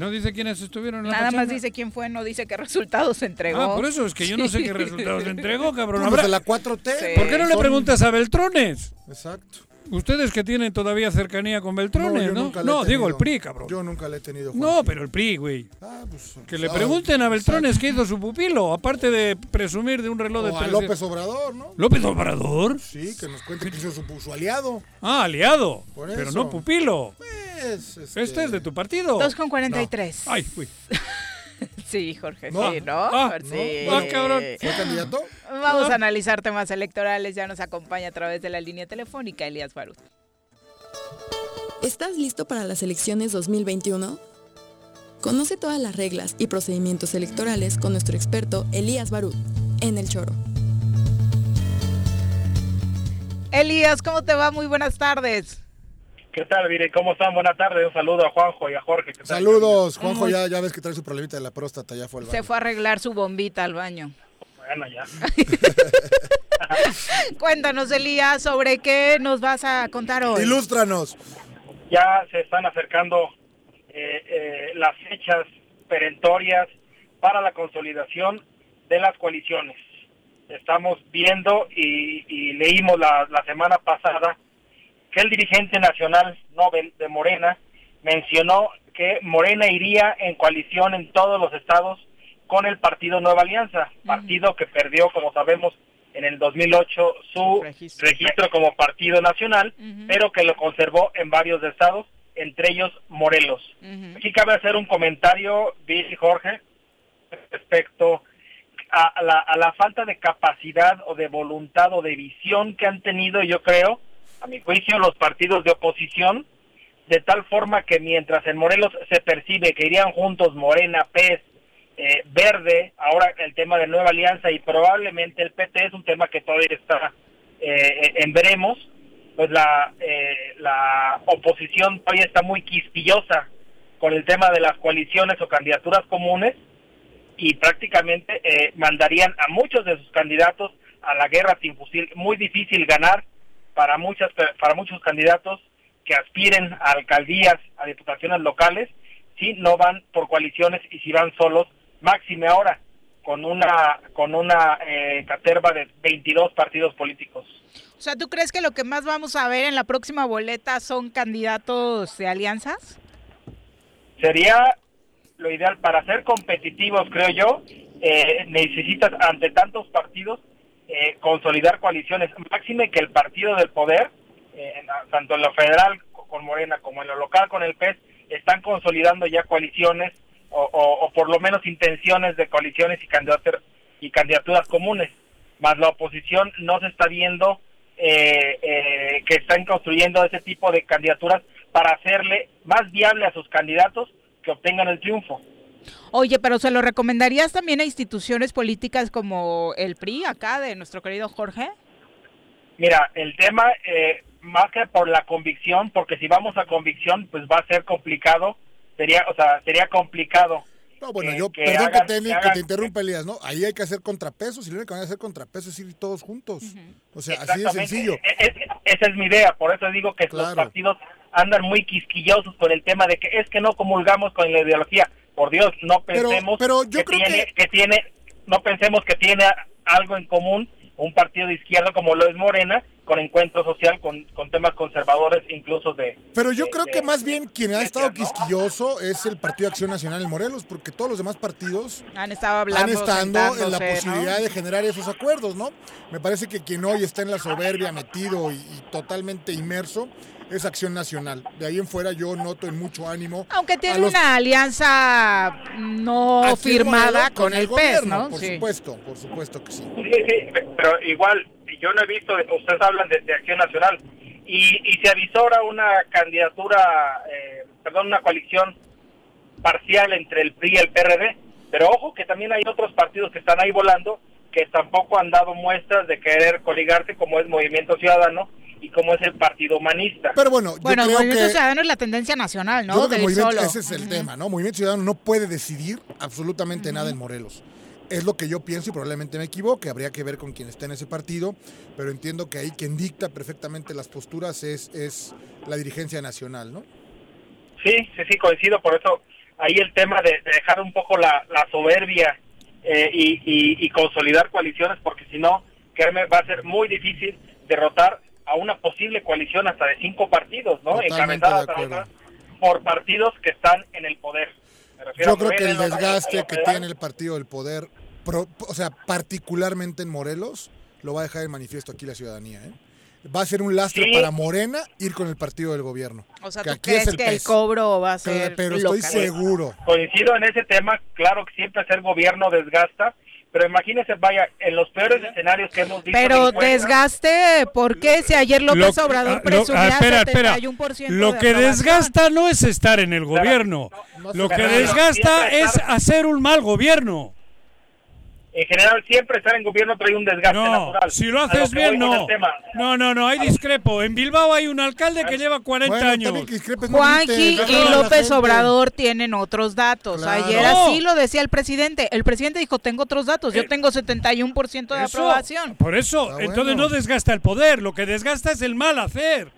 No dice quiénes estuvieron en la Nada más dice quién fue, no dice qué resultados se entregó. Ah, por eso es que yo no sé qué resultados se entregó, cabrón. Pues de la 4T. ¿Por qué no le preguntas a Beltrones? Exacto. Ustedes que tienen todavía cercanía con Beltrones, yo ¿no? nunca le he No, digo el. PRI, cabrón. Yo nunca le he tenido. Juan. No, pero el PRI, güey. Ah, pues, Que le pregunten a Beltrones qué hizo su pupilo, aparte de presumir de un reloj de O a 300. López Obrador, ¿no? ¿López Obrador? Sí, que nos cuente que hizo su, su aliado. Ah, aliado. Por Pero no pupilo. Pues, este, Este es de tu partido. 2 con 43. Ay, uy. Sí, Jorge, No. sí, ¿no? Ah, sí. no. Ah, cabrón. ¿Fue candidato? Vamos Ah. a analizar temas electorales. Ya nos acompaña a través de la línea telefónica Elías Barut. ¿Estás listo para las elecciones 2021? Conoce todas las reglas y procedimientos electorales con nuestro experto Elías Barut en El Choro. Elías, ¿cómo te va? Muy buenas tardes. ¿Qué tal, Vire? ¿Cómo están? Buenas tardes. Un saludo a Juanjo y a Jorge. ¿Qué tal? Saludos, Juanjo, ya, ya ves que trae su problemita de la próstata, ya fue al Se baño. fue a arreglar su bombita al baño. Bueno, ya. Cuéntanos, Elías, sobre qué nos vas a contar hoy. Ilústranos. Ya se están acercando eh, eh, las fechas perentorias para la consolidación de las coaliciones. Estamos viendo y, y leímos la, la semana pasada que el dirigente nacional Nobel de Morena mencionó que Morena iría en coalición en todos los estados con el partido Nueva Alianza, partido que perdió, como sabemos, en el 2008 su registro, como partido nacional, pero que lo conservó en varios estados, entre ellos Morelos. Aquí cabe hacer un comentario, Bill y Jorge, respecto a la, a la falta de capacidad o de voluntad o de visión que han tenido, yo creo, a mi juicio, los partidos de oposición, de tal forma que mientras en Morelos se percibe que irían juntos Morena, PES, eh, Verde, ahora el tema de Nueva Alianza y probablemente el PT es un tema que todavía está eh, en veremos, pues la, eh, la oposición todavía está muy quisquillosa con el tema de las coaliciones o candidaturas comunes y prácticamente eh, mandarían a muchos de sus candidatos a la guerra sin fusil. Muy difícil ganar para muchas para muchos candidatos que aspiren a alcaldías, a diputaciones locales, si no van por coaliciones y si van solos, máxime ahora con una con una eh, caterva de 22 partidos políticos. O sea, ¿tú crees que lo que más vamos a ver en la próxima boleta son candidatos de alianzas? sería lo ideal para ser competitivos, creo yo. eh, necesitas ante tantos partidos eh, consolidar coaliciones. Máxime que el partido del poder, eh, tanto en lo federal co- con Morena como en lo local con el PES, están consolidando ya coaliciones o, o- por lo menos intenciones de coaliciones y candidaturas, y candidaturas comunes. Más la oposición no se está viendo eh, eh, que están construyendo ese tipo de candidaturas para hacerle más viable a sus candidatos que obtengan el triunfo. Oye, pero ¿se lo recomendarías también a instituciones políticas como el PRI acá de nuestro querido Jorge? Mira, el tema, eh, más que por la convicción, porque si vamos a convicción, pues va a ser complicado, sería, o sea, sería complicado. No, bueno, eh, yo, que perdón hagan- que, te, que hagan- te interrumpa, Elías, ¿no? Ahí hay que hacer contrapesos y lo único que van a hacer contrapesos es ir todos juntos. O sea, así de sencillo. E- e- esa es mi idea, por eso digo que los partidos andan muy quisquillosos con el tema de que es que no comulgamos con la ideología. Por Dios, no pensemos pero yo que, creo tiene, que... tiene, no pensemos que tiene algo en común un partido de izquierda como lo es Morena, con encuentro social, con, con temas conservadores, incluso de... Pero yo de- creo de- que más bien quien ha estado ¿no? quisquilloso es el Partido de Acción Nacional en Morelos, porque todos los demás partidos Han estado hablando, han estado en la posibilidad de generar esos acuerdos, ¿no? Me parece que quien hoy está en la soberbia, metido y, y totalmente inmerso, es Acción Nacional. De ahí en fuera yo noto en mucho ánimo. Aunque tiene los- una alianza no firmada con, el, PES, gobierno, ¿no? Por Sí. supuesto, por supuesto que sí. Sí, sí, pero igual, yo no he visto, ustedes hablan de, de Acción Nacional, y, y se avisora una candidatura, eh, perdón, una coalición parcial entre el PRI y el PRD, pero ojo que también hay otros partidos que están ahí volando, que tampoco han dado muestras de querer coligarse, como es Movimiento Ciudadano y como es el Partido Humanista. Pero bueno, yo Bueno, el creo Movimiento que... Ciudadano es la tendencia nacional, Yo ¿no? creo que Del Movimiento- solo. ese es el tema, ¿no? Movimiento Ciudadano no puede decidir absolutamente nada en Morelos. Es lo que yo pienso y probablemente me equivoque. Habría que ver con quién está en ese partido, pero entiendo que ahí quien dicta perfectamente las posturas es, es la dirigencia nacional, ¿no? Sí, sí, sí, coincido, por eso ahí el tema de, dejar un poco la, soberbia eh, y, consolidar coaliciones, porque si no, créeme, va a ser muy difícil derrotar a una posible coalición hasta de cinco partidos, ¿no? Encabezada por partidos que están en el poder. Yo creo que el desgaste que tiene el partido del poder, o sea, particularmente en Morelos, lo va a dejar en manifiesto aquí la ciudadanía, ¿eh? va a ser un lastre para Morena ir con el partido del gobierno. O sea, que ¿tú crees que el cobro va a ser Pero, estoy seguro. Coincido en ese tema, claro que siempre ser gobierno desgasta, pero imagínese, vaya, en los peores escenarios que hemos visto. Pero desgaste, ¿por qué? Si ayer López Obrador ah, presumía ah, espera, espera. Lo que desgasta no es estar en el gobierno. lo que desgasta es hacer un mal gobierno en general siempre estar en gobierno trae un desgaste no, natural. Si lo haces bien, no. No, no, no, hay discrepo. En Bilbao hay un alcalde que lleva 40 años. Juanji y López Obrador tienen otros datos. Ayer así lo decía el presidente. El presidente dijo, tengo otros datos. Yo eh, tengo 71% de aprobación. Por eso, entonces no desgasta el poder. Lo que desgasta es el mal hacer.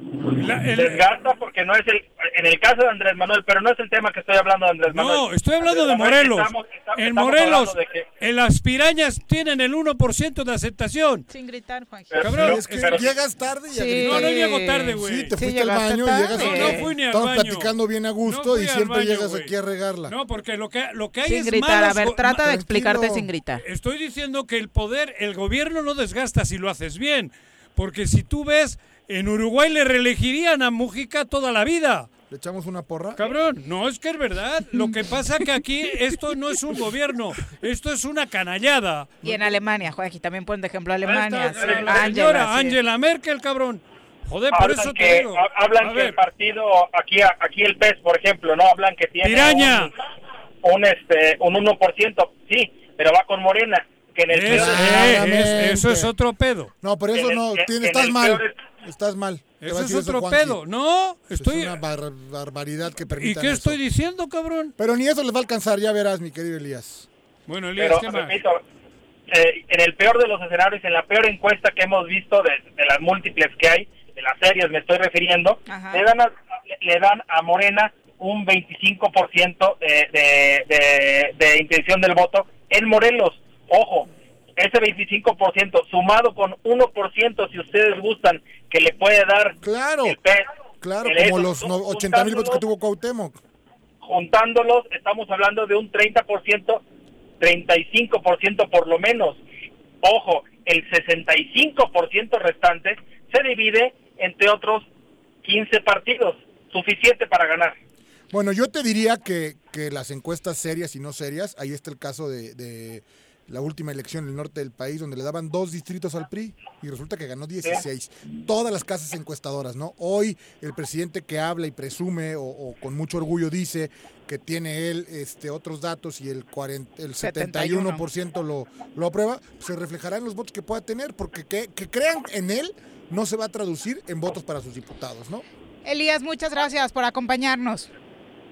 Desgasta porque no es el, en el caso de Andrés Manuel, pero no es el tema que estoy hablando de Andrés Manuel. No, estoy hablando de Morelos. en Morelos, en las pirañas tienen el 1% de aceptación. Sin gritar, Juan Cabrón, es que llegas tarde y No, no llego tarde, güey. Sí, te fuiste al baño y llegas No, no fui ni al Estamos platicando bien a gusto y siempre llegas aquí a regarla. No, porque lo que, lo que hay sin gritar, a ver, trata de explicarte sin gritar. Estoy diciendo que el poder, el gobierno no desgasta si lo haces bien. Porque si tú ves en Uruguay le reelegirían a Mujica toda la vida. ¿Le echamos una porra? Cabrón, no, es que es verdad. Lo que pasa que aquí esto no es un gobierno, esto es una canallada. Y en Alemania, Joaquín, también ponen de ejemplo Alemania. señora Angela Merkel, cabrón. Joder, por eso te digo. Hablan que el partido, aquí, aquí el PES, por ejemplo, no hablan que tiene ¡Piraña! Un, este, un 1%, sí, pero va con Morena. Que en el eso es otro pedo. No, por eso no, estás mal. Estás mal. Eso es otro pedo. No, estoy. Es una barbaridad que permitan ¿Y qué estoy diciendo, cabrón? Pero ni eso les va a alcanzar, ya verás, mi querido Elías. Bueno, Elías, ¿qué más? Eh, en el peor de los escenarios, en la peor encuesta que hemos visto de, las múltiples que hay, de las series me estoy refiriendo, le dan, a, le dan a Morena un 25% de, de, de, de intención del voto en Morelos. Ojo, ese 25% sumado con 1%, si ustedes gustan, que le puede dar claro, el Claro, como los 80 mil votos que tuvo Cuauhtémoc. Juntándolos, estamos hablando de un 30%, 35% por lo menos. Ojo, el 65% restante se divide entre otros 15 partidos, suficiente para ganar. Bueno, yo te diría que, que las encuestas serias y no serias, ahí está el caso de la última elección en el norte del país, donde le daban dos distritos al PRI y resulta que ganó 16. Todas las casas encuestadoras, ¿no? Hoy el presidente que habla y presume o, con mucho orgullo dice que tiene él este, otros datos y el, 40, el 71% lo, lo aprueba, se reflejará en los votos que pueda tener, porque que, que crean en él no se va a traducir en votos para sus diputados, ¿no? Elías, muchas gracias por acompañarnos.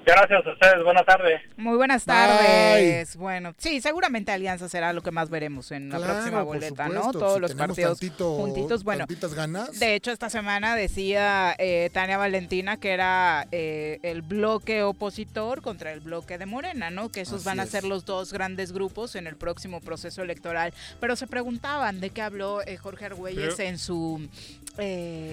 Gracias a ustedes, buenas tardes. Muy buenas tardes. Bueno, sí, seguramente Alianza será lo que más veremos en la próxima boleta, ¿no? Todos los partidos juntitos. Bueno, ganas. de hecho, esta semana decía eh, Tania Valentina que era eh, el bloque opositor contra el bloque de Morena, ¿no? Que esos van a ser los dos grandes grupos en el próximo proceso electoral. Pero se preguntaban de qué habló eh, Jorge Argüelles en su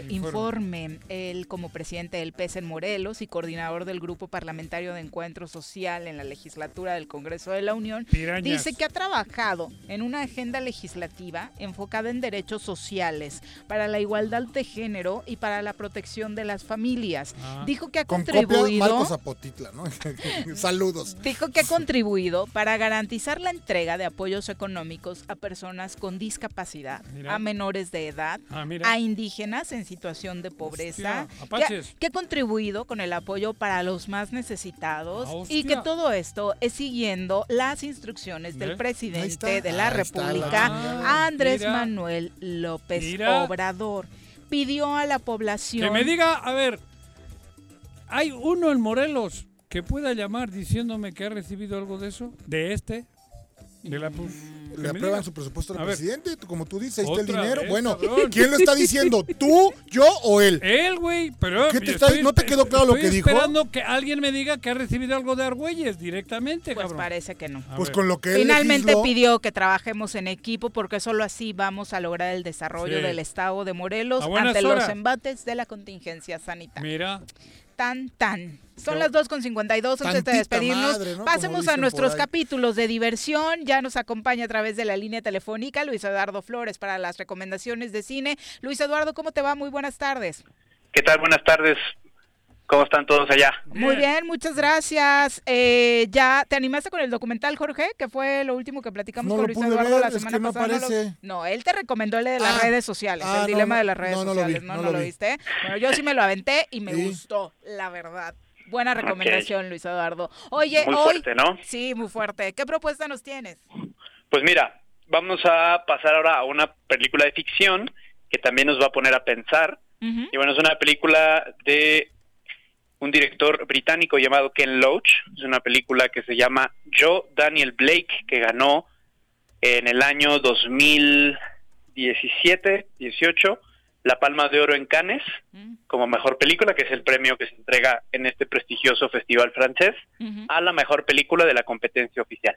informe. Él como presidente del PES en Morelos y coordinador del grupo parlamentario de Encuentro Social en la legislatura del Congreso de la Unión, dice que ha trabajado en una agenda legislativa enfocada en derechos sociales, para la igualdad de género y para la protección de las familias. Ah. Dijo que ha contribuido... Saludos. Dijo que ha contribuido para garantizar la entrega de apoyos económicos a personas con discapacidad, a menores de edad, ah, a indígenas en situación de pobreza, que ha contribuido con el apoyo para los más necesitados necesitados ah, y que todo esto es siguiendo las instrucciones del presidente de la República, Andrés Manuel López Obrador. Pidió a la población... Que me diga, a ver, ¿hay uno en Morelos que pueda llamar diciéndome que ha recibido algo de eso? ¿De este? De la le aprueban su presupuesto al presidente, como tú dices, ahí está el dinero. bueno, ¿quién lo está diciendo? ¿Tú, yo o él? Él, güey, pero ¿Qué te ¿No te quedó claro lo que dijo? Estoy esperando que alguien me diga que ha recibido algo de Argüelles directamente, Pues parece que no. pues con lo que él Finalmente legisló, pidió que trabajemos en equipo porque solo así vamos a lograr el desarrollo Sí. del estado de Morelos ante los embates de la contingencia sanitaria. Mira. Tan, tan. Son Qué las 2.52 antes de despedirnos. madre, ¿no? Como Pasemos a nuestros capítulos de diversión. Ya nos acompaña a través de la línea telefónica Luis Eduardo Flores para las recomendaciones de cine. Luis Eduardo, ¿cómo te va? Muy buenas tardes. ¿Qué tal? Buenas tardes. ¿Cómo están todos allá? Muy bien, muchas gracias. Eh, ¿Ya te animaste con el documental, Jorge? Que fue lo último que platicamos No con Luis Eduardo ver, la es semana que no pasada. aparece. No, él te recomendó el de las Ah, redes sociales, ah, el no, dilema no, de las redes no, no lo vi, sociales. no, no no lo lo vi. viste. Bueno, yo sí me lo aventé y me Sí. gustó, la verdad. Buena recomendación, Luis Eduardo. Oye, Muy hoy. fuerte, ¿no? Sí, muy fuerte. ¿Qué propuesta nos tienes? Pues mira, vamos a pasar ahora a una película de ficción que también nos va a poner a pensar. Y bueno, es una película de un director británico llamado Ken Loach. Es una película que se llama Yo, Daniel Blake, que ganó en el año 2017, 18, la Palma de Oro en Cannes como mejor película, que es el premio que se entrega en este prestigioso festival francés, a la mejor película de la competencia oficial.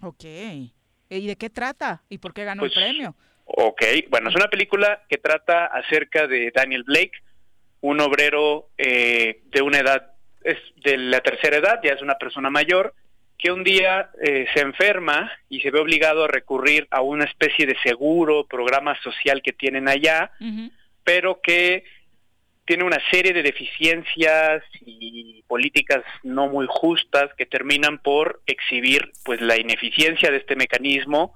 Ok. ¿Y de qué trata? ¿Y por qué ganó Pues, el premio? Ok, bueno, es una película que trata acerca de Daniel Blake, un obrero eh, de una edad, es de la tercera edad, ya es una persona mayor, que un día eh, se enferma y se ve obligado a recurrir a una especie de seguro, programa social que tienen allá, pero que tiene una serie de deficiencias y políticas no muy justas que terminan por exhibir pues la ineficiencia de este mecanismo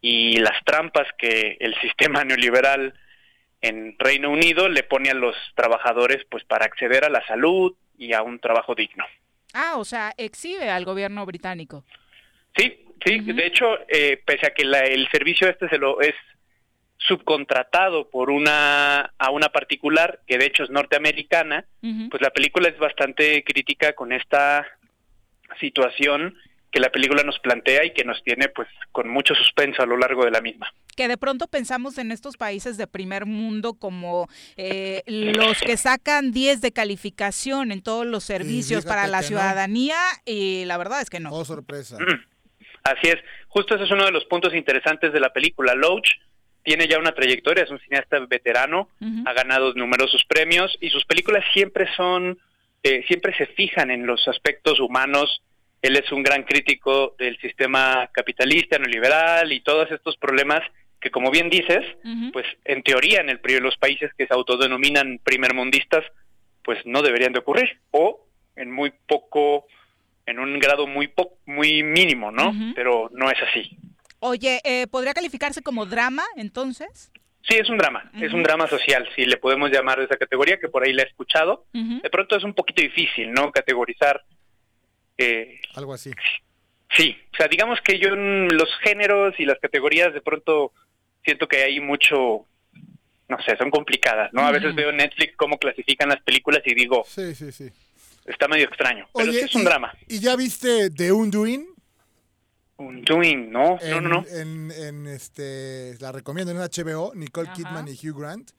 y las trampas que el sistema neoliberal en Reino Unido le pone a los trabajadores pues para acceder a la salud y a un trabajo digno. Ah, o sea, exhibe al gobierno británico. Sí, sí, de hecho, eh, pese a que la- el servicio este se lo es subcontratado por una a una particular que de hecho es norteamericana, pues la película es bastante crítica con esta situación que la película nos plantea y que nos tiene pues con mucho suspenso a lo largo de la misma. que de pronto pensamos en estos países de primer mundo como eh, los que sacan 10 de calificación en todos los servicios para la no. ciudadanía y la verdad es que no. Oh, sorpresa. Así es, justo ese es uno de los puntos interesantes de la película. Loach tiene ya una trayectoria, es un cineasta veterano, ha ganado numerosos premios y sus películas siempre son, eh, siempre se fijan en los aspectos humanos. Él es un gran crítico del sistema capitalista, neoliberal y todos estos problemas que, como bien dices, pues en teoría en el los países que se autodenominan primermundistas, pues no deberían de ocurrir o en muy poco, en un grado muy po- muy mínimo, ¿no? Pero no es así. Oye, eh, ¿podría calificarse como drama entonces? Sí, es un drama, es un drama social, si le podemos llamar de esa categoría, que por ahí la he escuchado. De pronto es un poquito difícil, ¿no? Categorizar. eh, Algo así. sí, o sea, digamos que yo en los géneros y las categorías de pronto siento que hay mucho, no sé, son complicadas, ¿no? A veces veo en Netflix cómo clasifican las películas y digo, Sí, sí, sí. está medio extraño, pero Oye, sí es un y- drama. ¿Y ya viste The Undoing? Un doing, no, no, En, no, no. En, en, este, la recomiendo en HBO, Nicole Kidman y Hugh Grant.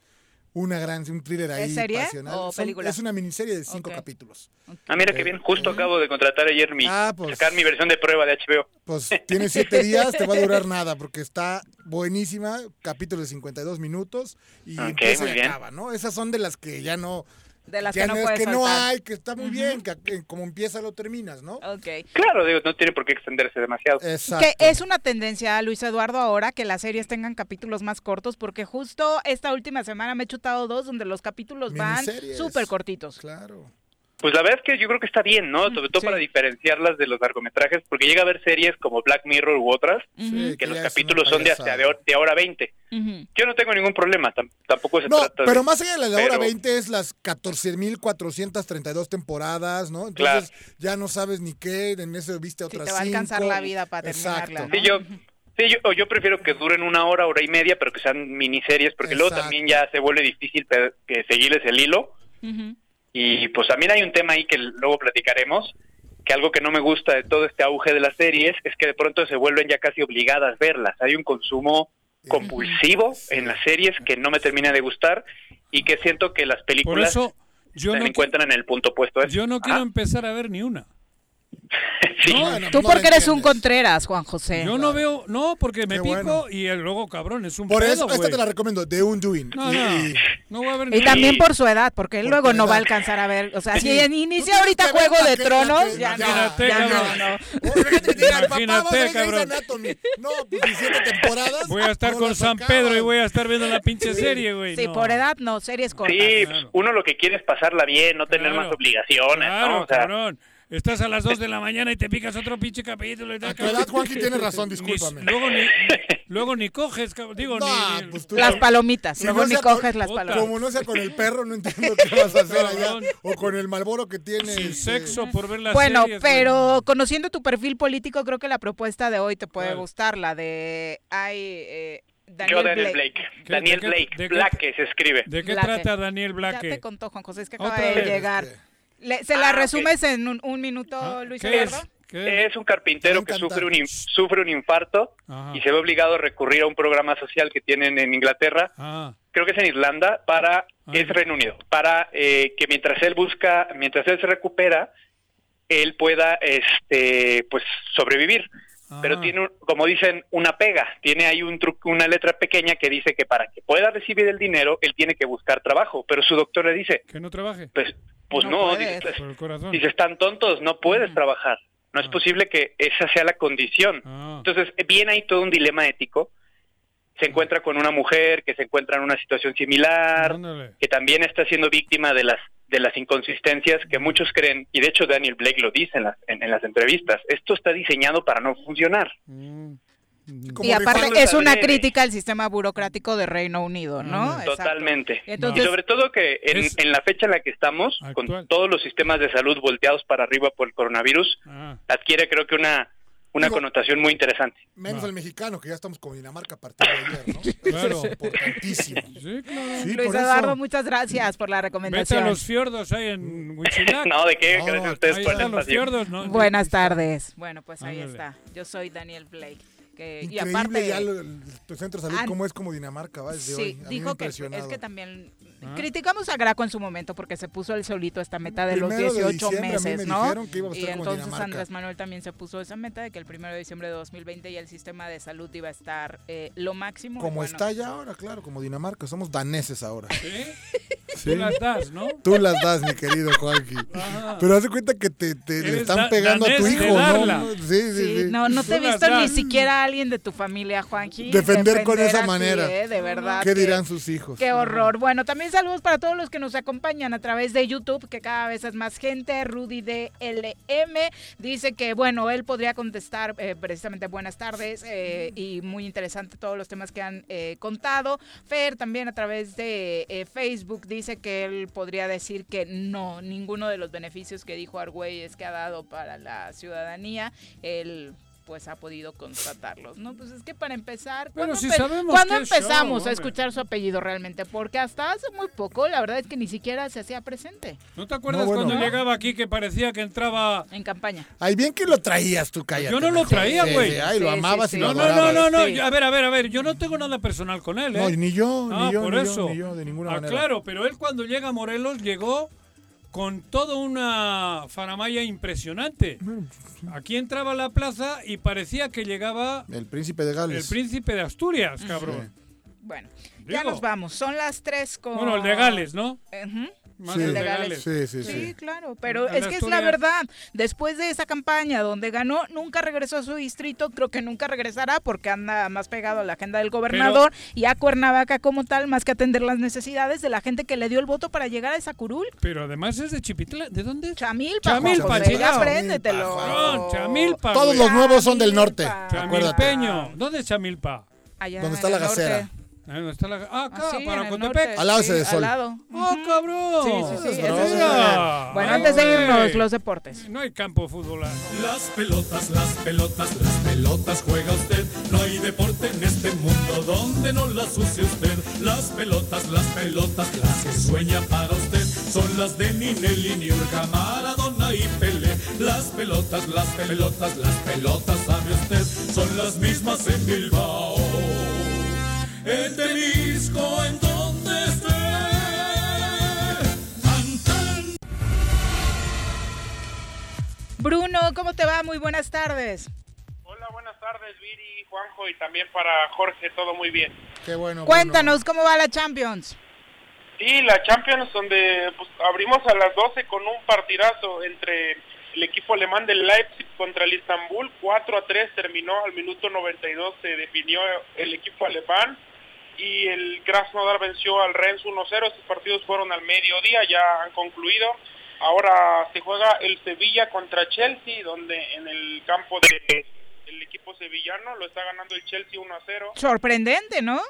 Una gran, un thriller ahí ¿Es serie pasional. o Son- película? es una miniserie de cinco capítulos. Ah, mira qué bien, justo acabo de contratar ayer mi, Ah, pues. sacar mi versión de prueba de HBO. Pues tiene siete días, te va a durar nada, porque está buenísima, capítulo de 52 minutos y Ok, empieza muy y bien. acaba, ¿no? Esas son de las que ya no... De las ya que no es puedes que no hay, que está muy bien, que, que como empieza lo terminas, ¿no? Ok. Claro, digo, no tiene por qué extenderse demasiado. Exacto. Que es una tendencia, Luis Eduardo, ahora que las series tengan capítulos más cortos, porque justo esta última semana me he chutado dos donde los capítulos van súper cortitos. Claro. Pues la verdad es que yo creo que está bien, ¿no? Sobre todo para diferenciarlas de los largometrajes, porque llega a haber series como Black Mirror u otras, Sí, que los capítulos son de hasta de, hor- de hora 20. Yo no tengo ningún problema, tam- tampoco se No, trata de... pero más allá de la de hora pero- 20 es las 14.432 temporadas, ¿no? Entonces ya no sabes ni qué, en eso viste otras te va a alcanzar cinco. la vida para terminarla, Exacto. Sí, yo, sí, yo, o yo prefiero que duren una hora, hora y media, pero que sean miniseries, porque luego también ya se vuelve difícil que seguirles el hilo. Y pues también hay un tema ahí que luego platicaremos, que algo que no me gusta de todo este auge de las series es que de pronto se vuelven ya casi obligadas verlas. Hay un consumo compulsivo en las series que no me termina de gustar y que siento que las películas Por eso yo se no encuentran en el punto opuesto. a. Yo no quiero Ajá. empezar a ver ni una. Tú porque eres un Contreras, Juan José. Yo no veo, no, porque me Qué pico bueno. y el- luego, cabrón, es un Por pedo, eso, esta te la recomiendo, The Undoing. No, Y- no. y- No voy a ver Y también por su edad, porque él Por luego no va a alcanzar a ver. O sea, si inicia ahorita Juego de Tronos, ya no, Imagínate, ya no, cabrón. no. Imagínate, cabrón. No, pues 17 temporadas. Voy a estar no con San. Pedro y voy a estar viendo la pinche serie, güey. Sí, no. por edad no, series cortas. Sí, uno lo que quiere es pasarla bien, no tener más obligaciones, Claro, ¿no? O sea, cabrón. Estás a las 2 de la mañana y te picas otro pinche capítulo. Y tal, A tu edad, Juanqui, tienes razón, Ni- discúlpame. luego, ni, luego ni coges. Digo, No, ni, pues tú- Las palomitas, Si luego no ni con- coges las Puta. palomitas. Como no sea con el perro, no entiendo qué vas a hacer allá. O con el malboro que tienes. sin sexo por ver las Bueno, series, güey. pero conociendo tu perfil político, creo que la propuesta de hoy te puede gustar, la de ay, eh, Daniel yo Daniel Blake. Blake. ¿Qué- Daniel Blake, de qué- Blake se escribe. ¿De qué Blake. trata Daniel Ya Blake? te contó Juan José, es que Otra acaba de vez, llegar. este. Le- ¿Se Ah, la ok. resumes en un, un minuto, Ah, Luis ¿Qué Eduardo? es? ¿Qué Es un carpintero que sufre un, in- sufre un infarto Ajá. y se ve obligado a recurrir a un programa social que tienen en Inglaterra, Ah, creo que es en Irlanda, para, Ah. es Reino Unido, para eh, que mientras él busca, mientras él se recupera, él pueda, este, pues, sobrevivir. Pero Ah. tiene, un- como dicen, una pega. Tiene ahí un truco, una letra pequeña que dice que para que pueda recibir el dinero, él tiene que buscar trabajo. Pero su doctor le dice, que no trabaje. pues, pues No no, puedes. dice, Por el corazón. Dice, están tontos, no puedes trabajar. No es Ah. posible que esa sea la condición. Ah. Entonces, viene ahí todo un dilema ético. Se encuentra con una mujer que se encuentra en una situación similar, Ándale. que también está siendo víctima de las de las inconsistencias que muchos creen, y de hecho Daniel Blake lo dice en las, en, en las entrevistas, esto está diseñado para no funcionar. Mm. Como Y aparte es una crítica al sistema burocrático de Reino Unido, ¿no? Ah, Exacto. Totalmente. Entonces- y sobre todo que en, en la fecha en la que estamos, Actual. con todos los sistemas de salud volteados para arriba por el coronavirus, Ah. adquiere creo que una, una Digo- connotación muy interesante. Menos Va. el mexicano, que ya estamos con Dinamarca a partir de ayer, ¿no? Claro. Es importantísimo. Sí, claro. Sí, Luis Eduardo, eso. muchas gracias por la Vete a recomendación. los fiordos ahí en Huichilac. No, ¿de qué? No, Gracias a ustedes por el los espacio. fiordos, ¿no? Buenas tardes. Bueno, pues ahí Ándale. está. Yo soy Daniel Blake. Que, y aparte, ya el, centro de salud, Ah, cómo es como Dinamarca, va, desde sí, dijo que es que también Ah. criticamos a Graco en su momento porque se puso él solito esta meta de los Primero de 18 diciembre a mí meses, me ¿no? dijeron que iba a y entonces Dinamarca. Andrés Manuel también se puso esa meta de que el primero de diciembre de 2020 ya el sistema de salud iba a estar eh, lo máximo. Como bueno, está ya ahora, claro, como Dinamarca. Somos daneses ahora. ¿Sí? Sí. Tú las das, ¿no? Tú las das, mi querido Juanqui. Ajá. Pero haz de cuenta que te, te le están pegando a tu hijo, ¿no? Sí, sí, Sí, sí. no, no te he visto ni siquiera a alguien de tu familia, Juanji. Defender con esa así, manera. ¿eh? De verdad. ¿Qué que- dirán sus hijos? Qué horror. Bueno, también saludos para todos los que nos acompañan a través de YouTube, que cada vez es más gente. Rudy DLM dice que, bueno, él podría contestar eh, precisamente buenas tardes eh, y muy interesante todos los temas que han eh, contado. Fer también a través de Facebook dice que él podría decir que no, ninguno de los beneficios que dijo Argüelles que ha dado para la ciudadanía, él pues ha podido constatarlos, ¿no? Pues es que para empezar, Pero ¿cuándo si ¿cuándo empezamos show, a escuchar su apellido realmente? Porque hasta hace muy poco, la verdad es que ni siquiera se hacía presente ¿No te acuerdas No, bueno. cuando ¿No? llegaba aquí que parecía que entraba... en campaña. Ay, bien que lo traías tú, cállate. Yo no lo traía, Sí, güey. sí, Ay, lo Sí, sí, amabas sí. y lo No, no, no, no, no. Sí. A ver, a ver, a ver. Yo no tengo nada personal con él, ¿eh? No, ni yo, ni Ah, yo, por ni eso. yo, ni yo, de ninguna ah, manera. claro, pero él cuando llega a Morelos llegó con toda una faramaya impresionante. Aquí entraba a la plaza y parecía que llegaba El príncipe de el Gales. príncipe de Asturias, cabrón. Bueno, ya Digo. nos vamos. Son las tres con... Bueno, el de Gales, ¿no? Más Sí. el de Legales. Gales. Sí, sí, Sí, sí. claro, pero es que es la verdad. Después de esa campaña donde ganó, nunca regresó a su distrito. Creo que nunca regresará porque anda más pegado a la agenda del gobernador y a Cuernavaca como tal, más que atender las necesidades de la gente que le dio el voto para llegar a esa curul. Pero además es de Chipitlán. ¿De dónde es? Chamilpa, Chamilpa, chingado. apréndetelo. Chamilpa. Todos los nuevos son del norte. Chamilpa. Chamilpeño. ¿Dónde es Chamilpa? Allá ¿Dónde en está la norte. Ah, ¿dónde está la... Ah, acá, Ah, sí, para Cotepec. norte, Al lado sí, de Sol. Al lado. ¡Oh, cabrón! Sí, sí, sí. Ese es-. Bueno, Ay, antes de irnos, los deportes. No hay campo fútbol. ah. Las pelotas, las pelotas, las pelotas juega usted. No hay deporte en este mundo donde no las use usted. Las pelotas, las pelotas, las que sueña para usted. Son las de Ninelli, Niurka, Maradona y Pelé. Las pelotas, las pelotas, las pelotas, sabe usted, son las mismas en Bilbao. En Temisco, en donde esté. Antel. Bruno, ¿cómo te va? Muy buenas tardes. Hola, buenas tardes, Viri, Juanjo y también para Jorge, todo muy bien. Qué bueno. Cuéntanos, ¿cómo va la Champions? Sí, la Champions donde pues, abrimos a las 12 con un partidazo entre el equipo alemán del Leipzig contra el Istanbul, 4 a 3 terminó, al minuto 92 se definió el equipo alemán y el Krasnodar venció al Rennes 1-0, estos partidos fueron al mediodía, ya han concluido. Ahora se juega el Sevilla contra Chelsea, donde en el campo de el equipo sevillano lo está ganando el Chelsea 1 0. Sorprendente, ¿no?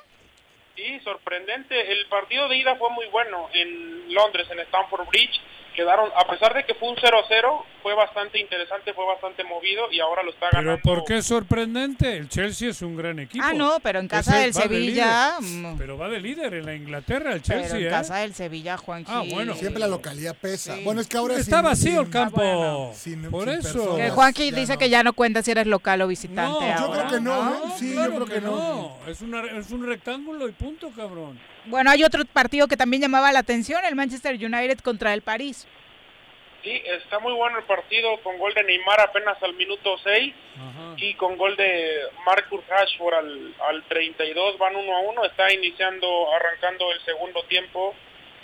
Sí, sorprendente. El partido de ida fue muy bueno en Londres, en Stamford Bridge. Quedaron, a pesar de que fue un 0-0, fue bastante interesante, fue bastante movido y ahora lo está ganando. Pero ¿por qué es sorprendente? El Chelsea es un gran equipo. Ah, no, pero en casa Ese del de Sevilla. líder. mm, Pero va de líder en la Inglaterra, el Chelsea, pero en ¿eh? casa del Sevilla, Juan Ah, bueno. Siempre la localidad pesa. Sí. Bueno, es que ahora Está sin- vacío el campo. sin- Por sin eso. personas. Que dice no. que ya no cuenta si eres local o visitante. No, yo ahora, creo que no, ¿eh? Sí, yo claro creo que no. Es, una, es un rectángulo y punto, cabrón. Bueno, hay otro partido que también llamaba la atención, el Manchester United contra el París. Sí, está muy bueno el partido con gol de Neymar apenas al minuto 6 y con gol de Marcus Rashford al, al 32, van 1 a 1, está iniciando, arrancando el segundo tiempo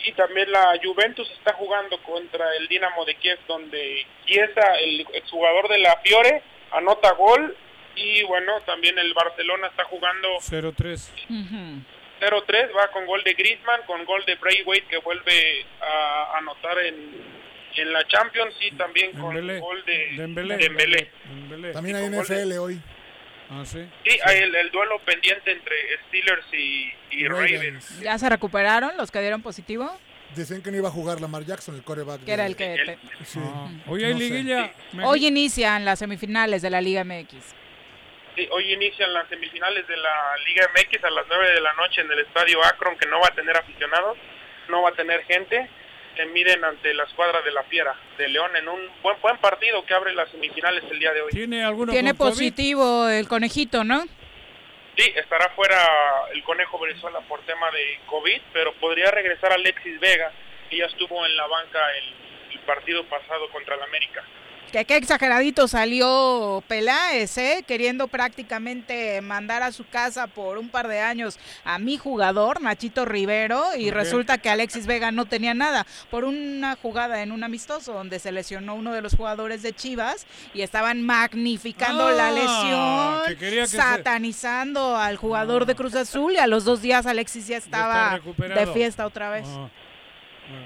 y también la Juventus está jugando contra el Dinamo de Kiev donde Chiesa, el exjugador de la Fiore, anota gol y bueno, también el Barcelona está jugando 0-3. 0-3, va con gol de Griezmann, con gol de Braithwaite que vuelve a anotar en, en la Champions y también con Dembélé. gol de Dembélé. Dembélé. Dembélé. También hay gol de- NFL hoy. Ah, sí. Sí, hay el, el duelo pendiente entre Steelers y, y Ravens. ¿Ya se recuperaron los que dieron positivo? Decían que no iba a jugar Lamar Jackson, el coreback. Que era el que... te- Sí. Hoy hay No liguilla. Hoy inician las semifinales de la Liga MX. Sí, hoy inician las semifinales de la Liga MX a las 9 de la noche en el estadio Akron, que no va a tener aficionados, no va a tener gente. Se miden ante la escuadra de la Fiera de León en un buen buen partido que abre las semifinales el día de hoy. ¿Tiene alguno Tiene con COVID? positivo el conejito, ¿no? Sí, estará fuera el Conejo Venezuela por tema de COVID, pero podría regresar Alexis Vega, que ya estuvo en la banca el, el partido pasado contra el América. Que qué exageradito salió Peláez, ¿eh? Queriendo prácticamente mandar a su casa por un par de años a mi jugador, Nachito Rivero, y resulta que Alexis Vega no tenía nada por una jugada en un amistoso donde se lesionó uno de los jugadores de Chivas y estaban magnificando la Ah, lesión, que se- satanizando al jugador de Cruz Azul y a los dos días Alexis ya estaba de fiesta otra vez.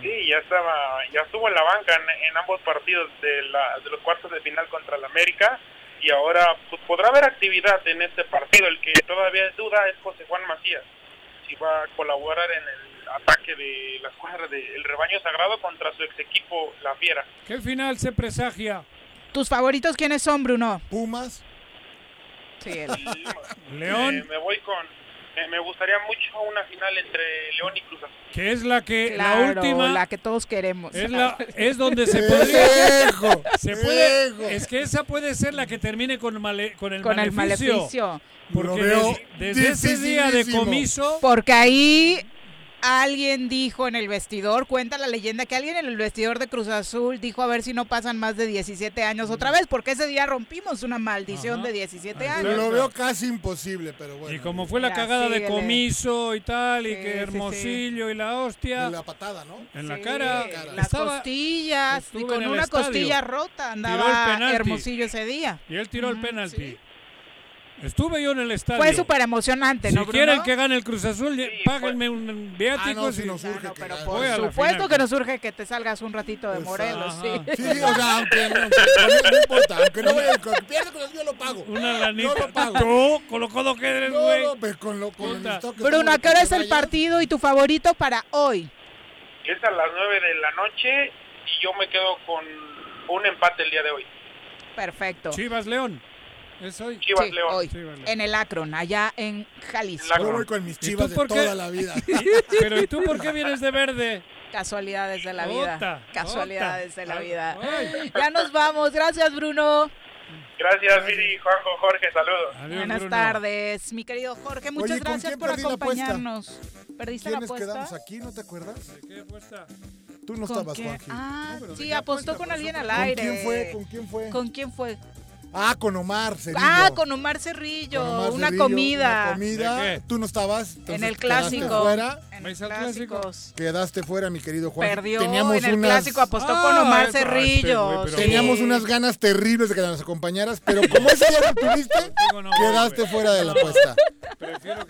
Sí, ya estaba, ya estuvo en la banca en, en ambos partidos de, la, de los cuartos de final contra el América y ahora pues, podrá haber actividad en este partido. El que todavía es duda es José Juan Macías, si va a colaborar en el ataque de la escuadra del rebaño sagrado contra su ex equipo, la Fiera. ¿Qué final se presagia? ¿Tus favoritos quiénes son, Bruno? Pumas. Sí, el- León. Eh, me voy con, me, me gustaría mucho una final entre León y Cruz Azul. Que es la que Claro, la última la que todos queremos. es la es donde se podría Viejo, se puede viejo. es que esa puede ser la que termine con male- con el con el maleficio. maleficio. Porque desde ese día de comiso Porque ahí alguien dijo en el vestidor, cuenta la leyenda que alguien en el vestidor de Cruz Azul dijo a ver si no pasan más de 17 años otra vez, porque ese día rompimos una maldición de 17 años. Lo veo casi imposible, pero bueno. y como fue la cagada de comiso y tal y Sí, que sí, Hermosillo y la hostia De la patada, ¿no? en la cara las estaba- costillas, y con en una estadio. costilla rota andaba. Hermosillo ese día. y él tiró el penalti. Estuve yo en el estadio. Fue súper emocionante, Si ¿no, Bruno? quieren que gane el Cruz Azul, páguenme un viático. Ah, no, si si nos urge que Pero gane. por supuesto final. que nos urge que te salgas un ratito de Morelos, sí. Ajá. Sí, sí, o sea, aunque, aunque- no, no importa, aunque no vaya, con- pierde yo lo pago. Una lanita. Yo lo pago. Tú, con lo codo que eres, güey. no, pues con lo con Bruno, ¿a qué hora que es el partido y tu favorito para hoy? Es a las 9 de la noche y yo me quedo con un empate el día de hoy. Perfecto. Chivas León. Es hoy. Chivas Sí, León. hoy, Chivas León. en el Akron, allá en Jalisco. Yo voy con mis ¿Y tú chivas de por qué? toda la vida. Pero ¿y tú por qué vienes de verde? Casualidades de la vida. Casualidades de la vida. Ya nos vamos. Gracias, Bruno. Gracias, Viri, Juanjo, Jorge, saludos. Buenas tardes, mi querido Jorge. Muchas gracias por acompañarnos. ¿Perdiste la apuesta? quedamos aquí? ¿No te acuerdas? ¿De qué apuesta? Tú no estabas, Juanji. Ah, sí, apostó con alguien al aire. ¿Con quién fue? ¿Con quién fue? ¿Con quién fue? Ah, con Omar Cerrillo. Ah, con Omar Cerrillo. una comida. Una comida. ¿Tú no estabas? en el clásico. Fuera. El clásico. Quedaste fuera, mi querido Juan. Perdió Teníamos en el clásico, apostó con Omar Cerrillo. Teníamos unas ganas terribles de que nos acompañaras, pero como ese día no tuviste, quedaste fuera de la apuesta.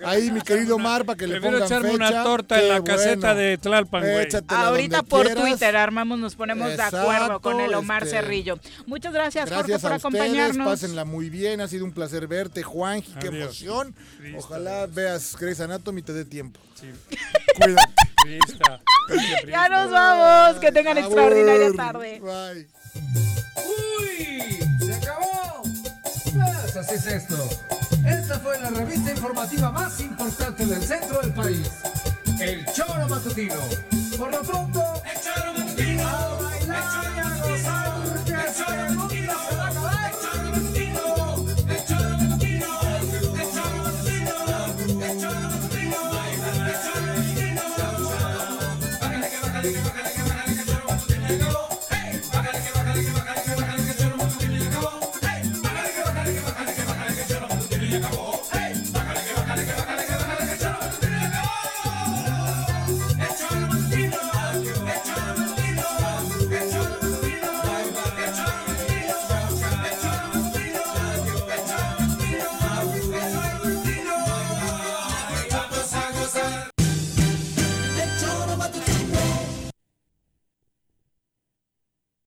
Ahí, mi querido Omar, para que le pongan echarme fecha. una torta en la caseta de Tlalpan, güey. Ahorita por Twitter armamos, nos ponemos de acuerdo con el Omar este, Cerrillo. Muchas gracias, gracias Jorge, por acompañarnos. Pásenla muy bien, ha sido un placer verte, Juanji, qué emoción. Ojalá veas Grey's Anatomy y te dé tiempo. Sí. Cuídate. Ya nos vamos, que tengan extraordinaria tarde. Bye. ¡Uy! ¡Se acabó! Pues así es esto. Esta fue la revista informativa más importante del centro del país. El Choro Matutino. Por lo pronto, el Choro Matutino. A bailar y a gozar, que el Choro Matutino